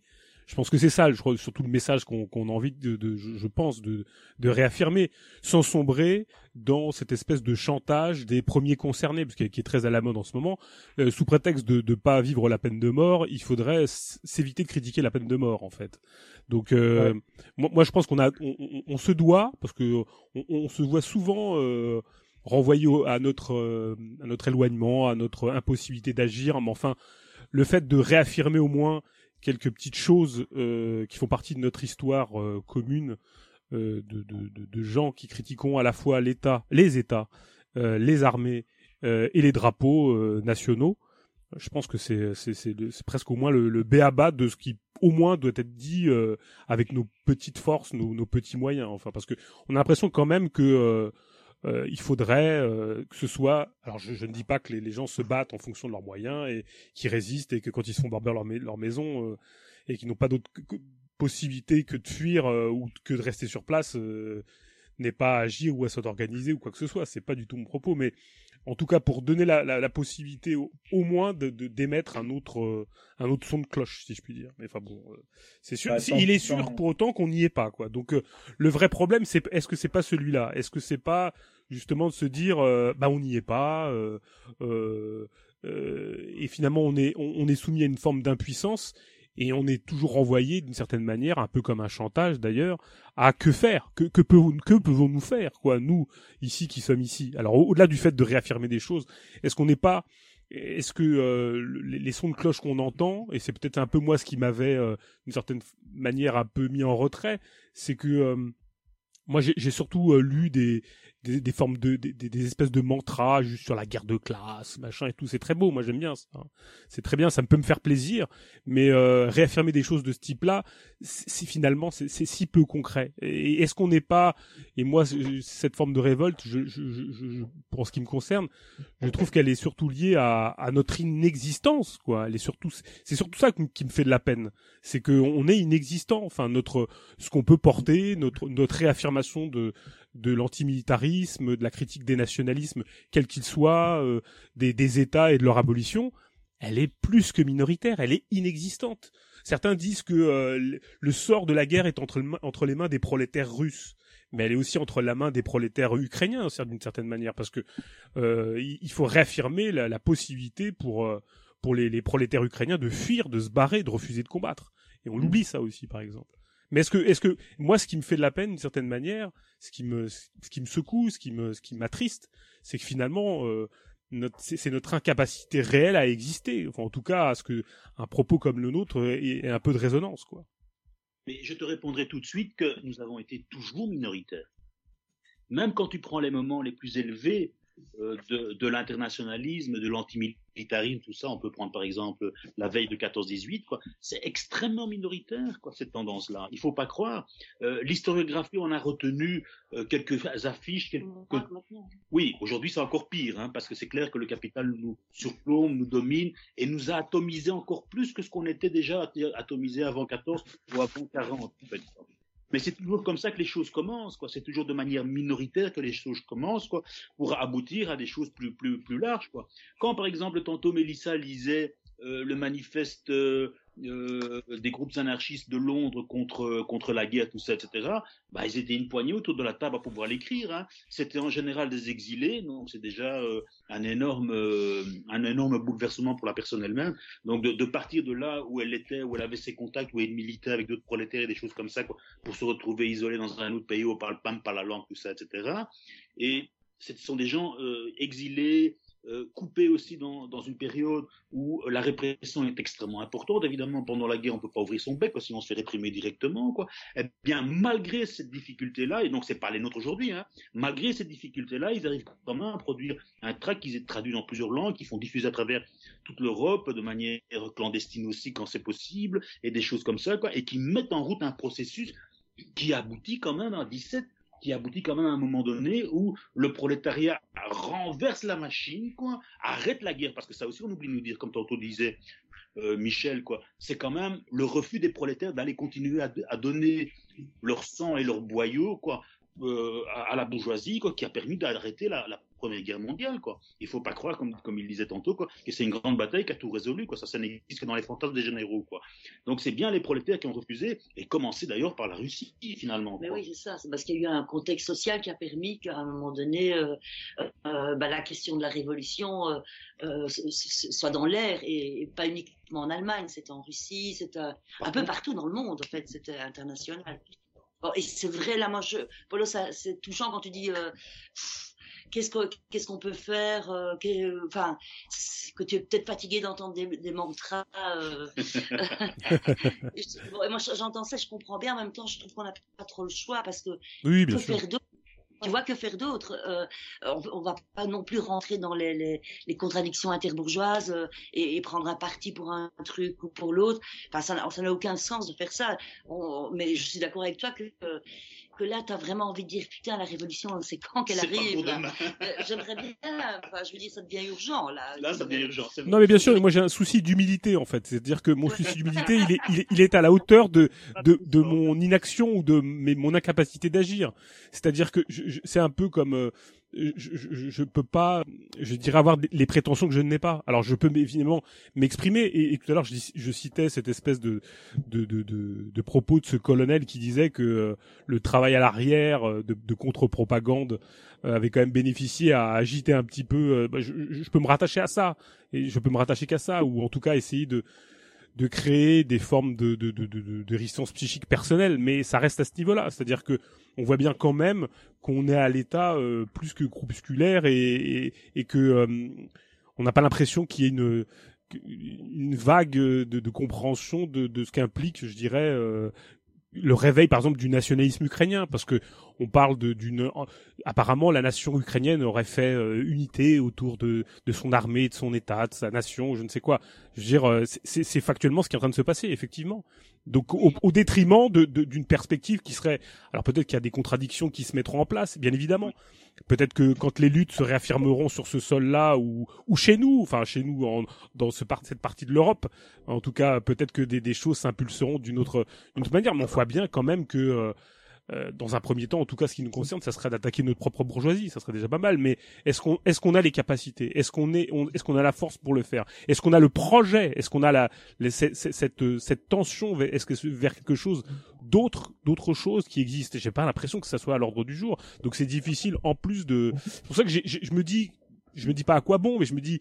Je pense que c'est ça, je crois, surtout le message qu'on a envie de, de je, pense, de, de réaffirmer, sans sombrer dans cette espèce de chantage des premiers concernés, parce qui est très à la mode en ce moment, euh, sous prétexte de ne pas vivre la peine de mort, il faudrait s'éviter de critiquer la peine de mort, en fait. Donc, euh, moi, moi, je pense qu'on a, on, on- on se doit, parce que on, on se voit souvent euh, renvoyé au- à notre, euh, à notre éloignement, à notre impossibilité d'agir, mais enfin, le fait de réaffirmer au moins quelques petites choses euh, qui font partie de notre histoire euh, commune, euh, de, de, gens qui critiquons à la fois l'État, les États, les armées et les drapeaux nationaux. Je pense que c'est presque au moins le, le béaba de ce qui au moins doit être dit avec nos petites forces, nos, nos petits moyens. Enfin, parce que on a l'impression quand même que euh, il faudrait euh, que ce soit. Alors, je, je ne dis pas que les, les gens se battent en fonction de leurs moyens et qu'ils résistent et que quand ils se font barber leur, leur maison euh, et qu'ils n'ont pas d'autre possibilité que de fuir euh, ou que de rester sur place, euh, n'est pas à agir ou à s'organiser ou quoi que ce soit. C'est pas du tout mon propos, mais en tout cas pour donner la, la, la possibilité au, au moins de de- d'émettre un autre euh, un autre son de cloche, si je puis dire. Mais enfin bon, euh, c'est sûr. Bah, il est sans- sûr pour autant qu'on n'y est pas, quoi. Donc euh, le vrai problème, c'est est-ce que c'est pas celui-là? Est-ce que c'est pas justement de se dire, euh, bah on n'y est pas, euh, euh, euh, et finalement on est on, on est soumis à une forme d'impuissance et on est toujours renvoyé d'une certaine manière, un peu comme un chantage d'ailleurs, à que faire, que que, peut- que pouvons-nous faire, quoi, nous ici qui sommes ici? Alors au- au-delà du fait de réaffirmer des choses, est-ce qu'on n'est pas est-ce que euh, les, sons de cloche qu'on entend, et c'est peut-être un peu moi ce qui m'avait euh, d'une certaine manière un peu mis en retrait, c'est que euh, moi j'ai j'ai surtout euh, lu des, des, des formes de des, des- espèces de mantras juste sur la guerre de classe, machin et tout. C'est très beau, moi j'aime bien ça. hein. C'est très bien, ça peut me faire plaisir, mais euh, réaffirmer des choses de ce type-là, c'est finalement c'est si peu concret. Et est-ce qu'on n'est pas et moi cette forme de révolte, je, je, je, pour ce qui me concerne, je trouve qu'elle est surtout liée à, à notre inexistence, quoi. Elle est surtout, c'est surtout ça qui, me- fait de la peine. C'est qu'on est inexistant. Enfin, notre, ce qu'on peut porter, notre, notre réaffirmation de, de l'antimilitarisme, de la critique des nationalismes, quels qu'ils soient, euh, des, des États et de leur abolition, elle est plus que minoritaire. Elle est inexistante. Certains disent que euh, le- sort de la guerre est entre, le main- entre les mains des prolétaires russes mais elle est aussi entre la main des prolétaires ukrainiens d'une certaine manière parce que euh, il faut réaffirmer la, la possibilité pour euh, pour les, les prolétaires ukrainiens de fuir, de se barrer, de refuser de combattre. Et on l'oublie ça aussi, par exemple. Mais est-ce que est-ce que moi, ce qui me fait de la peine d'une certaine manière, ce qui me ce qui me secoue, ce qui me ce qui m'attriste, c'est que finalement euh, c'est notre incapacité réelle à exister. Enfin, en tout cas, à ce que un propos comme le nôtre ait, ait un peu de résonance, quoi. Mais je te répondrai tout de suite que nous avons été toujours minoritaires. Même quand tu prends les moments les plus élevés de, de l'internationalisme, de l'antimilitarisme, tout ça, on peut prendre par exemple la veille de 14-18, quoi. C'est extrêmement minoritaire, quoi, cette tendance-là. Il faut pas croire. Euh, L'historiographie, on a retenu euh, quelques affiches, quelques, oui, aujourd'hui c'est encore pire, hein, parce que c'est clair que le capital nous surplombe, nous domine et nous a atomisé encore plus que ce qu'on était déjà atomisé avant 14 ou avant 40. en fait. Mais c'est toujours comme ça que les choses commencent, quoi. C'est toujours de manière minoritaire que les choses commencent, quoi, pour aboutir à des choses plus plus plus larges, quoi. Quand par exemple tantôt Mélissa lisait le manifeste euh, euh, des groupes anarchistes de Londres contre, contre la guerre, tout ça, etc., bah, ils étaient une poignée autour de la table à pouvoir l'écrire. Hein. C'était en général des exilés, donc c'est déjà un, énorme, un énorme bouleversement pour la personne elle-même. Donc de, partir de là où elle était, où elle avait ses contacts, où elle militait avec d'autres prolétaires et des choses comme ça, quoi, pour se retrouver isolée dans un autre pays où on parle pas, la langue, tout ça, etc. Et ce sont des gens exilés, euh, coupé aussi dans, une période où la répression est extrêmement importante. Évidemment, pendant la guerre, on peut pas ouvrir son bec, sinon on se fait réprimer directement. Quoi. Eh bien, malgré cette difficulté-là, et donc c'est pas les nôtres aujourd'hui, hein, malgré cette difficulté-là, ils arrivent quand même à produire un tract qui est traduit dans plusieurs langues, qui font diffuser à travers toute l'Europe de manière clandestine aussi quand c'est possible, et des choses comme ça, et qui mettent en route un processus qui aboutit quand même à 17 qui aboutit quand même à un moment donné où le prolétariat renverse la machine, quoi, arrête la guerre, parce que ça aussi on oublie de nous dire, comme tantôt disait euh, Michel, quoi, c'est quand même le refus des prolétaires d'aller continuer à, donner leur sang et leur boyau, quoi, euh, à, la bourgeoisie, quoi, qui a permis d'arrêter la, Première Guerre mondiale, quoi. Il faut pas croire, comme, comme il disait tantôt, quoi, que c'est une grande bataille qui a tout résolu, quoi. Ça, ça n'existe que dans les fantasmes des généraux, quoi. Donc c'est bien les prolétaires qui ont refusé, et commencé d'ailleurs par la Russie, finalement. Mais oui, c'est ça. C'est parce qu'il y a eu un contexte social qui a permis qu'à un moment donné, euh, euh, bah, la question de la révolution euh, soit dans l'air, et, pas uniquement en Allemagne. C'était en Russie, c'était un peu partout dans le monde, en fait. C'était international. Bon, et c'est vrai, là, moi, je, Polo, c'est touchant quand tu dis, euh, qu'est-ce qu'on qu'est-ce qu'on peut faire euh, enfin que tu es peut-être fatigué d'entendre des, des, mantras euh. [laughs] moi j'entends ça je comprends bien en même temps je trouve qu'on n'a pas trop le choix parce que oui, bien sûr. faire tu vois que faire d'autre euh, on, on, va pas non plus rentrer dans les, les, les contradictions interbourgeoises euh, et, et, prendre un parti pour un truc ou pour l'autre. Enfin, ça n'a aucun sens de faire ça. On, mais je suis d'accord avec toi que euh, que là, tu as vraiment envie de dire, putain, la révolution, c'est quand qu'elle arrive euh, J'aimerais bien, enfin, je veux dire, ça devient urgent, là. Là, ça devient urgent. Non, mais bien sûr, moi j'ai un souci d'humilité, en fait. C'est-à-dire que mon souci d'humilité, il est, il, est, il est à la hauteur de, de, de mon inaction ou de mes, mon incapacité d'agir. C'est-à-dire que c'est un peu comme... Euh, je, je, peux pas, je dirais avoir les prétentions que je n'ai pas. Alors je peux évidemment m'exprimer et, tout à l'heure je, je, citais cette espèce de de, de, de de, propos de ce colonel qui disait que euh, le travail à l'arrière euh, de, de contre-propagande euh, avait quand même bénéficié à agiter un petit peu. Bah, je, je, peux me rattacher à ça et je peux me rattacher qu'à ça ou en tout cas essayer de de créer des formes de, résistance psychique personnelle, mais ça reste à ce niveau-là. C'est-à-dire que on voit bien quand même qu'on est à l'état euh, plus que groupusculaire et, et, que euh, on n'a pas l'impression qu'il y ait une vague de, compréhension de, de ce qu'implique, je dirais, euh, le réveil par exemple du nationalisme ukrainien parce que on parle d'une apparemment la nation ukrainienne aurait fait euh, unité autour de, de son armée de son état de sa nation je ne sais quoi. Je veux dire euh, c'est factuellement ce qui est en train de se passer effectivement donc au, au détriment d'une de, perspective qui serait alors peut-être qu'il y a des contradictions qui se mettront en place bien évidemment. Peut-être que quand les luttes se réaffirmeront sur ce sol-là ou, ou chez nous, enfin chez nous en, dans ce part, cette partie de l'Europe, en tout cas peut-être que des, des choses s'impulseront d'une autre, autre manière. Mais on voit bien quand même que euh, euh, dans un premier temps, en tout cas, ce qui nous concerne, ça serait d'attaquer notre propre bourgeoisie. Ça serait déjà pas mal. Mais est-ce qu'on est-ce qu'on a les capacités? Est-ce qu'on est, est-ce qu'on a la force pour le faire? Est-ce qu'on a le projet? Est-ce qu'on a la cette, cette, cette tension vers quelque chose d'autre d'autres choses qui existent J'ai pas l'impression que ça soit à l'ordre du jour. Donc c'est difficile. En plus de, c'est pour ça que je me dis, je me dis pas à quoi bon, mais je me dis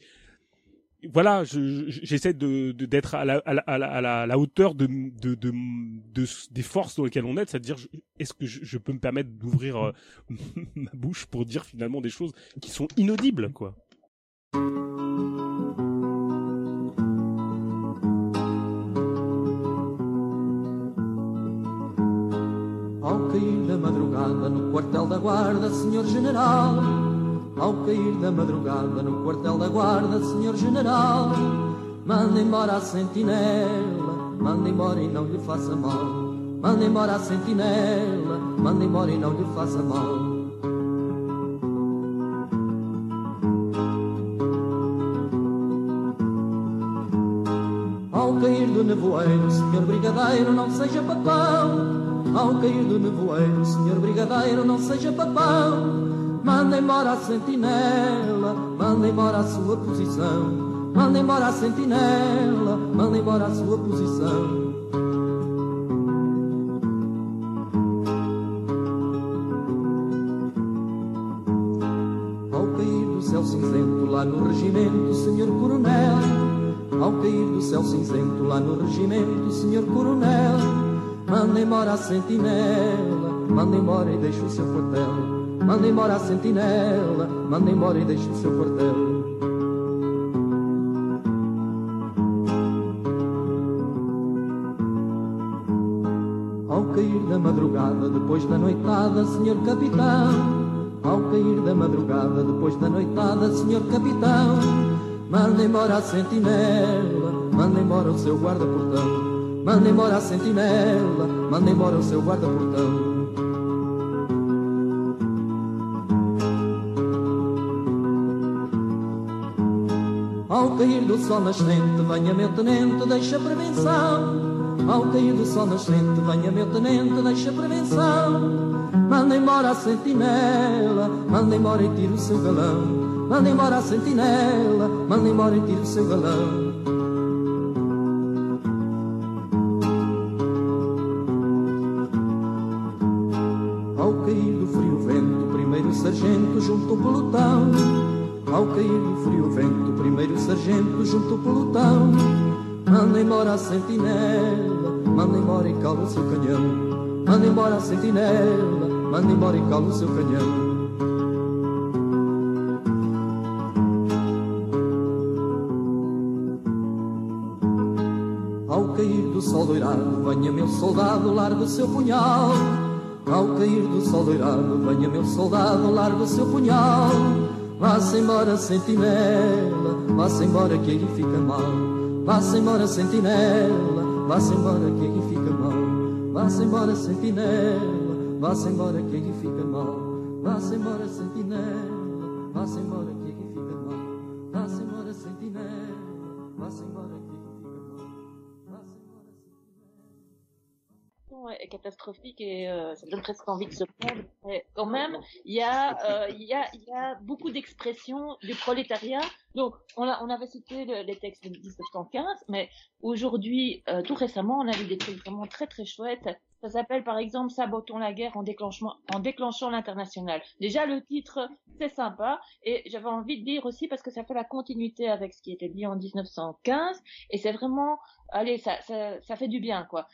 voilà, j'essaie d'être à la, hauteur de, de, de, de, des forces dans lesquelles on est, c'est-à-dire est-ce que je, peux me permettre d'ouvrir euh, [laughs] ma bouche pour dire finalement des choses qui sont inaudibles, quoi? Ao cair da madrugada no quartel da guarda, senhor general, manda embora a sentinela, manda embora e não lhe faça mal. Manda embora a sentinela, manda embora e não lhe faça mal. Ao cair do nevoeiro, senhor brigadeiro, não seja papão. Ao cair do nevoeiro, senhor brigadeiro, não seja papão. Manda embora a sentinela, manda embora a sua posição. manda embora a sentinela, manda embora a sua posição. Ao cair do céu cinzento lá no regimento, senhor coronel, ao cair do céu cinzento lá no regimento, senhor coronel, manda embora a sentinela, manda embora e deixa o seu quartel. Manda embora a sentinela, manda embora e deixa o seu quartel. Ao cair da madrugada, depois da noitada, senhor capitão. Ao cair da madrugada, depois da noitada, senhor capitão. Manda embora a sentinela, manda embora o seu guarda-portão. Manda embora a sentinela, manda embora o seu guarda-portão. Cair do sol nascente, venha meu tenente, deixa prevenção. Ao cair do sol nascente, venha meu tenente, deixa prevenção. Manda embora a sentinela, manda embora e tira o seu galão. Manda embora a sentinela, manda embora e tira o seu galão. Sargento junto ao pelotão. Manda embora a sentinela, manda embora e cala o seu canhão. Manda embora a sentinela, manda embora e cala o seu canhão. Ao cair do sol doirado, venha meu soldado, larga o seu punhal. Ao cair do sol doirado, venha meu soldado, larga o seu punhal. Vá-se embora, sentinela, vá-se embora que aí fica mal. Vá-se embora, sentinela, vá-se embora que aí fica mal. Vá-se embora, sentinela, vá-se embora que aí fica mal. Vá-se embora, sentinela, vá-se embora que aí fica mal. Vá-se embora, sentinela, vá-se embora que situation est catastrophique et euh, ça donne presque envie de se prendre. Mais quand même, il y a, euh, il y a, il y a beaucoup d'expressions du prolétariat. Donc, on, a, on avait cité le- les textes de 1915, mais aujourd'hui, euh, tout récemment, on a vu des trucs vraiment très très chouettes. Ça s'appelle par exemple Sabotons la guerre en, déclenchement, en déclenchant l'international. Déjà, le titre, c'est sympa. Et j'avais envie de dire aussi, parce que ça fait la continuité avec ce qui était dit en 1915, et c'est vraiment, allez, ça, ça, ça fait du bien, quoi.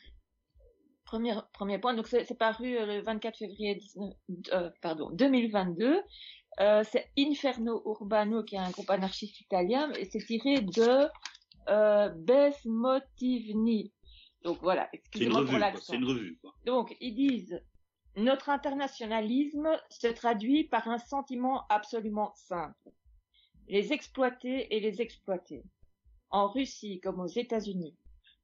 Premier, premier point, donc c'est paru euh, le 24 février 19, euh, pardon, 2022. Euh, c'est Inferno Urbano, qui est un groupe anarchiste italien, et c'est tiré de euh, Bes Motivni. Donc voilà, excusez-moi pour l'accent. C'est une revue. Quoi. Donc, ils disent Notre internationalisme se traduit par un sentiment absolument simple. Les exploiter et les exploiter. En Russie comme aux États-Unis,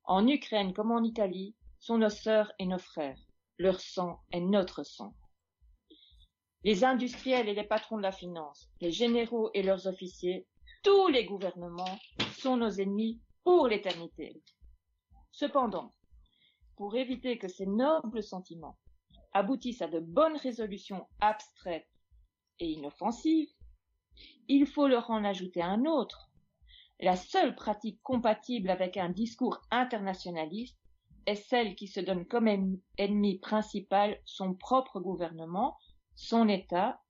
en Ukraine comme en Italie, sont nos sœurs et nos frères. Leur sang est notre sang. Les industriels et les patrons de la finance, les généraux et leurs officiers, tous les gouvernements sont nos ennemis pour l'éternité. Cependant, pour éviter que ces nobles sentiments aboutissent à de bonnes résolutions abstraites et inoffensives, il faut leur en ajouter un autre. La seule pratique compatible avec un discours internationaliste est celle qui se donne comme en- ennemi principal son propre gouvernement, son État,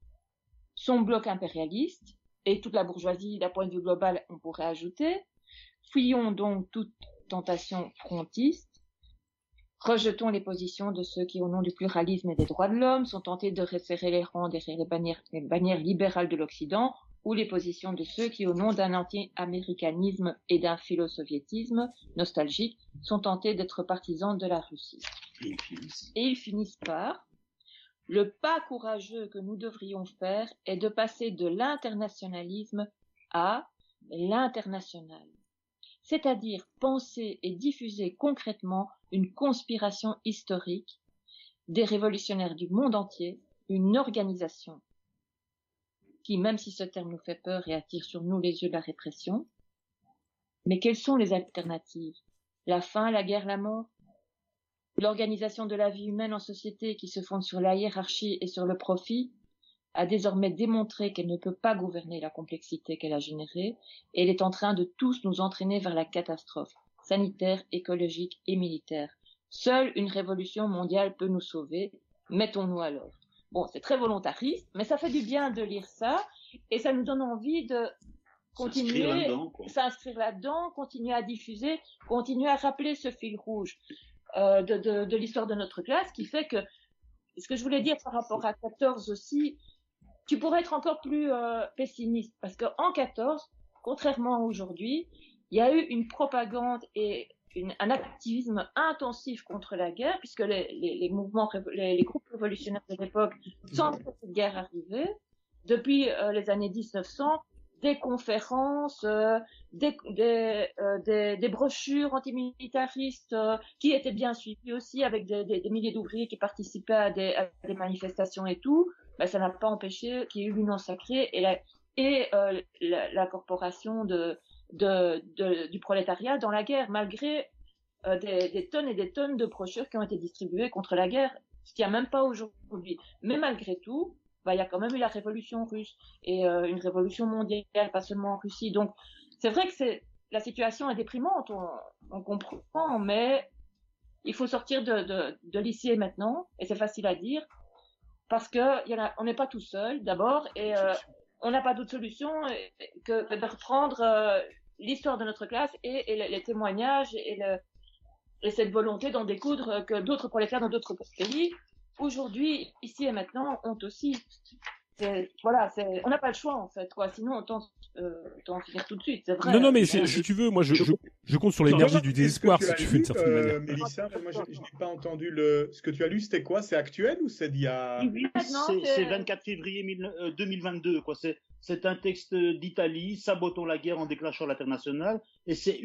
son bloc impérialiste et toute la bourgeoisie d'un point de vue global, on pourrait ajouter. Fuyons donc toute tentation frontiste Rejetons les positions de ceux qui, au nom du pluralisme et des droits de l'homme, sont tentés de resserrer les rangs derrière les bannières libérales de l'Occident, ou les positions de ceux qui, au nom d'un anti-américanisme et d'un philo-soviétisme nostalgique, sont tentés d'être partisans de la Russie. Et ils finissent. Et ils finissent par le pas courageux que nous devrions faire est de passer de l'internationalisme à l'international, c'est-à-dire penser et diffuser concrètement une conspiration historique des révolutionnaires du monde entier, une organisation qui, même si ce terme nous fait peur et attire sur nous les yeux de la répression, mais quelles sont les alternatives? La faim, la guerre, la mort? L'organisation de la vie humaine en société qui se fonde sur la hiérarchie et sur le profit a désormais démontré qu'elle ne peut pas gouverner la complexité qu'elle a générée et elle est en train de tous nous entraîner vers la catastrophe sanitaire, écologique et militaire. Seule une révolution mondiale peut nous sauver. Mettons-nous à l'œuvre. Bon, c'est très volontariste, mais ça fait du bien de lire ça et ça nous donne envie de continuer, s'inscrire là-dedans, continuer à diffuser, continuer à rappeler ce fil rouge euh, de, de, de l'histoire de notre classe qui fait que ce que je voulais dire par rapport à 14 aussi, tu pourrais être encore plus euh, pessimiste parce qu'en 14, contrairement à aujourd'hui, il y a eu une propagande et une, un activisme intensif contre la guerre, puisque les, les, les mouvements, les, les, groupes révolutionnaires de l'époque sentent cette guerre arriver. Depuis euh, les années 1900, des conférences, euh, des, des, euh, des, des, brochures antimilitaristes qui étaient bien suivies aussi, avec des, des milliers d'ouvriers qui participaient à des, à manifestations et tout. Ben, ça n'a pas empêché qu'il y ait eu l'Union sacrée et la, et l'incorporation de, du prolétariat dans la guerre, malgré euh, des, tonnes et des tonnes de brochures qui ont été distribuées contre la guerre, ce qu'il n'y a même pas aujourd'hui. Mais malgré tout, bah, il y a quand même eu la révolution russe et euh, une révolution mondiale, pas seulement en Russie. Donc, c'est vrai que c'est la situation est déprimante, on, comprend, mais il faut sortir de, de, l'ici maintenant, et c'est facile à dire, parce que on n'est pas tout seul, d'abord, et euh, on n'a pas d'autre solution que de reprendre l'histoire de notre classe et, et les, témoignages et, le, et cette volonté d'en découdre que d'autres prolétaires dans d'autres pays, aujourd'hui, ici et maintenant, ont aussi. Voilà, on n'a pas le choix en fait, quoi. Sinon, on tente euh, en finir tout de suite, c'est vrai. Non, non, mais si tu veux, moi, je, je, je compte sur l'énergie du désespoir si tu fais une certaine euh, Mélissa, moi, je n'ai pas entendu le. Ce que tu as lu, c'était quoi? C'est actuel ou c'est d'il y a. C'est 24 février 2022, quoi. C'est c'est un texte d'Italie, sabotons la guerre en déclenchant l'international, et c'est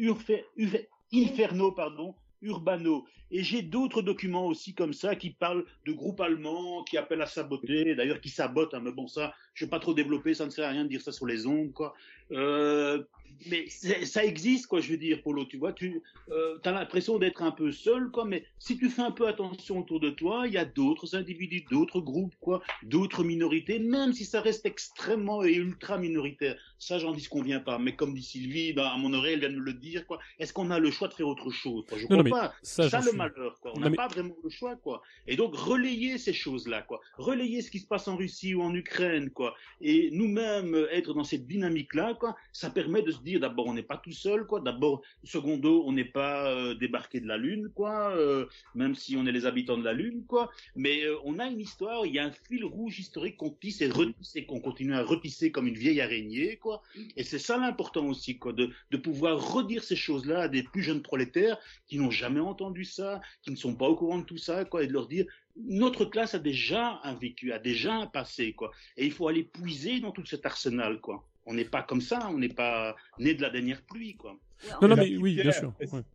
Inferno, pardon, Urbano. Et j'ai d'autres documents aussi comme ça qui parlent de groupes allemands qui appellent à saboter, d'ailleurs qui sabotent, hein, mais bon ça, je vais pas trop développer, ça ne sert à rien de dire ça sur les ondes, quoi. Euh, mais ça existe, quoi, je veux dire, Polo, tu vois, tu euh, as l'impression d'être un peu seul, quoi, mais si tu fais un peu attention autour de toi, il y a d'autres individus, d'autres groupes, quoi, d'autres minorités, même si ça reste extrêmement et ultra minoritaire. Ça, j'en dis qu'on vient pas. Mais comme dit Sylvie, bah, à mon oreille, elle vient de le dire, quoi. Est-ce qu'on a le choix de faire autre chose, quoi? Je crois pas. Ça, ça le malheur, quoi. On n'a pas vraiment le choix, quoi. Et donc, relayer ces choses-là, quoi. Relayer ce qui se passe en Russie ou en Ukraine, quoi. Et nous-mêmes être dans cette dynamique-là, Ça permet de se dire d'abord on n'est pas tout seul quoi. D'abord secondo on n'est pas euh, débarqué de la lune quoi euh, même si on est les habitants de la lune quoi. Mais euh, on a une histoire il y a un fil rouge historique qu'on tisse et retisse et qu'on continue à retisser comme une vieille araignée quoi. Et c'est ça l'important aussi quoi de, pouvoir redire ces choses là à des plus jeunes prolétaires qui n'ont jamais entendu ça qui ne sont pas au courant de tout ça quoi et de leur dire notre classe a déjà un vécu, a déjà un passé, quoi. Et il faut aller puiser dans tout cet arsenal, quoi on n'est pas comme ça, on n'est pas né de la dernière pluie, quoi. Non, non, mais oui, bien sûr.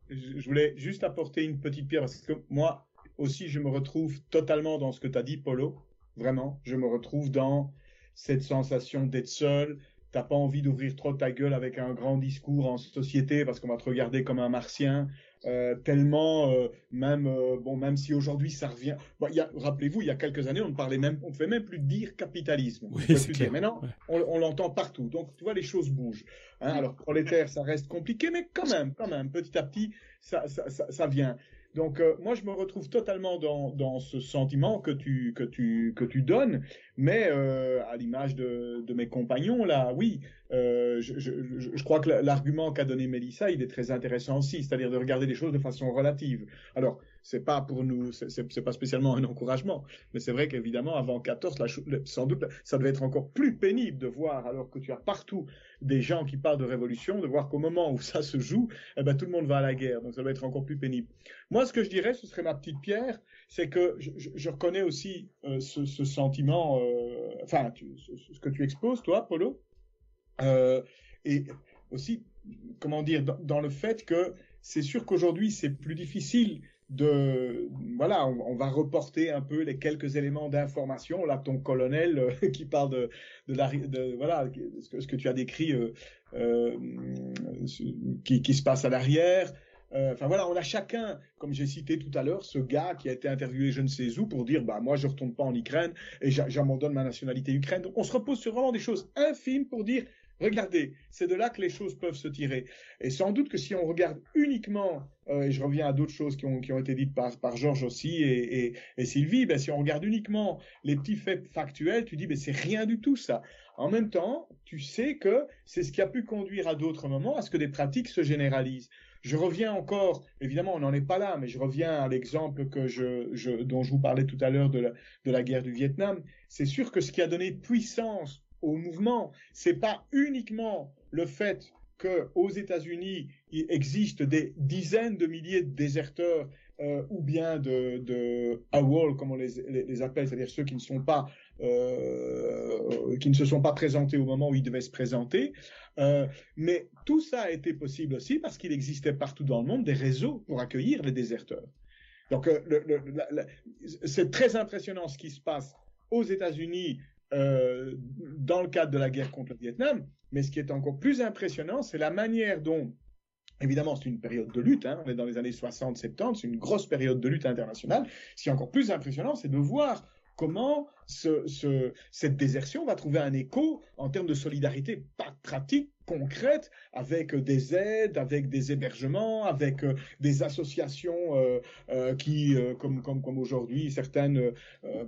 Je voulais juste apporter une petite pierre parce que moi aussi, je me retrouve totalement dans ce que tu as dit, Polo. Vraiment, je me retrouve dans cette sensation d'être seul. T'as pas envie d'ouvrir trop ta gueule avec un grand discours en société parce qu'on va te regarder comme un martien. Euh, tellement euh, même euh, bon même si aujourd'hui ça revient bon, rappelez-vous il y a quelques années on ne parlait même on fait même plus dire capitalisme. Oui, dire. maintenant on, on l'entend partout. Donc tu vois les choses bougent hein. alors prolétaire ça reste compliqué mais quand même quand même petit à petit ça ça, ça, ça vient donc euh, moi je me retrouve totalement dans, dans ce sentiment que tu que tu que tu donnes, mais euh, à l'image de, de mes compagnons là, oui, euh, je, je, je, crois que l'argument qu'a donné Mélissa, il est très intéressant aussi, c'est-à-dire de regarder les choses de façon relative. Alors c'est pas pour nous, c'est pas spécialement un encouragement, mais c'est vrai qu'évidemment avant 14, la, sans doute, ça devait être encore plus pénible de voir, alors que tu as partout des gens qui parlent de révolution, de voir qu'au moment où ça se joue, eh ben tout le monde va à la guerre, donc ça doit être encore plus pénible. Moi, ce que je dirais, ce serait ma petite pierre, c'est que je, reconnais aussi euh, ce, sentiment, euh, enfin, ce, que tu exposes, toi, Polo, euh, et aussi, comment dire, dans le fait que c'est sûr qu'aujourd'hui, c'est plus difficile de voilà, on, va reporter un peu les quelques éléments d'information. Là, ton colonel euh, [laughs] qui parle de, de la voilà ce que, tu as décrit, euh, euh, qui, qui, se passe à l'arrière. Enfin voilà, on a chacun, comme j'ai cité tout à l'heure, ce gars qui a été interviewé je ne sais où pour dire bah moi je retourne pas en Ukraine et j'abandonne ma nationalité ukraine. Donc on se repose sur vraiment des choses infimes pour dire Regardez, c'est de là que les choses peuvent se tirer. Et sans doute que si on regarde uniquement, euh, et je reviens à d'autres choses qui ont, été dites par, par Georges aussi et, Sylvie, ben si on regarde uniquement les petits faits factuels, tu dis, ben c'est rien du tout ça. En même temps, tu sais que c'est ce qui a pu conduire à d'autres moments à ce que des pratiques se généralisent. Je reviens encore, évidemment, on n'en est pas là, mais je reviens à l'exemple que dont je vous parlais tout à l'heure de la, de la guerre du Vietnam. C'est sûr que ce qui a donné puissance au mouvement. C'est pas uniquement le fait qu'aux États-Unis, il existe des dizaines de milliers de déserteurs euh, ou bien de, AWOL, comme on les, les, appelle, c'est-à-dire ceux euh, qui ne se sont pas présentés au moment où ils devaient se présenter. Euh, mais tout ça a été possible aussi parce qu'il existait partout dans le monde des réseaux pour accueillir les déserteurs. Donc c'est très impressionnant ce qui se passe aux États-Unis euh, dans le cadre de la guerre contre le Vietnam. Mais ce qui est encore plus impressionnant, c'est la manière dont, évidemment, c'est une période de lutte, hein, on est dans les années 60-70, c'est une grosse période de lutte internationale. Ce qui est encore plus impressionnant, c'est de voir comment ce, ce, cette désertion va trouver un écho en termes de solidarité pratique concrète avec des aides, avec des hébergements, avec euh, des associations euh, euh, qui, comme, aujourd'hui, certaines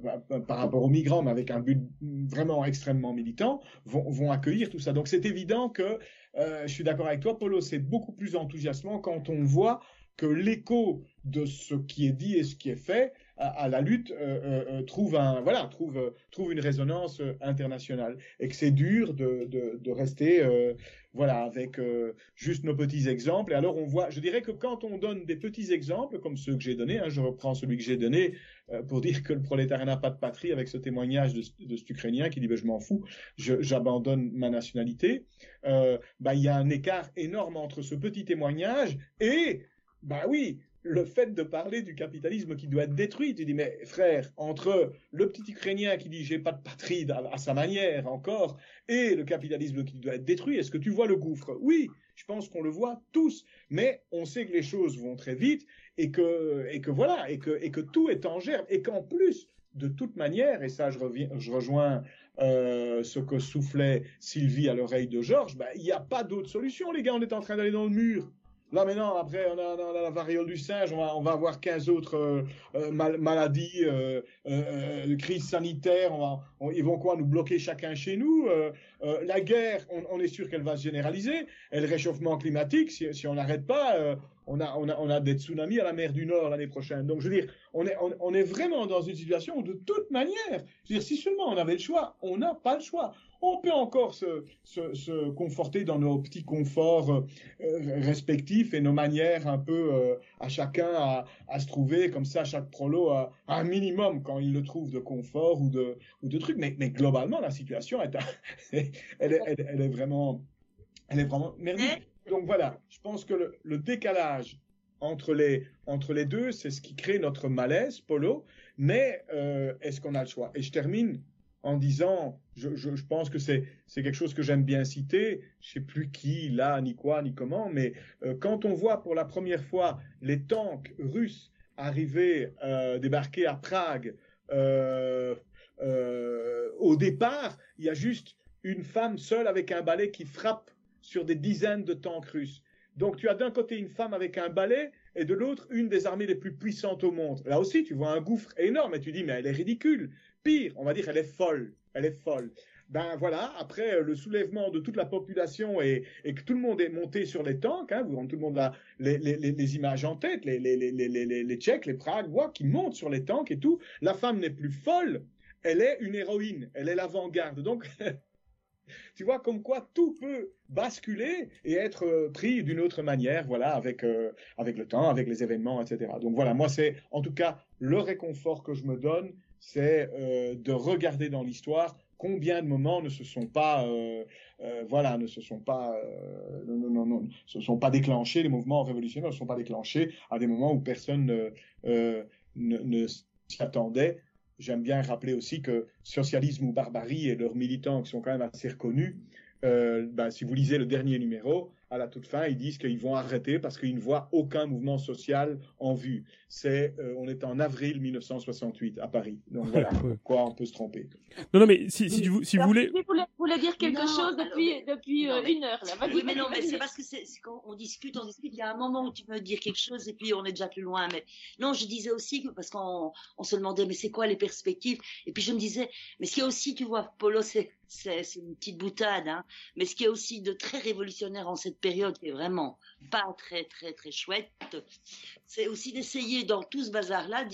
bah, bah, par rapport aux migrants, mais avec un but vraiment extrêmement militant, vont, vont accueillir tout ça. Donc c'est évident que, je suis d'accord avec toi, Polo, c'est beaucoup plus enthousiasmant quand on voit que l'écho de ce qui est dit et ce qui est fait à, à la lutte euh, euh, euh, trouve un voilà trouve trouve une résonance internationale et que c'est dur de, de, de rester voilà avec juste nos petits exemples et alors on voit je dirais que quand on donne des petits exemples comme ceux que j'ai donnés hein, je reprends celui que j'ai donné pour [laughs] dire que le prolétariat n'a pas de patrie avec ce témoignage de, de cet Ukrainien qui dit ben, je m'en fous, j'abandonne ma nationalité. Euh, bah, il y a un écart énorme entre ce petit témoignage et bah oui, le fait de parler du capitalisme qui doit être détruit, tu dis, mais frère, entre le petit Ukrainien qui dit j'ai pas de patrie à, sa manière encore, et le capitalisme qui doit être détruit, est-ce que tu vois le gouffre? Oui, je pense qu'on le voit tous, mais on sait que les choses vont très vite et que, voilà, et que, tout est en germe, et qu'en plus, de toute manière, et ça je rejoins euh, ce que soufflait Sylvie à l'oreille de Georges, bah, il n'y a pas d'autre solution, les gars, on est en train d'aller dans le mur. Là maintenant, après, on a, la variole du singe, on va, on va avoir 15 autres euh, euh mal, maladies, euh, euh, crises sanitaires, on va, ils vont quoi nous bloquer chacun chez nous La guerre, on, on est sûr qu'elle va se généraliser, et le réchauffement climatique, si, si on n'arrête pas, on, a, on, a, on a des tsunamis à la mer du Nord l'année prochaine. Donc je veux dire, on est, on, est vraiment dans une situation où de toute manière, je veux dire, si seulement on avait le choix, on n'a pas le choix on peut encore se, se, se, conforter dans nos petits conforts euh, respectifs et nos manières un peu euh, à chacun à, à, se trouver comme ça, chaque prolo a, un minimum quand il le trouve de confort ou de, ou de trucs. Mais, mais globalement, la situation est, [laughs] elle, est, elle, est vraiment, elle est vraiment. Donc voilà, je pense que le, le décalage entre les, entre les deux, c'est ce qui crée notre malaise, Polo. Mais euh, est-ce qu'on a le choix? Et je termine en disant, je, je, je pense que c'est quelque chose que j'aime bien citer, je sais plus qui, là, ni quoi, ni comment, mais euh, quand on voit pour la première fois les tanks russes arriver, euh, débarquer à Prague, euh, euh, au départ, il y a juste une femme seule avec un balai qui frappe sur des dizaines de tanks russes. Donc tu as d'un côté une femme avec un balai et de l'autre une des armées les plus puissantes au monde. Là aussi, tu vois un gouffre énorme et tu dis mais elle est ridicule. Pire, on va dire elle est folle. Elle est folle. Ben voilà, après le soulèvement de toute la population et, que tout le monde est monté sur les tanks, hein, vous, tout le monde les, images en tête, les, les, les, les, les, Tchèques, les Pragues, qui montent sur les tanks et tout. La femme n'est plus folle, elle est une héroïne, elle est l'avant-garde. Donc, [laughs] tu vois, comme quoi tout peut basculer et être pris d'une autre manière, voilà, avec, euh, avec le temps, avec les événements, etc. Donc voilà, moi, c'est en tout cas le réconfort que je me donne c'est euh, de regarder dans l'histoire combien de moments ne se sont pas, euh, euh, voilà, ne se sont pas, euh, se sont pas déclenchés, les mouvements révolutionnaires ne se sont pas déclenchés à des moments où personne ne, euh, ne, ne s'y attendait. J'aime bien rappeler aussi que socialisme ou barbarie et leurs militants qui sont quand même assez reconnus, euh, bah, si vous lisez le dernier numéro, à la toute fin, ils disent qu'ils vont arrêter parce qu'ils ne voient aucun mouvement social en vue. C'est, euh, on est en avril 1968 à Paris. Donc voilà, [laughs] quoi on peut se tromper. Non, non, mais si, si, vous, si vous voulez. Vous voulez, dire quelque chose depuis, depuis euh, une heure, là. Oui, mais non, mais c'est parce que c'est quand on discute, on discute, il y a un moment où tu peux dire quelque chose et puis on est déjà plus loin. Mais non, je disais aussi que parce qu'on on se demandait, mais c'est quoi les perspectives? Et puis je me disais, mais ce qu'il y a aussi, tu vois, Polo, c'est c'est une petite boutade, hein. mais ce qui est aussi de très révolutionnaire en cette période, qui est vraiment pas très très très chouette, c'est aussi d'essayer dans tout ce bazar-là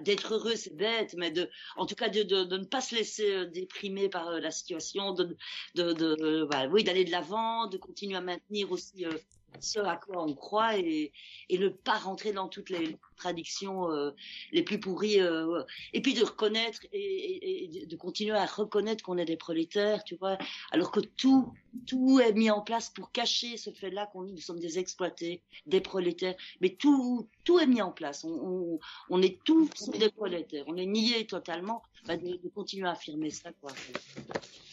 d'être heureux, c'est bête, mais de, en tout cas de, de, ne pas se laisser euh, déprimer par euh, la situation, de, de, de bah, oui, d'aller de l'avant, de continuer à maintenir aussi euh, ce à quoi on croit et, et ne pas rentrer dans toutes les traductions euh, les plus pourries euh, et puis de reconnaître et, de continuer à reconnaître qu'on est des prolétaires tu vois alors que tout tout est mis en place pour cacher ce fait-là qu'on nous sommes des exploités des prolétaires. Mais tout tout est mis en place. On, on, est tous des prolétaires. On est niés totalement bah, de, de, continuer à affirmer ça quoi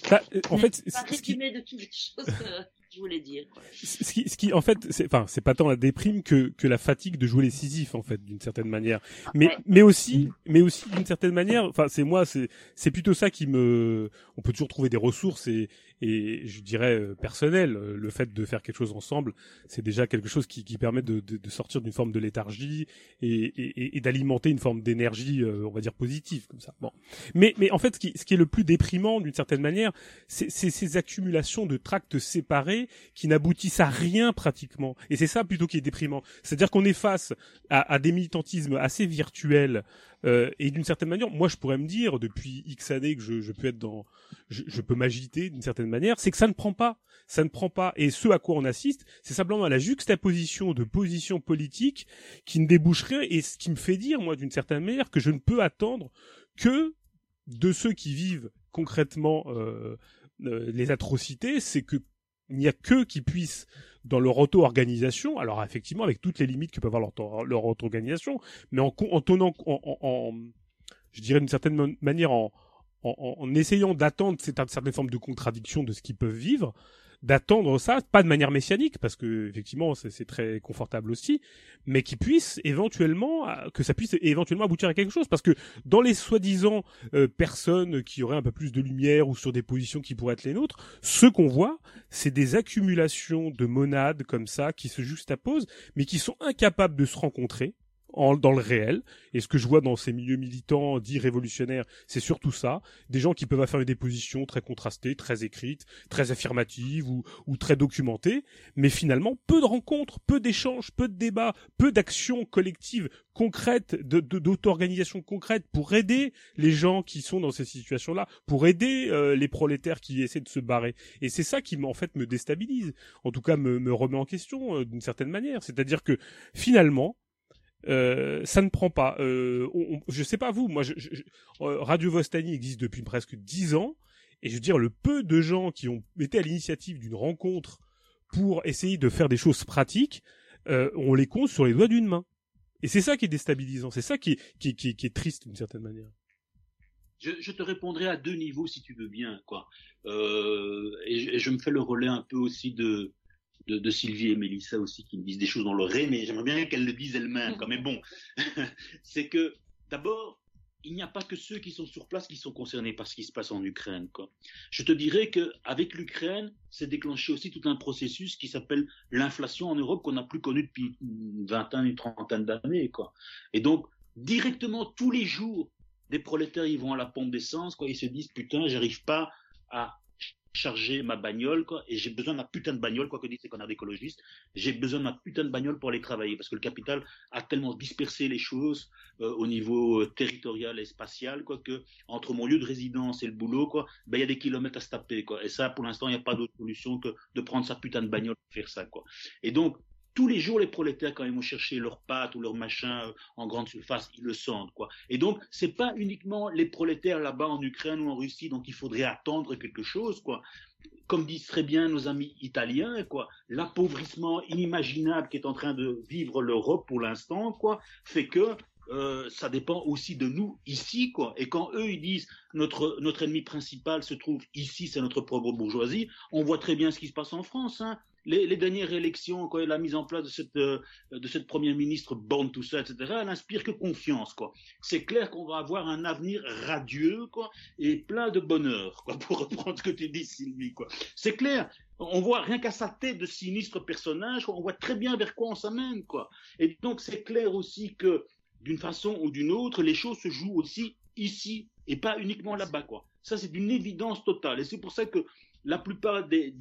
bah, en fait pas de toutes les choses que je voulais dire. Ce qui, ce qui, en fait, c'est, enfin, c'est pas tant la déprime que que la fatigue de jouer les Sisyphes, en fait, d'une certaine manière. Mais Ouais. mais aussi, mais aussi d'une certaine manière, enfin, c'est moi, c'est c'est plutôt ça qui me. On peut toujours trouver des ressources et et je dirais euh, personnel. euh, Le fait de faire quelque chose ensemble, c'est déjà quelque chose qui qui permet de de, de sortir d'une forme de léthargie et et, et d'alimenter une forme d'énergie, euh, on va dire positive comme ça. Bon. Mais mais en fait, ce qui ce qui est le plus déprimant d'une certaine manière, c'est ces accumulations de tracts séparés qui n'aboutissent à rien pratiquement. Et c'est ça plutôt qui est déprimant. C'est-à-dire qu'on est face à, à des militantismes assez virtuels euh, et d'une certaine manière, moi je pourrais me dire depuis X années que je, je peux être dans, je, je peux m'agiter d'une certaine manière, c'est que ça ne prend pas, ça ne prend pas. Et ce à quoi on assiste, c'est simplement à la juxtaposition de positions politiques qui ne déboucheraient et ce qui me fait dire moi d'une certaine manière que je ne peux attendre que de ceux qui vivent concrètement euh, euh, les atrocités, c'est que il n'y a que qui puissent dans leur auto-organisation, alors effectivement avec toutes les limites que peut avoir leur, auto-organisation, mais en, en tenant, en, je dirais d'une certaine man- manière, en, en, essayant d'attendre cette certaine forme de contradiction de ce qu'ils peuvent vivre, d'attendre ça, pas de manière messianique, parce que effectivement c'est très confortable aussi, mais qui puisse éventuellement, euh, que ça puisse éventuellement aboutir à quelque chose, parce que dans les soi-disant euh, personnes qui auraient un peu plus de lumière ou sur des positions qui pourraient être les nôtres, ce qu'on voit, c'est des accumulations de monades comme ça qui se juxtaposent, mais qui sont incapables de se rencontrer en, dans le réel. Et ce que je vois dans ces milieux militants dits révolutionnaires, c'est surtout ça. Des gens qui peuvent affirmer des positions très contrastées, très écrites, très affirmatives ou, ou très documentées, mais finalement peu de rencontres, peu d'échanges, peu de débats, peu d'actions collectives concrètes, de- d'auto-organisation concrète pour aider les gens qui sont dans ces situations-là, pour aider euh, les prolétaires qui essaient de se barrer. Et c'est ça qui, en fait, me déstabilise. En tout cas, me, me remet en question euh, d'une certaine manière. C'est-à-dire que finalement, euh, ça ne prend pas. Euh, on, je sais pas vous, moi, euh, Radio Vostani existe depuis presque dix ans, et je veux dire le peu de gens qui ont été à l'initiative d'une rencontre pour essayer de faire des choses pratiques, euh, on les compte sur les doigts d'une main. Et c'est ça qui est déstabilisant, c'est ça qui est, triste d'une certaine manière. Je, te répondrai à deux niveaux si tu veux bien, quoi. Et je me fais le relais un peu aussi de, de, Sylvie et Mélissa aussi qui me disent des choses dans l'oreille, mais j'aimerais bien qu'elles le disent elles-mêmes, quoi. Mais bon, [laughs] c'est que d'abord, il n'y a pas que ceux qui sont sur place qui sont concernés par ce qui se passe en Ukraine. Je te dirais que avec l'Ukraine, c'est déclenché aussi tout un processus qui s'appelle l'inflation en Europe qu'on n'a plus connu depuis une vingtaine, une trentaine d'années. Et donc, directement tous les jours, des prolétaires, ils vont à la pompe d'essence, ils se disent, putain, j'arrive pas à charger ma bagnole, quoi, et j'ai besoin de ma putain de bagnole, quoi que disent ces connards d'écologistes, j'ai besoin de ma putain de bagnole pour aller travailler, parce que le capital a tellement dispersé les choses euh, au niveau euh, territorial et spatial, quoi, que entre mon lieu de résidence et le boulot, quoi, ben il y a des kilomètres à se taper, quoi, et ça, pour l'instant, il n'y a pas d'autre solution que de prendre sa putain de bagnole pour faire ça, quoi. Et donc, tous les jours, les prolétaires, quand ils vont chercher leurs pâtes ou leurs machins euh, en grande surface, ils le sentent, quoi. Et donc, c'est pas uniquement les prolétaires là-bas en Ukraine ou en Russie, donc il faudrait attendre quelque chose, quoi. Comme disent très bien nos amis italiens, quoi, l'appauvrissement inimaginable qui est en train de vivre l'Europe pour l'instant, quoi, fait que euh, ça dépend aussi de nous ici, quoi. Et quand eux ils disent notre notre ennemi principal se trouve ici, c'est notre propre bourgeoisie, on voit très bien ce qui se passe en France, hein les, dernières élections, quoi, la mise en place de cette, euh, première ministre Borne, tout ça, etc., elle n'inspire que confiance, quoi. C'est clair qu'on va avoir un avenir radieux, quoi, et plein de bonheur, quoi, [laughs] pour reprendre ce que tu dis, Sylvie, quoi. C'est clair. On voit rien qu'à sa tête de sinistre personnage, on voit très bien vers quoi on s'amène, quoi. Et donc, c'est clair aussi que, d'une façon ou d'une autre, les choses se jouent aussi ici et pas uniquement là-bas, quoi. Ça, c'est une évidence totale. Et c'est pour ça que la plupart des,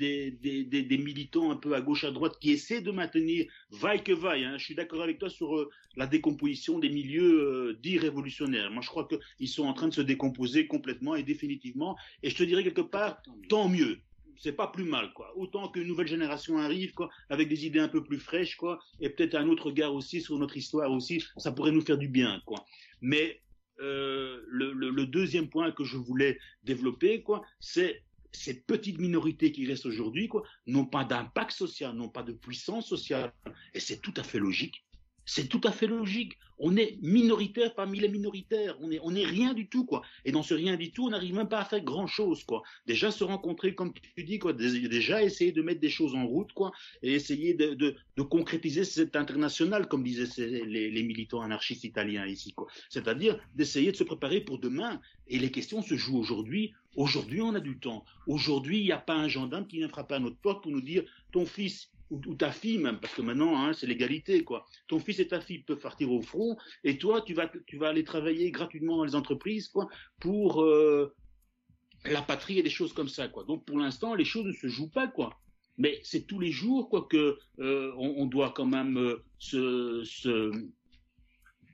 militants un peu à gauche, à droite, qui essaient de maintenir, vaille que vaille, hein, je suis d'accord avec toi sur euh, la décomposition des milieux euh, dits révolutionnaires. Moi, je crois qu'ils sont en train de se décomposer complètement et définitivement. Et je te dirais quelque part, tant mieux. C'est pas plus mal, quoi. Autant qu'une nouvelle génération arrive, quoi, avec des idées un peu plus fraîches, quoi, et peut-être un autre regard aussi sur notre histoire aussi, ça pourrait nous faire du bien, quoi. Mais euh, le, le, le, deuxième point que je voulais développer, quoi, c'est ces petites minorités qui restent aujourd'hui, n'ont pas d'impact social, n'ont pas de puissance sociale. Et c'est tout à fait logique. C'est tout à fait logique. On est minoritaire parmi les minoritaires. On est, on est rien du tout, quoi. Et dans ce rien du tout, on n'arrive même pas à faire grand chose, quoi. Déjà se rencontrer, comme tu dis, quoi. Déjà essayer de mettre des choses en route, quoi. Et essayer de, de, de concrétiser cette international, comme disaient les, les, militants anarchistes italiens ici, quoi. C'est-à-dire d'essayer de se préparer pour demain. Et les questions se jouent aujourd'hui. Aujourd'hui, on a du temps. Aujourd'hui, il n'y a pas un gendarme qui vient frapper à notre porte pour nous dire, ton fils, ou, ta fille même, parce que maintenant hein, c'est l'égalité quoi. Ton fils et ta fille peuvent partir au front et toi tu vas tu vas aller travailler gratuitement dans les entreprises quoi pour euh, la patrie et des choses comme ça quoi. Donc pour l'instant les choses ne se jouent pas quoi. Mais c'est tous les jours quoi que euh, on, doit quand même euh, se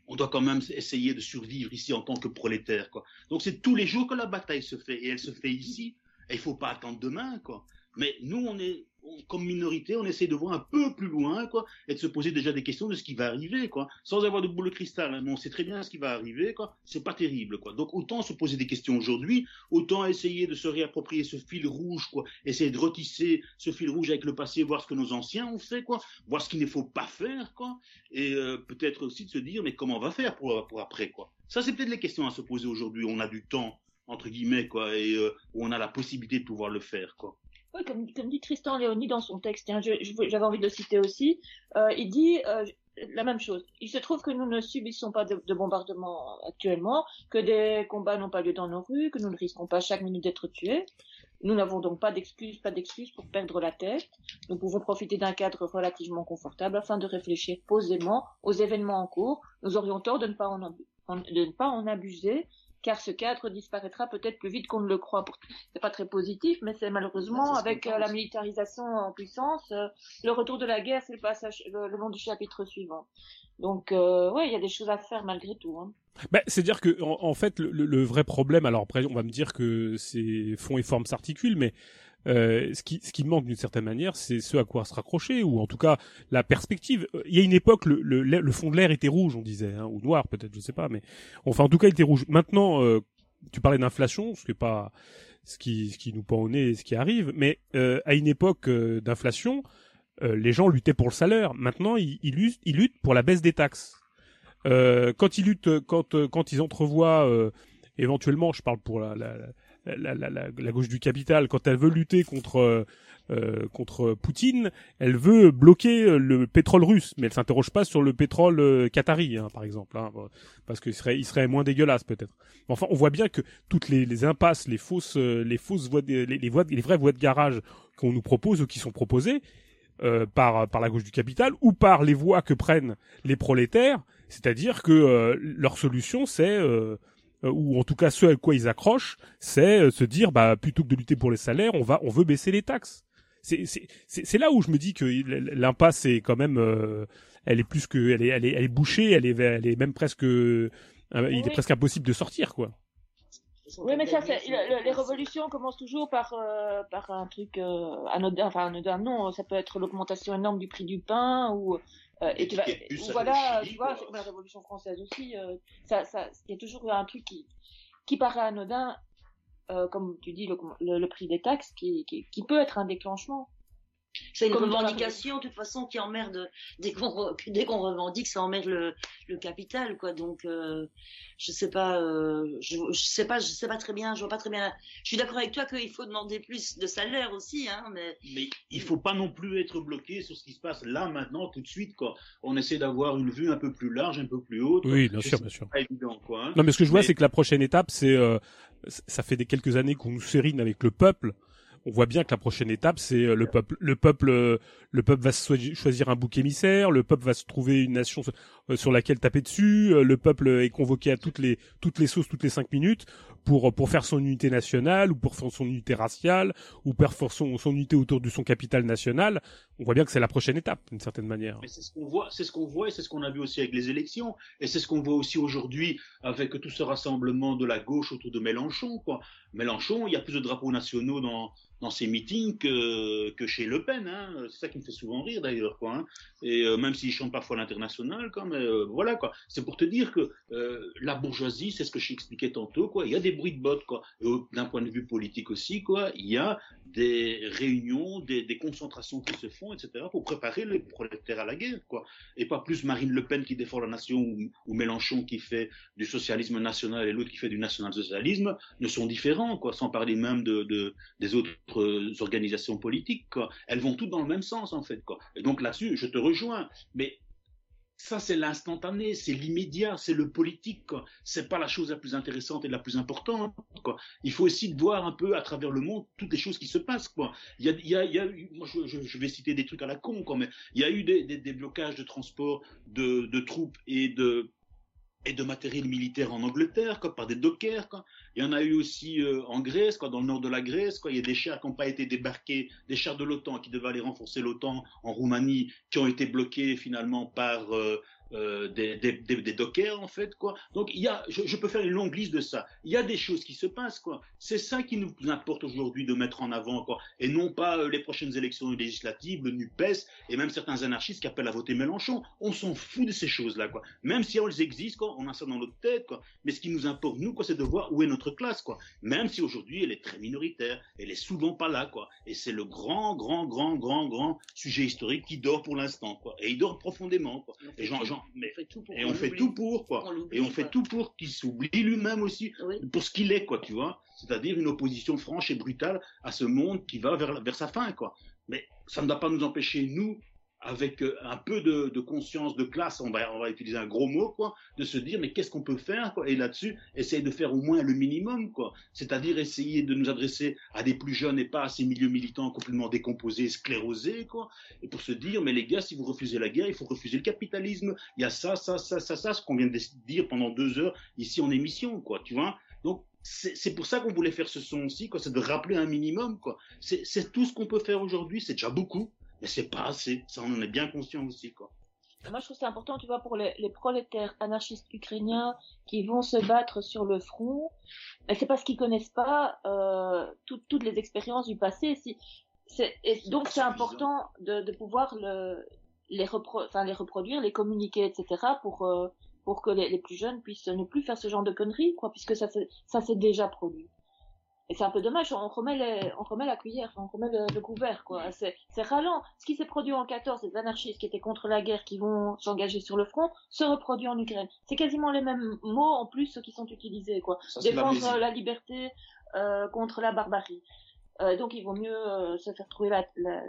on doit quand même essayer de survivre ici en tant que prolétaire quoi. Donc c'est tous les jours que la bataille se fait et elle se fait ici. Et il faut pas attendre demain quoi. Mais nous on est comme minorité, on essaie de voir un peu plus loin, quoi, et de se poser déjà des questions de ce qui va arriver, quoi, sans avoir de boule de cristal. Hein, mais on sait très bien ce qui va arriver, quoi. C'est pas terrible, quoi. Donc autant se poser des questions aujourd'hui, autant essayer de se réapproprier ce fil rouge, quoi, essayer de retisser ce fil rouge avec le passé, voir ce que nos anciens ont fait, quoi, voir ce qu'il ne faut pas faire, quoi, et euh, peut-être aussi de se dire, mais comment on va faire pour, après, quoi. Ça, c'est peut-être les questions à se poser aujourd'hui. On a du temps entre guillemets, quoi, et euh, on a la possibilité de pouvoir le faire, quoi. Comme, dit Tristan Léoni dans son texte, hein, j'avais envie de le citer aussi, euh, il dit euh, la même chose. Il se trouve que nous ne subissons pas de, de bombardements actuellement, que des combats n'ont pas lieu dans nos rues, que nous ne risquons pas chaque minute d'être tués. Nous n'avons donc pas d'excuses, pas d'excuses pour perdre la tête. Nous pouvons profiter d'un cadre relativement confortable afin de réfléchir posément aux événements en cours. Nous aurions tort de ne pas en abuser car ce cadre disparaîtra peut-être plus vite qu'on ne le croit. C'est pas très positif, mais c'est malheureusement avec euh, la militarisation en puissance, euh, le retour de la guerre, c'est le passage, le, le, long du chapitre suivant. Donc, euh, ouais, il y a des choses à faire malgré tout. Hein. Bah, C'est-à-dire que, en, en fait, le, le, vrai problème, alors après, on va me dire que c'est fond et forme s'articulent, mais euh, ce, qui, ce qui manque d'une certaine manière, c'est ce à quoi se raccrocher, ou en tout cas la perspective. Il y a une époque, le, le, le fond de l'air était rouge, on disait, hein, ou noir peut-être, je sais pas, mais enfin en tout cas il était rouge. Maintenant, euh, tu parlais d'inflation, ce qui est pas ce qui, ce qui nous pend au nez, ce qui arrive, mais euh, à une époque euh, d'inflation, euh, les gens luttaient pour le salaire. Maintenant, ils, ils, luttent, ils luttent pour la baisse des taxes. quand ils luttent, quand quand ils entrevoient éventuellement, je parle pour la, la, la, la, la, la, gauche du capital, quand elle veut lutter contre euh, contre Poutine, elle veut bloquer le pétrole russe, mais elle s'interroge pas sur le pétrole euh, qatari, hein, par exemple, hein, parce qu'il serait, il serait moins dégueulasse peut-être. Enfin, on voit bien que toutes les, les impasses, les fausses, euh, les fausses voies, les, les, voies, les vraies voies de garage qu'on nous propose ou qui sont proposées euh, par par la gauche du capital ou par les voies que prennent les prolétaires, c'est-à-dire que euh, leur solution c'est euh, ou en tout cas ce à quoi ils accrochent, c'est euh, se dire bah plutôt que de lutter pour les salaires, on va on veut baisser les taxes. C'est c'est c'est là où je me dis que l'impasse est quand même euh, elle est plus que elle est elle est elle est bouchée, elle est elle est même presque il est presque impossible de sortir quoi. Oui, mais ça, les révolutions commencent toujours par euh, par un truc euh, anodin, enfin anodin non, ça peut être l'augmentation énorme du prix du pain ou euh, et, tu vas, voilà, tu vois, la Révolution française aussi, euh, ça, ça, il y a toujours un truc qui, qui paraît anodin, euh, comme tu dis, le, le, le, prix des taxes, qui, qui, qui peut être un déclenchement. C'est une revendication, de toute façon, qui emmerde dès qu'on re- dès qu'on revendique, ça emmerde le, le capital, quoi. Donc, euh, je sais pas, euh, je, je sais pas, je sais pas très bien, je vois pas très bien. Je suis d'accord avec toi qu'il faut demander plus de salaire aussi, hein, mais Mais il faut pas non plus être bloqué sur ce qui se passe là, maintenant, tout de suite, quoi. On essaie d'avoir une vue un peu plus large, un peu plus haute. Oui, bien sûr, bien sûr. pas évident, quoi. hein. Non, mais ce que je vois, Mais- c'est que la prochaine étape, c'est, euh, ça fait des quelques années qu'on nous sérine avec le peuple. On voit bien que la prochaine étape, c'est euh, le peuple. Le peuple, euh, le peuple va choisir un bouc émissaire. Le peuple va se trouver une nation euh, sur laquelle taper dessus. euh, Le peuple est convoqué à toutes les toutes les sauces, toutes les cinq minutes pour pour faire son unité nationale ou pour faire son unité raciale ou pour faire son unité autour de son capital national. On voit bien que c'est la prochaine étape, d'une certaine manière. C'est ce qu'on voit, c'est ce qu'on voit et c'est ce qu'on a vu aussi avec les élections et c'est ce qu'on voit aussi aujourd'hui avec tout ce rassemblement de la gauche autour de Mélenchon. Quoi. Mélenchon, il y a plus de drapeaux nationaux dans dans ses meetings que, que chez Le Pen. Hein. C'est ça qui me fait souvent rire d'ailleurs. Quoi, hein. Et euh, même s'il chante parfois l'international, euh, voilà quoi. C'est pour te dire que euh, la bourgeoisie, c'est ce que j'expliquais tantôt. Quoi. Il y a des bruits de bottes. Quoi. D'un point de vue politique aussi, quoi, il y a des réunions, des, des concentrations qui se font, etc. pour préparer les prolétaires à la guerre. Quoi et pas plus Marine Le Pen qui défend la nation ou, Mélenchon qui fait du socialisme national et l'autre qui fait du national-socialisme ne sont différents, quoi, sans parler même de- des autres euh, organisations politiques. Quoi. Elles vont toutes dans le même sens, en fait. Quoi. Et donc là-dessus, je te rejoins. Mais ça, c'est l'instantané, c'est l'immédiat, c'est le politique. C'est pas la chose la plus intéressante et la plus importante. Il faut aussi voir un peu à travers le monde toutes les choses qui se passent. Moi, je, vais citer des trucs à la con, mais il y a eu des, blocages de transport de troupes et de et de matériel militaire en Angleterre, quoi, par des dockers. Il y en a eu aussi euh, en Grèce, quoi, dans le nord de la Grèce. Quoi. Il y a des chars qui n'ont pas été débarqués, des chars de l'OTAN qui devaient aller renforcer l'OTAN en Roumanie, qui ont été bloqués finalement par euh, euh, des, des, des, des dockers, en fait. Quoi. Donc, il y a, je, je peux faire une longue liste de ça. Il y a des choses qui se passent. Quoi. C'est ça qui nous importe aujourd'hui de mettre en avant, quoi. et non pas euh, les prochaines élections législatives, le NUPES, et même certains anarchistes qui appellent à voter Mélenchon. On s'en fout de ces choses-là. Quoi. Même si elles existent, quoi, on a ça dans notre tête. Quoi. Mais ce qui nous importe, nous, quoi, c'est de voir où est notre classe. Quoi. Même si aujourd'hui, elle est très minoritaire. Elle est souvent pas là. Quoi. Et c'est le grand, grand, grand, grand, grand sujet historique qui dort pour l'instant. Quoi. Et il dort profondément. Quoi. Et, j'en- mais- on fait tout pour et on fait tout pour. Quoi. Et on fait tout pour qu'il s'oublie lui-même aussi Oui. pour ce qu'il est, quoi, tu vois. C'est-à-dire une opposition franche et brutale à ce monde qui va vers, vers sa fin, quoi. Mais ça ne doit pas nous empêcher, nous, avec euh, un peu de, conscience de classe, on va, utiliser un gros mot, quoi, de se dire, mais qu'est-ce qu'on peut faire, et là-dessus, essayer de faire au moins le minimum, quoi. C'est-à-dire essayer de nous adresser à des plus jeunes et pas à ces milieux militants complètement décomposés, sclérosés, quoi, et pour se dire, mais les gars, si vous refusez la guerre, il faut refuser le capitalisme. Il y a ça, ça, ça, ça, ça, ce qu'on vient de dire pendant deux heures ici en émission, quoi, tu vois. Donc, c'est pour ça qu'on voulait faire ce son aussi, quoi, c'est de rappeler un minimum, quoi. C'est tout ce qu'on peut faire aujourd'hui, c'est déjà beaucoup, mais c'est pas assez. Ça, on en est bien conscient aussi, quoi. Moi, je trouve c'est important, tu vois, pour les, les prolétaires anarchistes ukrainiens qui vont se battre sur le front. Mais c'est parce qu'ils connaissent pas euh, tout- toutes les expériences du passé. Si, c'est, et donc, c'est important de, de pouvoir le, les, repro, enfin, les reproduire, les communiquer, etc., pour, euh, pour que les, les plus jeunes puissent ne plus faire ce genre de conneries, quoi, puisque ça, ça s'est déjà produit. Et c'est un peu dommage, on remet, les, on remet la cuillère, on remet le, le couvert, quoi. C'est, c'est ralent. Ce qui s'est produit en 14, les anarchistes qui étaient contre la guerre, qui vont s'engager sur le front, se reproduit en Ukraine. C'est quasiment les mêmes mots, en plus, ceux qui sont utilisés, quoi. Ça, Défendre euh, la liberté euh, contre la barbarie. Euh, donc, il vaut mieux euh, se faire trouver la- la-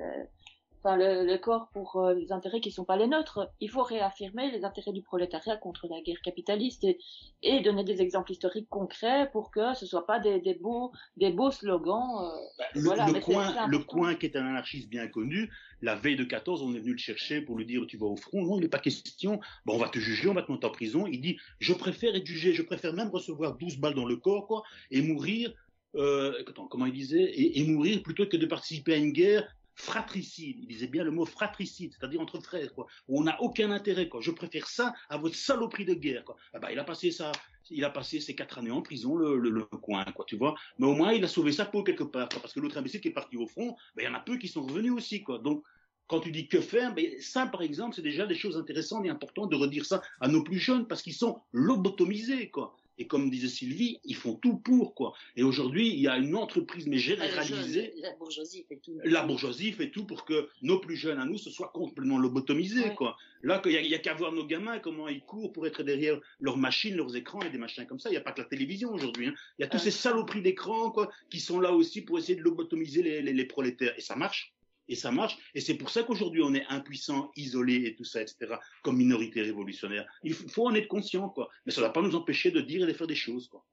enfin, le, le corps pour euh, les intérêts qui sont pas les nôtres. Il faut réaffirmer les intérêts du prolétariat contre la guerre capitaliste et, et donner des exemples historiques concrets pour que ce soit pas des, des beaux, des beaux slogans. euh, Bah, Le, Voilà, coin, le coin qui est un anarchiste bien connu, la veille de 14, on est venu le chercher pour lui dire tu vas au front. Non, il n'est pas question. Bon, on va te juger, on va te mettre en prison. Il dit je préfère être jugé, je préfère même recevoir 12 balles dans le corps, quoi, et mourir. Euh, attends, comment il disait? Et, et mourir plutôt que de participer à une guerre fratricide. Il disait bien le mot fratricide, c'est-à-dire entre frères, quoi, où on n'a aucun intérêt, quoi. Je préfère ça à votre saloperie de guerre, quoi. Bah, il a passé ça, il a passé ses quatre années en prison, le, le, le coin, quoi, tu vois. Mais au moins, il a sauvé sa peau quelque part, quoi, parce que l'autre imbécile qui est parti au front, ben, il y en a peu qui sont revenus aussi, quoi. Donc, quand tu dis que faire, ben, ça, par exemple, c'est déjà des choses intéressantes et importantes de redire ça à nos plus jeunes, parce qu'ils sont lobotomisés, quoi. Et comme disait Sylvie, ils font tout pour, quoi. Et aujourd'hui, il y a une entreprise, mais Ah, généralisée. La, bourgeoisie fait tout. La bourgeoisie fait tout pour que nos plus jeunes à nous se soient complètement lobotomisés, Ouais. quoi. Là, il n'y a, qu'à voir nos gamins, comment ils courent pour être derrière leurs machines, leurs écrans et des machins comme ça. Il n'y a pas que la télévision aujourd'hui. hein. Il y a tous Ouais. ces saloperies d'écran, quoi, qui sont là aussi pour essayer de lobotomiser les, les, les prolétaires. Et ça marche. Et ça marche. Et c'est pour ça qu'aujourd'hui, on est impuissant, isolé et tout ça, etc., comme minorité révolutionnaire. Il faut en être conscient, quoi. Mais ça ne va pas nous empêcher de dire et de faire des choses, quoi.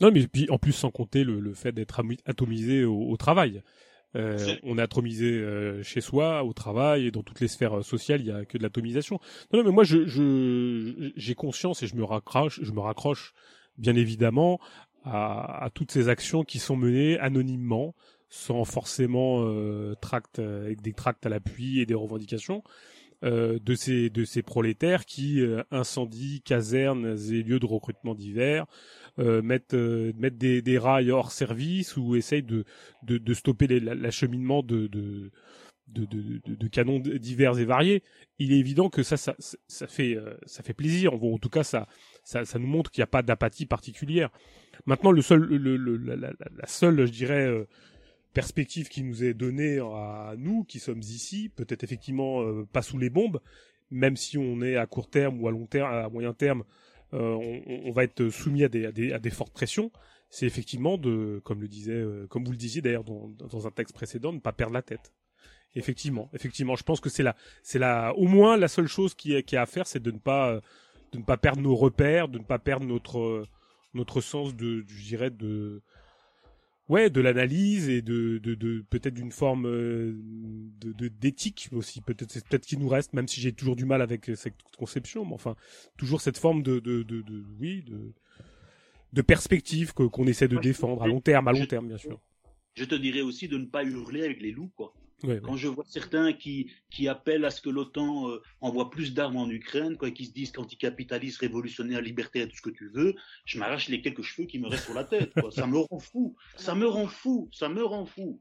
Non, mais puis en plus sans compter le, le fait d'être atomisé au, au travail. Euh, on est atomisé euh, chez soi, au travail et dans toutes les sphères euh, sociales, il y a que de l'atomisation. Non, non, mais moi, je, je, j'ai conscience et je me raccroche, je me raccroche bien évidemment à, à toutes ces actions qui sont menées anonymement, sans forcément euh, tract, euh, avec des tracts à l'appui et des revendications. euh, de ces de ces prolétaires qui euh, incendient casernes et lieux de recrutement divers, euh, mettent euh, mettent des, des rails hors service ou essayent de de, de stopper l'acheminement de de, de, de, de- canons divers et variés. Il est évident que ça ça, ça fait euh, ça fait plaisir. En tout cas, ça ça, ça nous montre qu'il n'y a pas d'apathie particulière. Maintenant, le seul le, le- la- la seule, je dirais. euh, perspective qui nous est donnée à nous qui sommes ici, peut-être effectivement euh, pas sous les bombes, même si on est à court terme ou à long terme, à moyen terme, euh, on, va être soumis à des, fortes pressions. C'est effectivement de, comme le disait, euh, comme vous le disiez d'ailleurs dans, un texte précédent, ne pas perdre la tête. Effectivement, effectivement, je pense que c'est la, c'est la, au moins la seule chose qui qui est à faire, c'est de ne pas, perdre nos repères, de ne pas perdre notre, notre sens de, je dirais de, ouais, de l'analyse et de, de, de peut-être d'une forme euh, de d'éthique aussi. Peut-être c'est peut-être qu'il nous reste, même si j'ai toujours du mal avec cette conception, mais enfin toujours cette forme de de, de, de oui de de perspective que- qu'on essaie de défendre à long terme, à long terme bien sûr. Je te dirais aussi de ne pas hurler avec les loups, quoi. Ouais, ouais. Quand je vois certains qui, qui appellent à ce que l'OTAN euh, envoie plus d'armes en Ukraine, quoi, et qui se disent qu'anticapitalistes, révolutionnaires, libertaires, tout ce que tu veux, je m'arrache les quelques cheveux qui me restent sur la tête. Quoi. Ça me rend fou. Ça me rend fou. Ça me rend fou.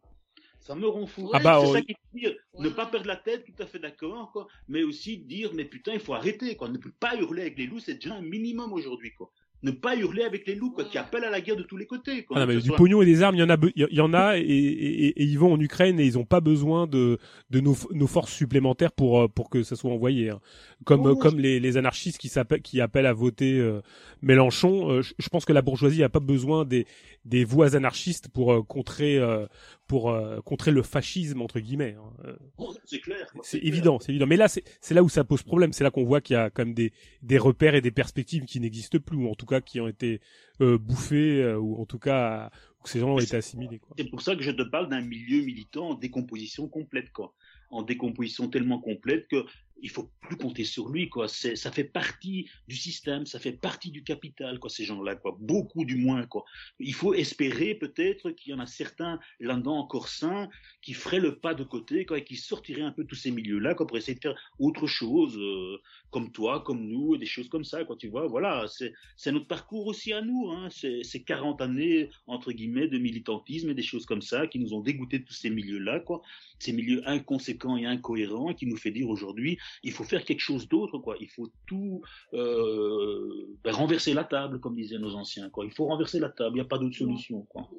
Ça me rend fou. Ah bah, c'est on- ça qu'il faut dire. Ne pas perdre la tête, tout à fait d'accord, quoi. Mais aussi dire, mais putain, il faut arrêter, quoi. Ne peut pas hurler avec les loups, c'est déjà un minimum aujourd'hui, quoi. Ne pas hurler avec les loups, quoi, qui appellent à la guerre de tous les côtés, quoi. Ah non, mais du soit- pognon et des armes, il y en a, be- il y en a, et, et, et- et ils vont en Ukraine et ils n'ont pas besoin de, de nos, nos forces supplémentaires pour euh, pour que ça soit envoyé. hein. Comme comme les, les anarchistes qui s'appellent qui appellent à voter euh, Mélenchon. euh, je, je pense que la bourgeoisie a pas besoin des des voix anarchistes pour euh, contrer euh, pour euh, contrer le fascisme entre guillemets. hein. Oh, c'est clair. évident, c'est évident. Mais là, c'est c'est là où ça pose problème. C'est là qu'on voit qu'il y a quand même des, des repères et des perspectives qui n'existent plus, ou en tout cas qui ont été euh, bouffés, euh, ou en tout cas que ces gens ont été assimilés. C'est pour ça que je te parle d'un milieu militant en décomposition complète, quoi. En décomposition tellement complète que il faut plus compter sur lui, quoi. Ça fait partie du système, ça fait partie du capital, quoi, ces gens-là, quoi. Beaucoup du moins, quoi. Il faut espérer peut-être qu'il y en a certains là-dedans encore sains qui feraient le pas de côté, quoi, et qui sortiraient un peu de tous ces milieux-là, quoi, pour essayer de faire autre chose, euh, comme toi, comme nous, des choses comme ça, quoi. Tu vois, voilà, c'est, notre parcours aussi à nous, hein. C'est, c'est 40 années, entre guillemets, de militantisme et des choses comme ça qui nous ont dégoûtés de tous ces milieux-là, quoi. Ces milieux inconséquents et incohérents qui nous fait dire aujourd'hui, il faut faire quelque chose d'autre, quoi. Il faut tout euh, ben, renverser la table, comme disaient nos anciens, quoi. Il faut renverser la table. Il n'y a pas d'autre solution, quoi.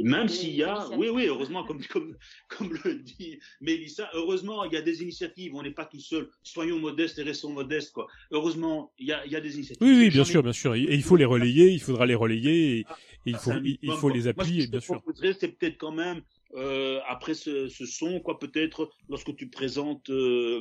Même des- s'il y a, oui, oui, initiatives. heureusement, comme, comme, comme le dit Mélissa, heureusement, il y a des initiatives, on n'est pas tout seul. Soyons modestes et restons modestes, quoi. Heureusement, il y a, il y a des initiatives. Oui, oui, bien sûr, bien sûr. Et il faut les relayer, il faudra les relayer, et, et il faut, c'est un il, il faut les appuyer, ce que bien sûr. c'est peut-être quand même, euh, après ce, ce son, quoi, peut-être, lorsque tu présentes, euh,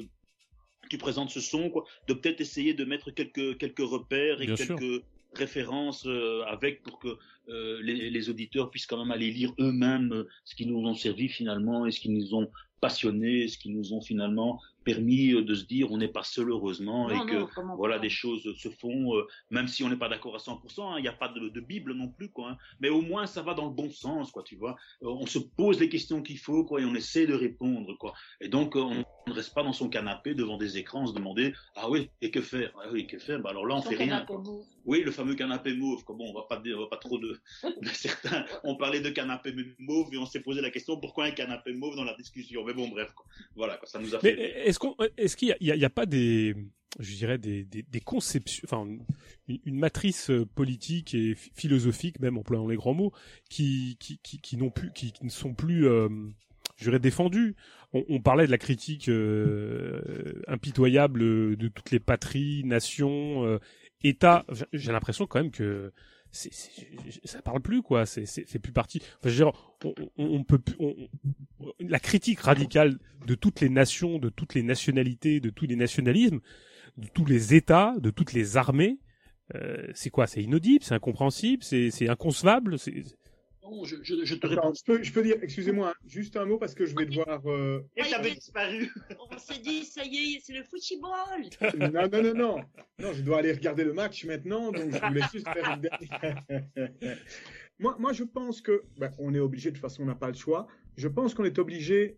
tu présentes ce son, quoi, de peut-être essayer de mettre quelques, quelques repères et Bien sûr. quelques références euh, avec pour que euh, les, les auditeurs puissent quand même aller lire eux-mêmes euh, ce qui nous ont servi finalement et ce qui nous ont passionnés, ce qui nous ont finalement permis euh, de se dire on n'est pas seul heureusement Non, et que non, voilà des choses se font euh, même si on n'est pas d'accord à 100% hein, il n'y a pas de, de bible non plus quoi hein. mais au moins ça va dans le bon sens quoi tu vois Euh, on se pose les questions qu'il faut quoi et on essaie de répondre quoi et donc euh, on on ne reste pas dans son canapé devant des écrans se demander ah oui et que faire? Ah oui que faire? Bah alors là on Son fait rien quoi. Oui, le fameux canapé mauve. Quoi. Bon, on va pas on va pas trop de. [laughs] Certains ont parlé de canapé mauve et on s'est posé la question pourquoi un canapé mauve dans la discussion? Mais bon, bref, quoi. voilà, quoi, ça nous a Mais fait. est-ce qu'on, est-ce qu'il y a, pas des, je dirais des, des, des conceptions, enfin une, une matrice euh, politique et ph- philosophique, même employant les grands mots, qui qui qui, qui n'ont plus, qui, qui ne sont plus, euh, je dirais défendues? On, on parlait de la critique euh, impitoyable de toutes les patries, nations, euh, États. J'ai- J'ai l'impression quand même que c'est, ça parle plus quoi. C'est, c'est, plus parti. Enfin, je veux dire, on, on, peut plus. on- la critique radicale de toutes les nations, de toutes les nationalités, de tous les nationalismes, de tous les États, de toutes les armées. euh, c'est quoi? C'est inaudible, c'est incompréhensible, c'est, c'est inconcevable. C'est... Non, je, je, je te Attends, réponds. je, peux, je peux dire, excusez-moi, hein, juste un mot parce que je vais devoir. euh, Et t'avais disparu. On s'est dit, ça y est, c'est le football. Non, non, non, non. Non, je dois aller regarder le match maintenant, donc je voulais juste faire une dernière. [laughs] moi, moi, je pense que, ben, on est obligé, de toute façon, on n'a pas le choix. Je pense qu'on est obligé,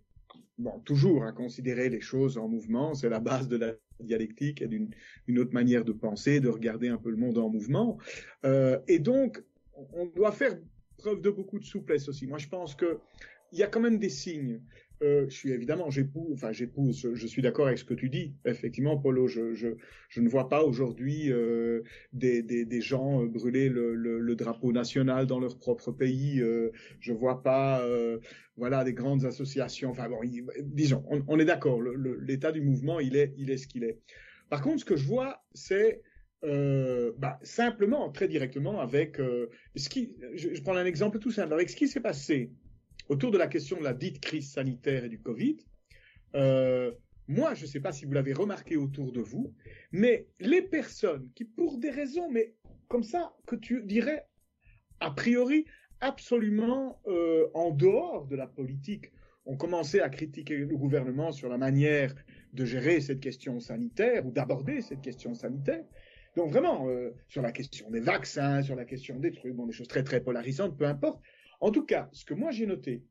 bon, toujours à considérer les choses en mouvement. C'est la base de la dialectique et d'une une autre manière de penser, de regarder un peu le monde en mouvement. Euh, et donc, on doit faire preuve de beaucoup de souplesse aussi. Moi, je pense que il y a quand même des signes. Euh, je suis évidemment, j'épouse, enfin j'épouse, je, suis d'accord avec ce que tu dis. Effectivement, Polo, je, ne vois pas aujourd'hui euh, des, gens euh, brûler le, drapeau national dans leur propre pays. Je vois pas, voilà, des grandes associations. Enfin bon, disons, on, on est d'accord. L'état du mouvement, il est, il est ce qu'il est. Par contre, ce que je vois, c'est euh, bah, simplement, très directement, avec euh, ce qui. Je, prends un exemple tout simple. Avec ce qui s'est passé autour de la question de la dite crise sanitaire et du Covid, euh, moi, je ne sais pas si vous l'avez remarqué autour de vous, mais les personnes qui, pour des raisons, mais comme ça, que tu dirais, a priori, absolument en dehors de la politique, ont commencé à critiquer le gouvernement sur la manière de gérer cette question sanitaire ou d'aborder cette question sanitaire. Donc vraiment, euh, sur la question des vaccins, sur la question des trucs, bon, des choses très très polarisantes, peu importe. En tout cas, ce que moi j'ai noté,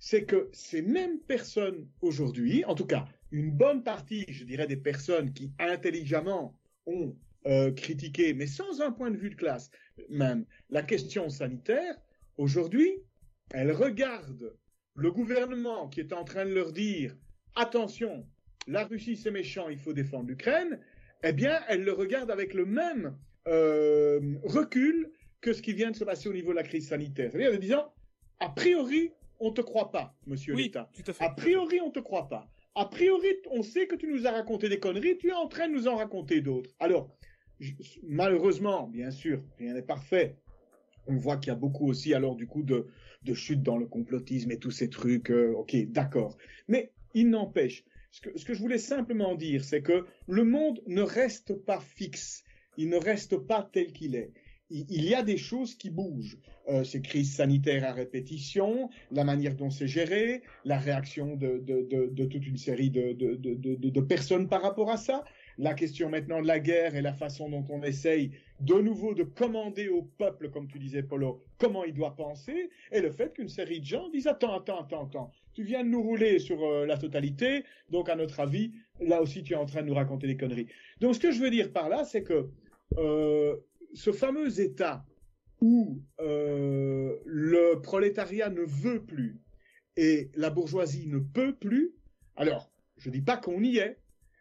c'est que ces mêmes personnes aujourd'hui, en tout cas une bonne partie, je dirais, des personnes qui intelligemment ont euh, critiqué, mais sans un point de vue de classe, même la question sanitaire, aujourd'hui, elles regardent le gouvernement qui est en train de leur dire attention, la Russie c'est méchant, il faut défendre l'Ukraine, eh bien, elles le regardent avec le même euh, recul que ce qui vient de se passer au niveau de la crise sanitaire. C'est-à-dire en disant, a priori, on te croit pas, monsieur Oui, l'État. tout à fait. A priori, on te croit pas. A priori, on sait que tu nous as raconté des conneries, tu es en train de nous en raconter d'autres. Alors, je- malheureusement, bien sûr, rien n'est parfait. On voit qu'il y a beaucoup aussi, alors, du coup, de, de chute dans le complotisme et tous ces trucs. euh, ok, d'accord. Mais il n'empêche, ce que, je voulais simplement dire, c'est que le monde ne reste pas fixe. Il ne reste pas tel qu'il est. Il, y a des choses qui bougent. Euh, ces crises sanitaires à répétition, la manière dont c'est géré, la réaction de, de, toute une série de personnes par rapport à ça, la question maintenant de la guerre et la façon dont on essaye de nouveau de commander au peuple, comme tu disais, Polo, comment il doit penser, et le fait qu'une série de gens disent attends, attends, attends, attends, tu viens de nous rouler sur euh, la totalité, donc à notre avis, là aussi tu es en train de nous raconter des conneries. Donc ce que je veux dire par là, c'est que euh, ce fameux État où euh, le prolétariat ne veut plus et la bourgeoisie ne peut plus, alors je dis pas qu'on y est,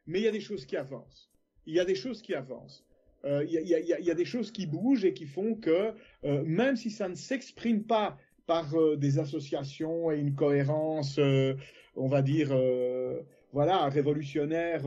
mais il y a des choses qui avancent. Il y a des choses qui avancent. Il y, a, des choses qui bougent et qui font que même si ça ne s'exprime pas par euh, des associations et une cohérence, euh, on va dire, euh, voilà, révolutionnaire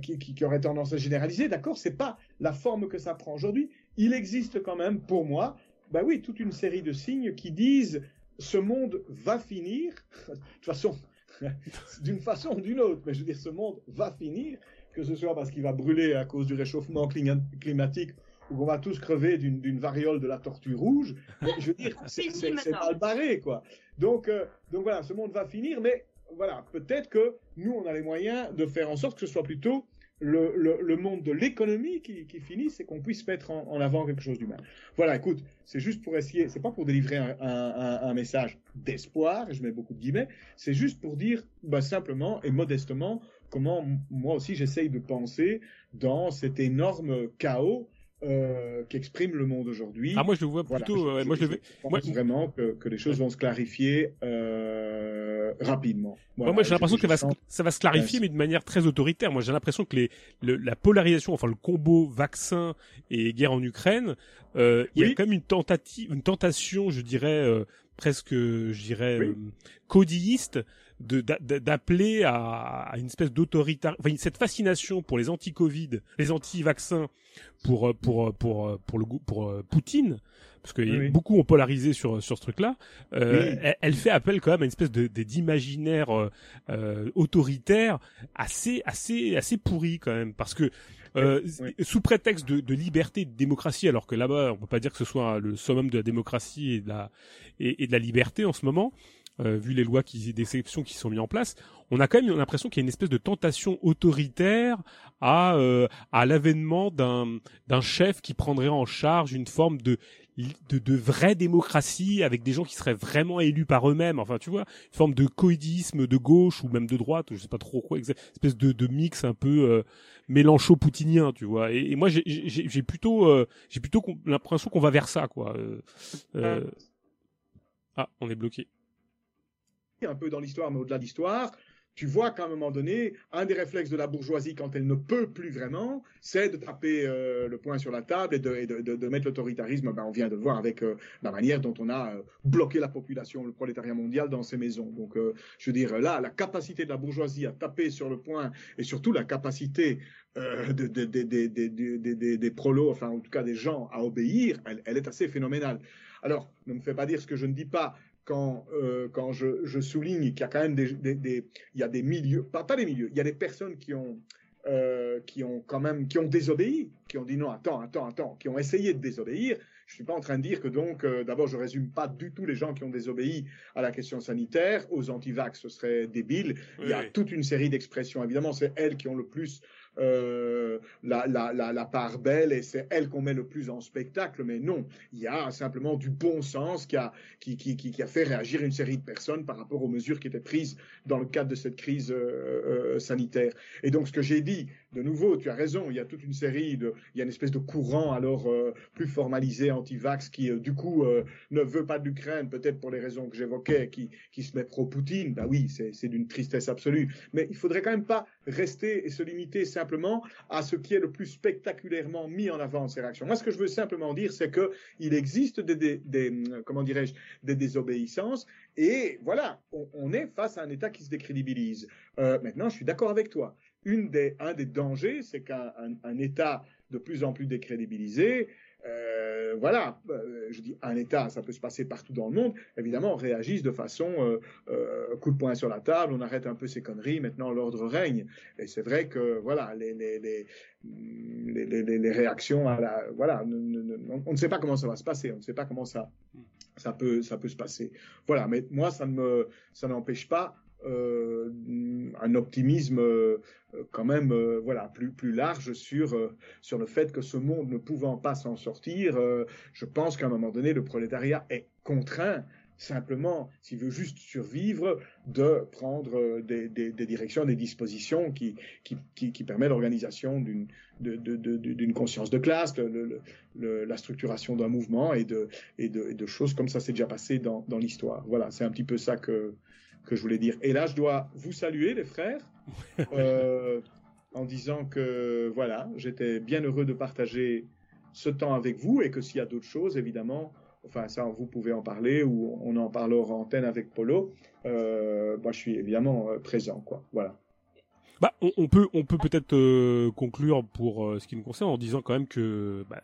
qui, aurait tendance à généraliser, d'accord, c'est pas la forme que ça prend aujourd'hui. Il existe quand même, pour moi, bah oui, toute une série de signes qui disent ce monde va finir. [laughs] De toute façon, [laughs] d'une façon ou d'une autre, mais je veux dire, ce monde va finir, que ce soit parce qu'il va brûler à cause du réchauffement cli- climatique ou qu'on va tous crever d'une variole de la tortue rouge. Mais je veux dire, [laughs] c'est mal barré, quoi. Donc, euh, donc voilà, ce monde va finir, mais voilà, peut-être que nous, on a les moyens de faire en sorte que ce soit plutôt le, le, le monde de l'économie qui, qui finisse et qu'on puisse mettre en, en avant quelque chose d'humain. Voilà, écoute, c'est juste pour essayer, c'est pas pour délivrer un, un, un- un message d'espoir, je mets beaucoup de guillemets, c'est juste pour dire bah, simplement et modestement comment moi aussi j'essaye de penser dans cet énorme chaos euh, qu'exprime le monde aujourd'hui. Ah, moi, je le vois Voilà, plutôt. je- je- moi, je je pense moi- vraiment que, que les choses vont se clarifier euh, rapidement. Voilà, moi, j'ai l'impression que ça va, se, ça va se clarifier, mais de manière très autoritaire. Moi, j'ai l'impression que les, le, la polarisation, enfin le combo vaccin et guerre en Ukraine, euh, il y a quand même une tentative, une tentation, je dirais euh, presque, je dirais, oui. codilliste d'appeler à, à, une espèce d'autoritaire, enfin cette fascination pour les anti-Covid, les anti-vaccins pour pour pour pour le pour Poutine, parce que oui. beaucoup ont polarisé sur sur ce truc-là. Euh, oui. elle, elle, fait appel quand même à une espèce de d'imaginaire euh, euh, autoritaire assez assez assez pourri quand même, parce que euh, oui. sous prétexte de, de, liberté, de démocratie, alors que là-bas on peut pas dire que ce soit le summum de la démocratie et de la et, et de la liberté en ce moment. Euh, vu les lois qui, des exceptions qui sont mises en place, on a quand même l'impression qu'il y a une espèce de tentation autoritaire à euh, à l'avènement d'un d'un chef qui prendrait en charge une forme de de, de vraie démocratie avec des gens qui seraient vraiment élus par eux-mêmes. Enfin, tu vois, une forme de coïdisme de gauche ou même de droite, je sais pas trop quoi, espèce de, de mix un peu euh, mélancho-poutinien, tu vois. Et, et moi, j'ai plutôt, euh, j'ai plutôt l'impression qu'on va vers ça, quoi. Euh, euh... Ah, on est bloqué un peu dans l'histoire, mais au-delà de l'histoire, tu vois qu'à un moment donné, un des réflexes de la bourgeoisie, quand elle ne peut plus vraiment, c'est de taper euh, le poing sur la table et de, et de, de, de mettre l'autoritarisme. Ben, on vient de le voir avec euh, la manière dont on a euh, bloqué la population, le prolétariat mondial dans ses maisons. Donc, je veux dire, là, la capacité de la bourgeoisie à taper sur le poing et surtout la capacité de, de, de, des prolos, enfin en tout cas des gens à obéir, elle, elle est assez phénoménale. Alors, ne me fais pas dire ce que je ne dis pas quand, euh, quand je, je souligne qu'il y a quand même des, des, des, il y a des milieux, pas, pas des milieux, il y a des personnes qui ont, euh, qui ont quand même, qui ont désobéi, qui ont dit non, attends, attends, attends, qui ont essayé de désobéir. Je suis pas en train de dire que donc, euh, d'abord, je résume pas du tout les gens qui ont désobéi à la question sanitaire, aux antivax, ce serait débile. Oui, il y a oui. toute une série d'expressions. Évidemment, c'est elles qui ont le plus euh, la, la, la, part belle et c'est elle qu'on met le plus en spectacle, mais non, il y a simplement du bon sens qui a, qui, qui, qui, qui a fait réagir une série de personnes par rapport aux mesures qui étaient prises dans le cadre de cette crise euh, euh, sanitaire. Et donc ce que j'ai dit, de nouveau, tu as raison, il y a toute une série de, il y a une espèce de courant alors euh, plus formalisé anti-vax qui du coup ne veut pas de l'Ukraine, peut-être pour les raisons que j'évoquais, qui, qui se met pro-Poutine. Bah oui, c'est d'une tristesse absolue. Mais il faudrait quand même pas rester et se limiter simplement à ce qui est le plus spectaculairement mis en avant ces réactions. Moi, ce que je veux simplement dire, c'est que il existe des, des, comment dirais-je, des désobéissances, et voilà, on, est face à un État qui se décrédibilise. Euh, maintenant, je suis d'accord avec toi. Une des, un des dangers, c'est qu'un un, État de plus en plus décrédibilisé euh, voilà, euh, je dis un État, ça peut se passer partout dans le monde, évidemment, réagissent de façon euh, coup de poing sur la table, on arrête un peu ces conneries, maintenant l'ordre règne. Et c'est vrai que, voilà, les, les, les, les, les réactions à la. Voilà, on, on ne sait pas comment ça va se passer, on ne sait pas comment ça, ça, peut, ça peut se passer. Voilà, mais moi, ça ne me, ça n'empêche pas euh, un optimisme euh, quand même euh, voilà plus plus large sur sur le fait que ce monde ne pouvant pas s'en sortir, je pense qu'à un moment donné le prolétariat est contraint simplement, s'il veut juste survivre, de prendre des, des, directions, des dispositions qui, qui, qui, qui permettent l'organisation d'une de, conscience de classe, la structuration d'un mouvement et de, et, de, et de choses comme ça s'est déjà passé dans, dans l'histoire. Voilà, c'est un petit peu ça que, que je voulais dire. Et là, je dois vous saluer, les frères, [laughs] euh, en disant que voilà, j'étais bien heureux de partager ce temps avec vous et que s'il y a d'autres choses, évidemment, enfin ça, vous pouvez en parler ou on en parlera en antenne avec Polo. Euh, moi, je suis évidemment euh, présent, quoi. Voilà. Bah, on, on peut, on peut peut-être euh, conclure pour ce qui nous concerne en disant quand même que bah,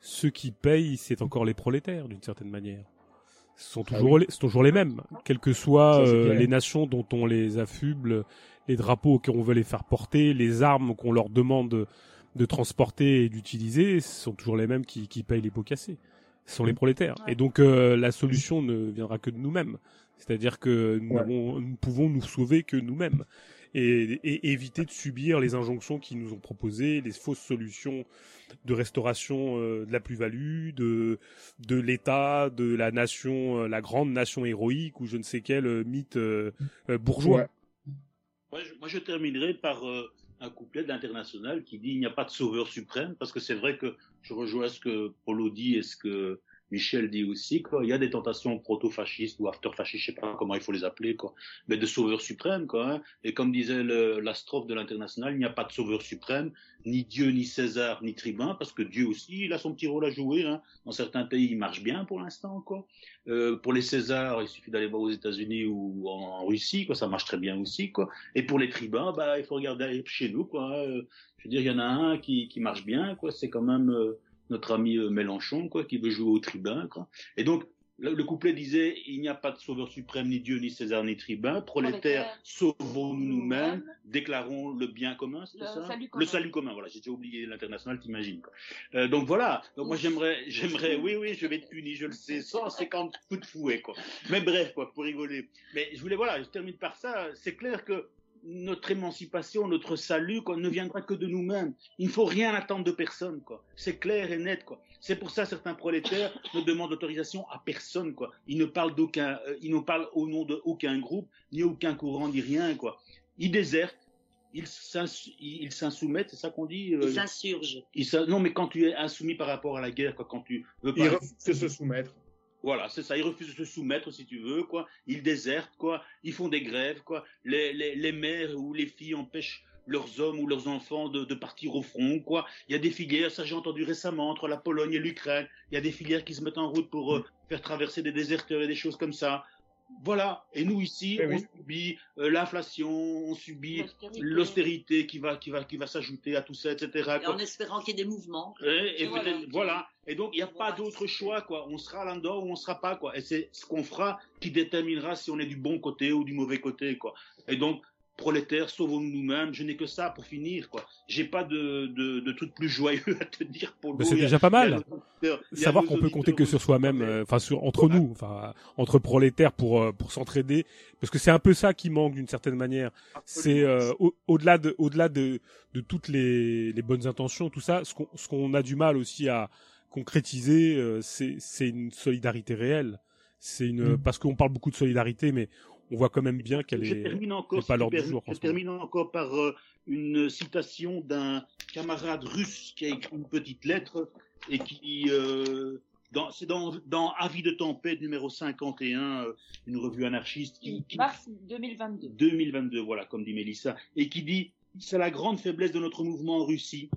ceux qui payent, c'est encore les prolétaires d'une certaine manière sont toujours, ah oui. les, sont toujours les mêmes, quelles que soient euh, les nations dont on les affuble, les drapeaux qu'on veut les faire porter, les armes qu'on leur demande de, transporter et d'utiliser, ce sont toujours les mêmes qui, qui payent les pots cassés. Ce sont les prolétaires. Ouais. Et donc euh, la solution ne viendra que de nous-mêmes. C'est-à-dire que nous, ouais. avons, nous pouvons nous sauver que nous-mêmes. Et, et, éviter de subir les injonctions qui nous ont proposées, les fausses solutions de restauration euh, de la plus-value, de de l'État, de la nation, euh, la grande nation héroïque ou je ne sais quel euh, mythe euh, euh, bourgeois. Ouais. Moi, je, moi, je terminerai par un couplet de l'international qui dit il n'y a pas de sauveur suprême parce que c'est vrai que je rejoins ce que Polo dit et ce que Michel dit aussi, quoi. Il y a des tentations proto-fascistes ou after-fascistes, je sais pas comment il faut les appeler, quoi. Mais de sauveur suprême, quoi. Hein. Et comme disait le, la strophe de l'international, il n'y a pas de sauveur suprême, ni Dieu, ni César, ni tribun, parce que Dieu aussi, il a son petit rôle à jouer. Hein. Dans certains pays, il marche bien pour l'instant, quoi. Euh, pour les Césars, il suffit d'aller voir aux États-Unis ou en, Russie, quoi. Ça marche très bien aussi, quoi. Et pour les tribuns, bah, il faut regarder chez nous, quoi. Hein. Je veux dire, il y en a un qui, qui marche bien, quoi. C'est quand même euh, notre ami euh, Mélenchon, quoi, qui veut jouer au tribun, quoi. Et donc, le, couplet disait il n'y a pas de sauveur suprême, ni Dieu, ni César, ni tribun. Prolétaires, sauvons-nous nous-mêmes, déclarons le bien commun, c'est ça? salut Le salut commun, voilà. J'ai déjà oublié l'international, t'imagines. Euh, donc voilà. Donc moi j'aimerais, j'aimerais, oui, oui, je vais être puni, je le sais, 150 coups de fouet, quoi. Mais bref, quoi, pour rigoler. Mais je voulais, voilà, je termine par ça. C'est clair que notre émancipation, notre salut, quoi, ne viendra que de nous-mêmes. Il ne faut rien attendre de personne, quoi. C'est clair et net, quoi. C'est pour ça certains prolétaires ne demandent autorisation à personne, quoi. Ils ne parlent d'aucun, euh, ils ne parlent au nom d'aucun groupe, ni aucun courant, ni rien, quoi. Ils désertent, ils s'insoumettent, c'est ça qu'on dit euh, Ils s'insurgent. non, mais quand tu es insoumis par rapport à la guerre, quoi, quand tu veux pas... Ils refusent de se soumettre. Voilà, c'est ça. Ils refusent de se soumettre, si tu veux, quoi. Ils désertent, quoi. Ils font des grèves, quoi. Les, les, les mères ou les filles empêchent leurs hommes ou leurs enfants de, de, partir au front, quoi. Il y a des filières, ça j'ai entendu récemment, entre la Pologne et l'Ukraine. Il y a des filières qui se mettent en route pour euh, faire traverser des déserteurs et des choses comme ça. Voilà. Et nous ici, on subit euh, l'inflation, on subit l'austérité qui va, qui va, qui va s'ajouter à tout ça, etc. Et en espérant qu'il y ait des mouvements. Et, voilà. Et donc, il n'y a pas d'autre choix, quoi. On sera là-dedans ou on sera pas, quoi. Et c'est ce qu'on fera qui déterminera si on est du bon côté ou du mauvais côté, quoi. Et donc, prolétaires, sauvons-nous nous-mêmes. Je n'ai que ça pour finir, quoi. J'ai pas de, de, de truc plus joyeux [laughs] à te dire pour le. C'est déjà pas mal. Savoir qu'on peut compter que sur soi-même, euh, enfin sur entre nous, enfin entre prolétaires pour euh, pour s'entraider, parce que c'est un peu ça qui manque d'une certaine manière. C'est euh, au-delà de au-delà de de toutes les les bonnes intentions, tout ça, ce qu'on ce qu'on a du mal aussi à concrétiser, c'est c'est une solidarité réelle. C'est une mm. parce qu'on parle beaucoup de solidarité, mais on voit quand même bien qu'elle est, pas l'ordre du jour. Je termine encore par euh, une citation d'un camarade russe qui a écrit une petite lettre et qui, euh, c'est dans, dans, Avis de tempête numéro 51, euh, une revue anarchiste. Qui, Mars 2022. 2022, voilà, comme dit Mélissa, et qui dit c'est la grande faiblesse de notre mouvement en Russie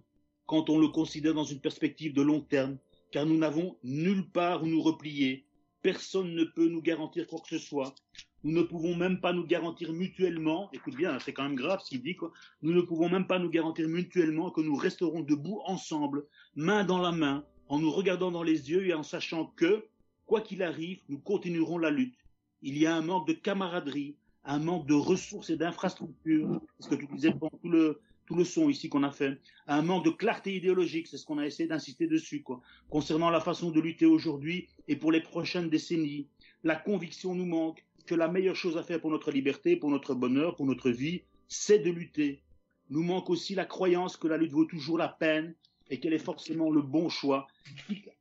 quand on le considère dans une perspective de long terme, car nous n'avons nulle part où nous replier. Personne ne peut nous garantir quoi que ce soit. Nous ne pouvons même pas nous garantir mutuellement, écoute bien, c'est quand même grave ce qu'il dit, quoi. Nous ne pouvons même pas nous garantir mutuellement que nous resterons debout ensemble, main dans la main, en nous regardant dans les yeux et en sachant que, quoi qu'il arrive, nous continuerons la lutte. Il y a un manque de camaraderie, un manque de ressources et d'infrastructures, ce que tout le, tout le son ici qu'on a fait, un manque de clarté idéologique, c'est ce qu'on a essayé d'insister dessus, quoi, concernant la façon de lutter aujourd'hui et pour les prochaines décennies. La conviction nous manque, que la meilleure chose à faire pour notre liberté, pour notre bonheur, pour notre vie, c'est de lutter. Nous manque aussi la croyance que la lutte vaut toujours la peine et qu'elle est forcément le bon choix,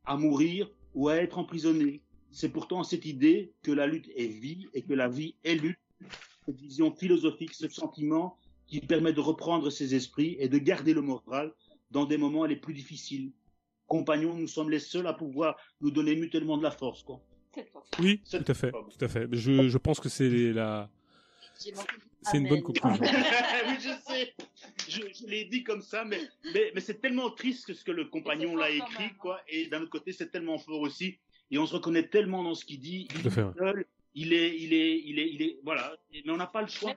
à mourir ou à être emprisonné. C'est pourtant cette idée que la lutte est vie et que la vie est lutte, cette vision philosophique, ce sentiment qui permet de reprendre ses esprits et de garder le moral dans des moments les plus difficiles. Compagnons, nous sommes les seuls à pouvoir nous donner mutuellement de la force. Quoi. Oui, tout à fait, tout à fait. Je, je pense que c'est la. C'est une bonne conclusion. [laughs] [laughs] oui, je sais. Je, je l'ai dit comme ça, mais, mais, mais c'est tellement triste ce que le compagnon l'a écrit, quoi. Et d'un autre côté, c'est tellement fort aussi. Et on se reconnaît tellement dans ce qu'il dit. Il, est seul, il est, il est, il est, il est, voilà. Mais on n'a pas le choix.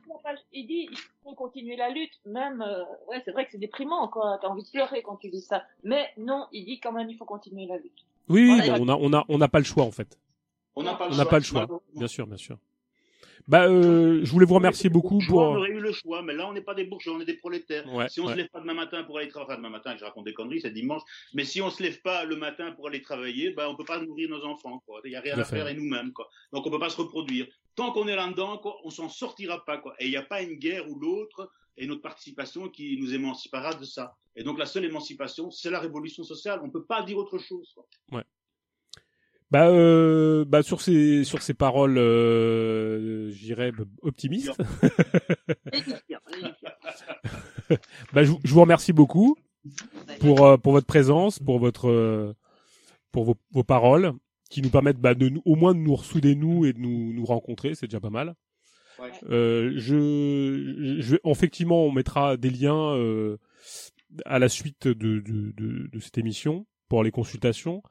Il dit, il faut continuer la lutte. Même, euh, ouais, c'est vrai que c'est déprimant, quoi. T'as envie de pleurer quand tu dis ça. Mais non, il dit quand même, il faut continuer la lutte. Oui, oui, on a, on a, on n'a pas le choix, en fait. On n'a pas, le, choix. Bien sûr, bien sûr. Bah, euh, je voulais vous remercier beaucoup pour. On aurait eu le choix, mais là, on n'est pas des bourgeois, on est des prolétaires. si on se lève pas demain matin pour aller travailler, enfin, demain matin, je raconte des conneries, c'est dimanche, mais si on se lève pas le matin pour aller travailler, bah, on peut pas nourrir nos enfants, quoi. Il y a rien à faire et nous-mêmes, quoi. Donc, on peut pas se reproduire. Tant qu'on est là-dedans, on s'en sortira pas, quoi. Et il n'y a pas une guerre ou l'autre et notre participation qui nous émancipera de ça. Et donc, la seule émancipation, c'est la révolution sociale. On peut pas dire autre chose, quoi. Ouais. Bah, euh, bah sur ces sur ces paroles, euh, j'irais optimistes. [laughs] bah, je, je, vous remercie beaucoup pour euh, pour votre présence, pour votre euh, pour vos, vos paroles qui nous permettent bah, de nous, au moins de nous ressouder nous et de nous, nous rencontrer, c'est déjà pas mal. Ouais. Euh, je, je, effectivement, on mettra des liens euh, à la suite de, de, de, de, cette émission pour les consultations.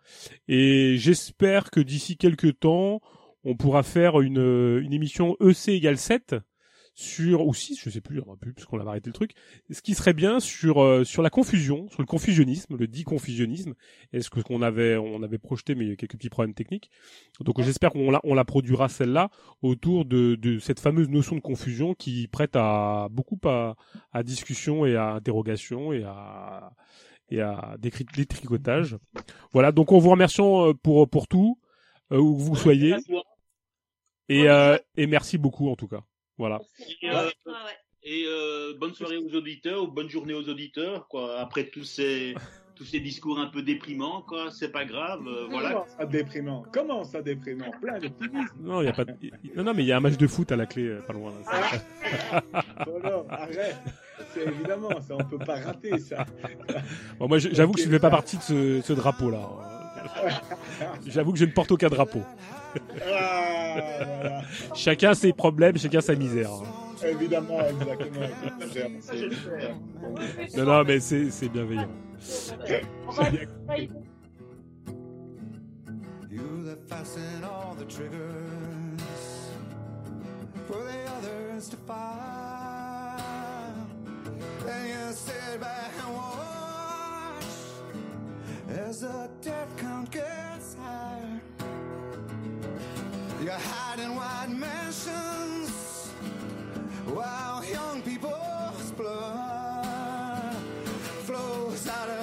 Et j'espère que d'ici quelques temps, on pourra faire une, une émission EC égale 7 sur ou 6, je sais plus, plus parce qu'on a arrêté le truc. Ce qui serait bien sur euh, sur la confusion, sur le confusionnisme, le dit confusionnisme, est-ce que qu'on avait on avait projeté mais il y a quelques petits problèmes techniques. Donc j'espère qu'on la on la produira celle-là autour de de cette fameuse notion de confusion qui prête à beaucoup à à discussion et à interrogation et à et à détricotage. Voilà, donc on vous remercie euh, pour pour tout euh, où vous soyez. Et, euh, et merci beaucoup en tout cas. Voilà. Et, euh, bonne soirée aux auditeurs, ou bonne journée aux auditeurs. Quoi. Après tous ces, tous ces discours un peu déprimants, quoi, c'est pas grave. Euh, voilà. Comment ça déprimant? Comment ça déprimant? Plein d'optimisme. Non, il y a pas. De... Non, non, mais il y a un match de foot à la clé, pas loin. Là, non, arrête. C'est évidemment, ça, on peut pas rater ça. [laughs] Bon, moi, j'avoue que je ne fais pas partie de ce, ce drapeau-là. [laughs] J'avoue que je ne porte aucun drapeau. Ah. Chacun ses problèmes, chacun sa misère. Évidemment, exactement. [laughs] Non, non, mais c'est c'est bienveillant. You that fasten all the triggers for the others to fire, and you sit back and watch as the death count gets higher. You're hiding white mansions while young people's blood flows out of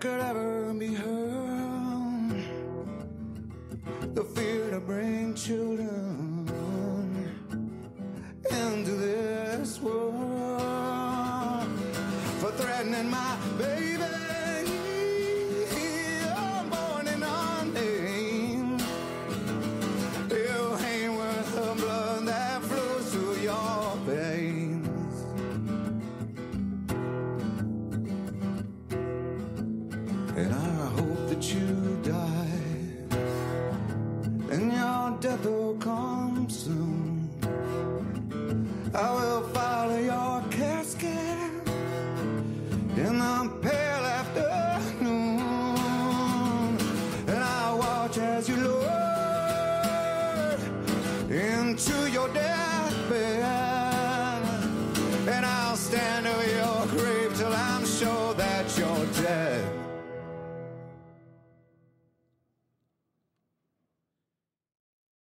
could ever be heard. The fear to bring children into this world for threatening my So calm.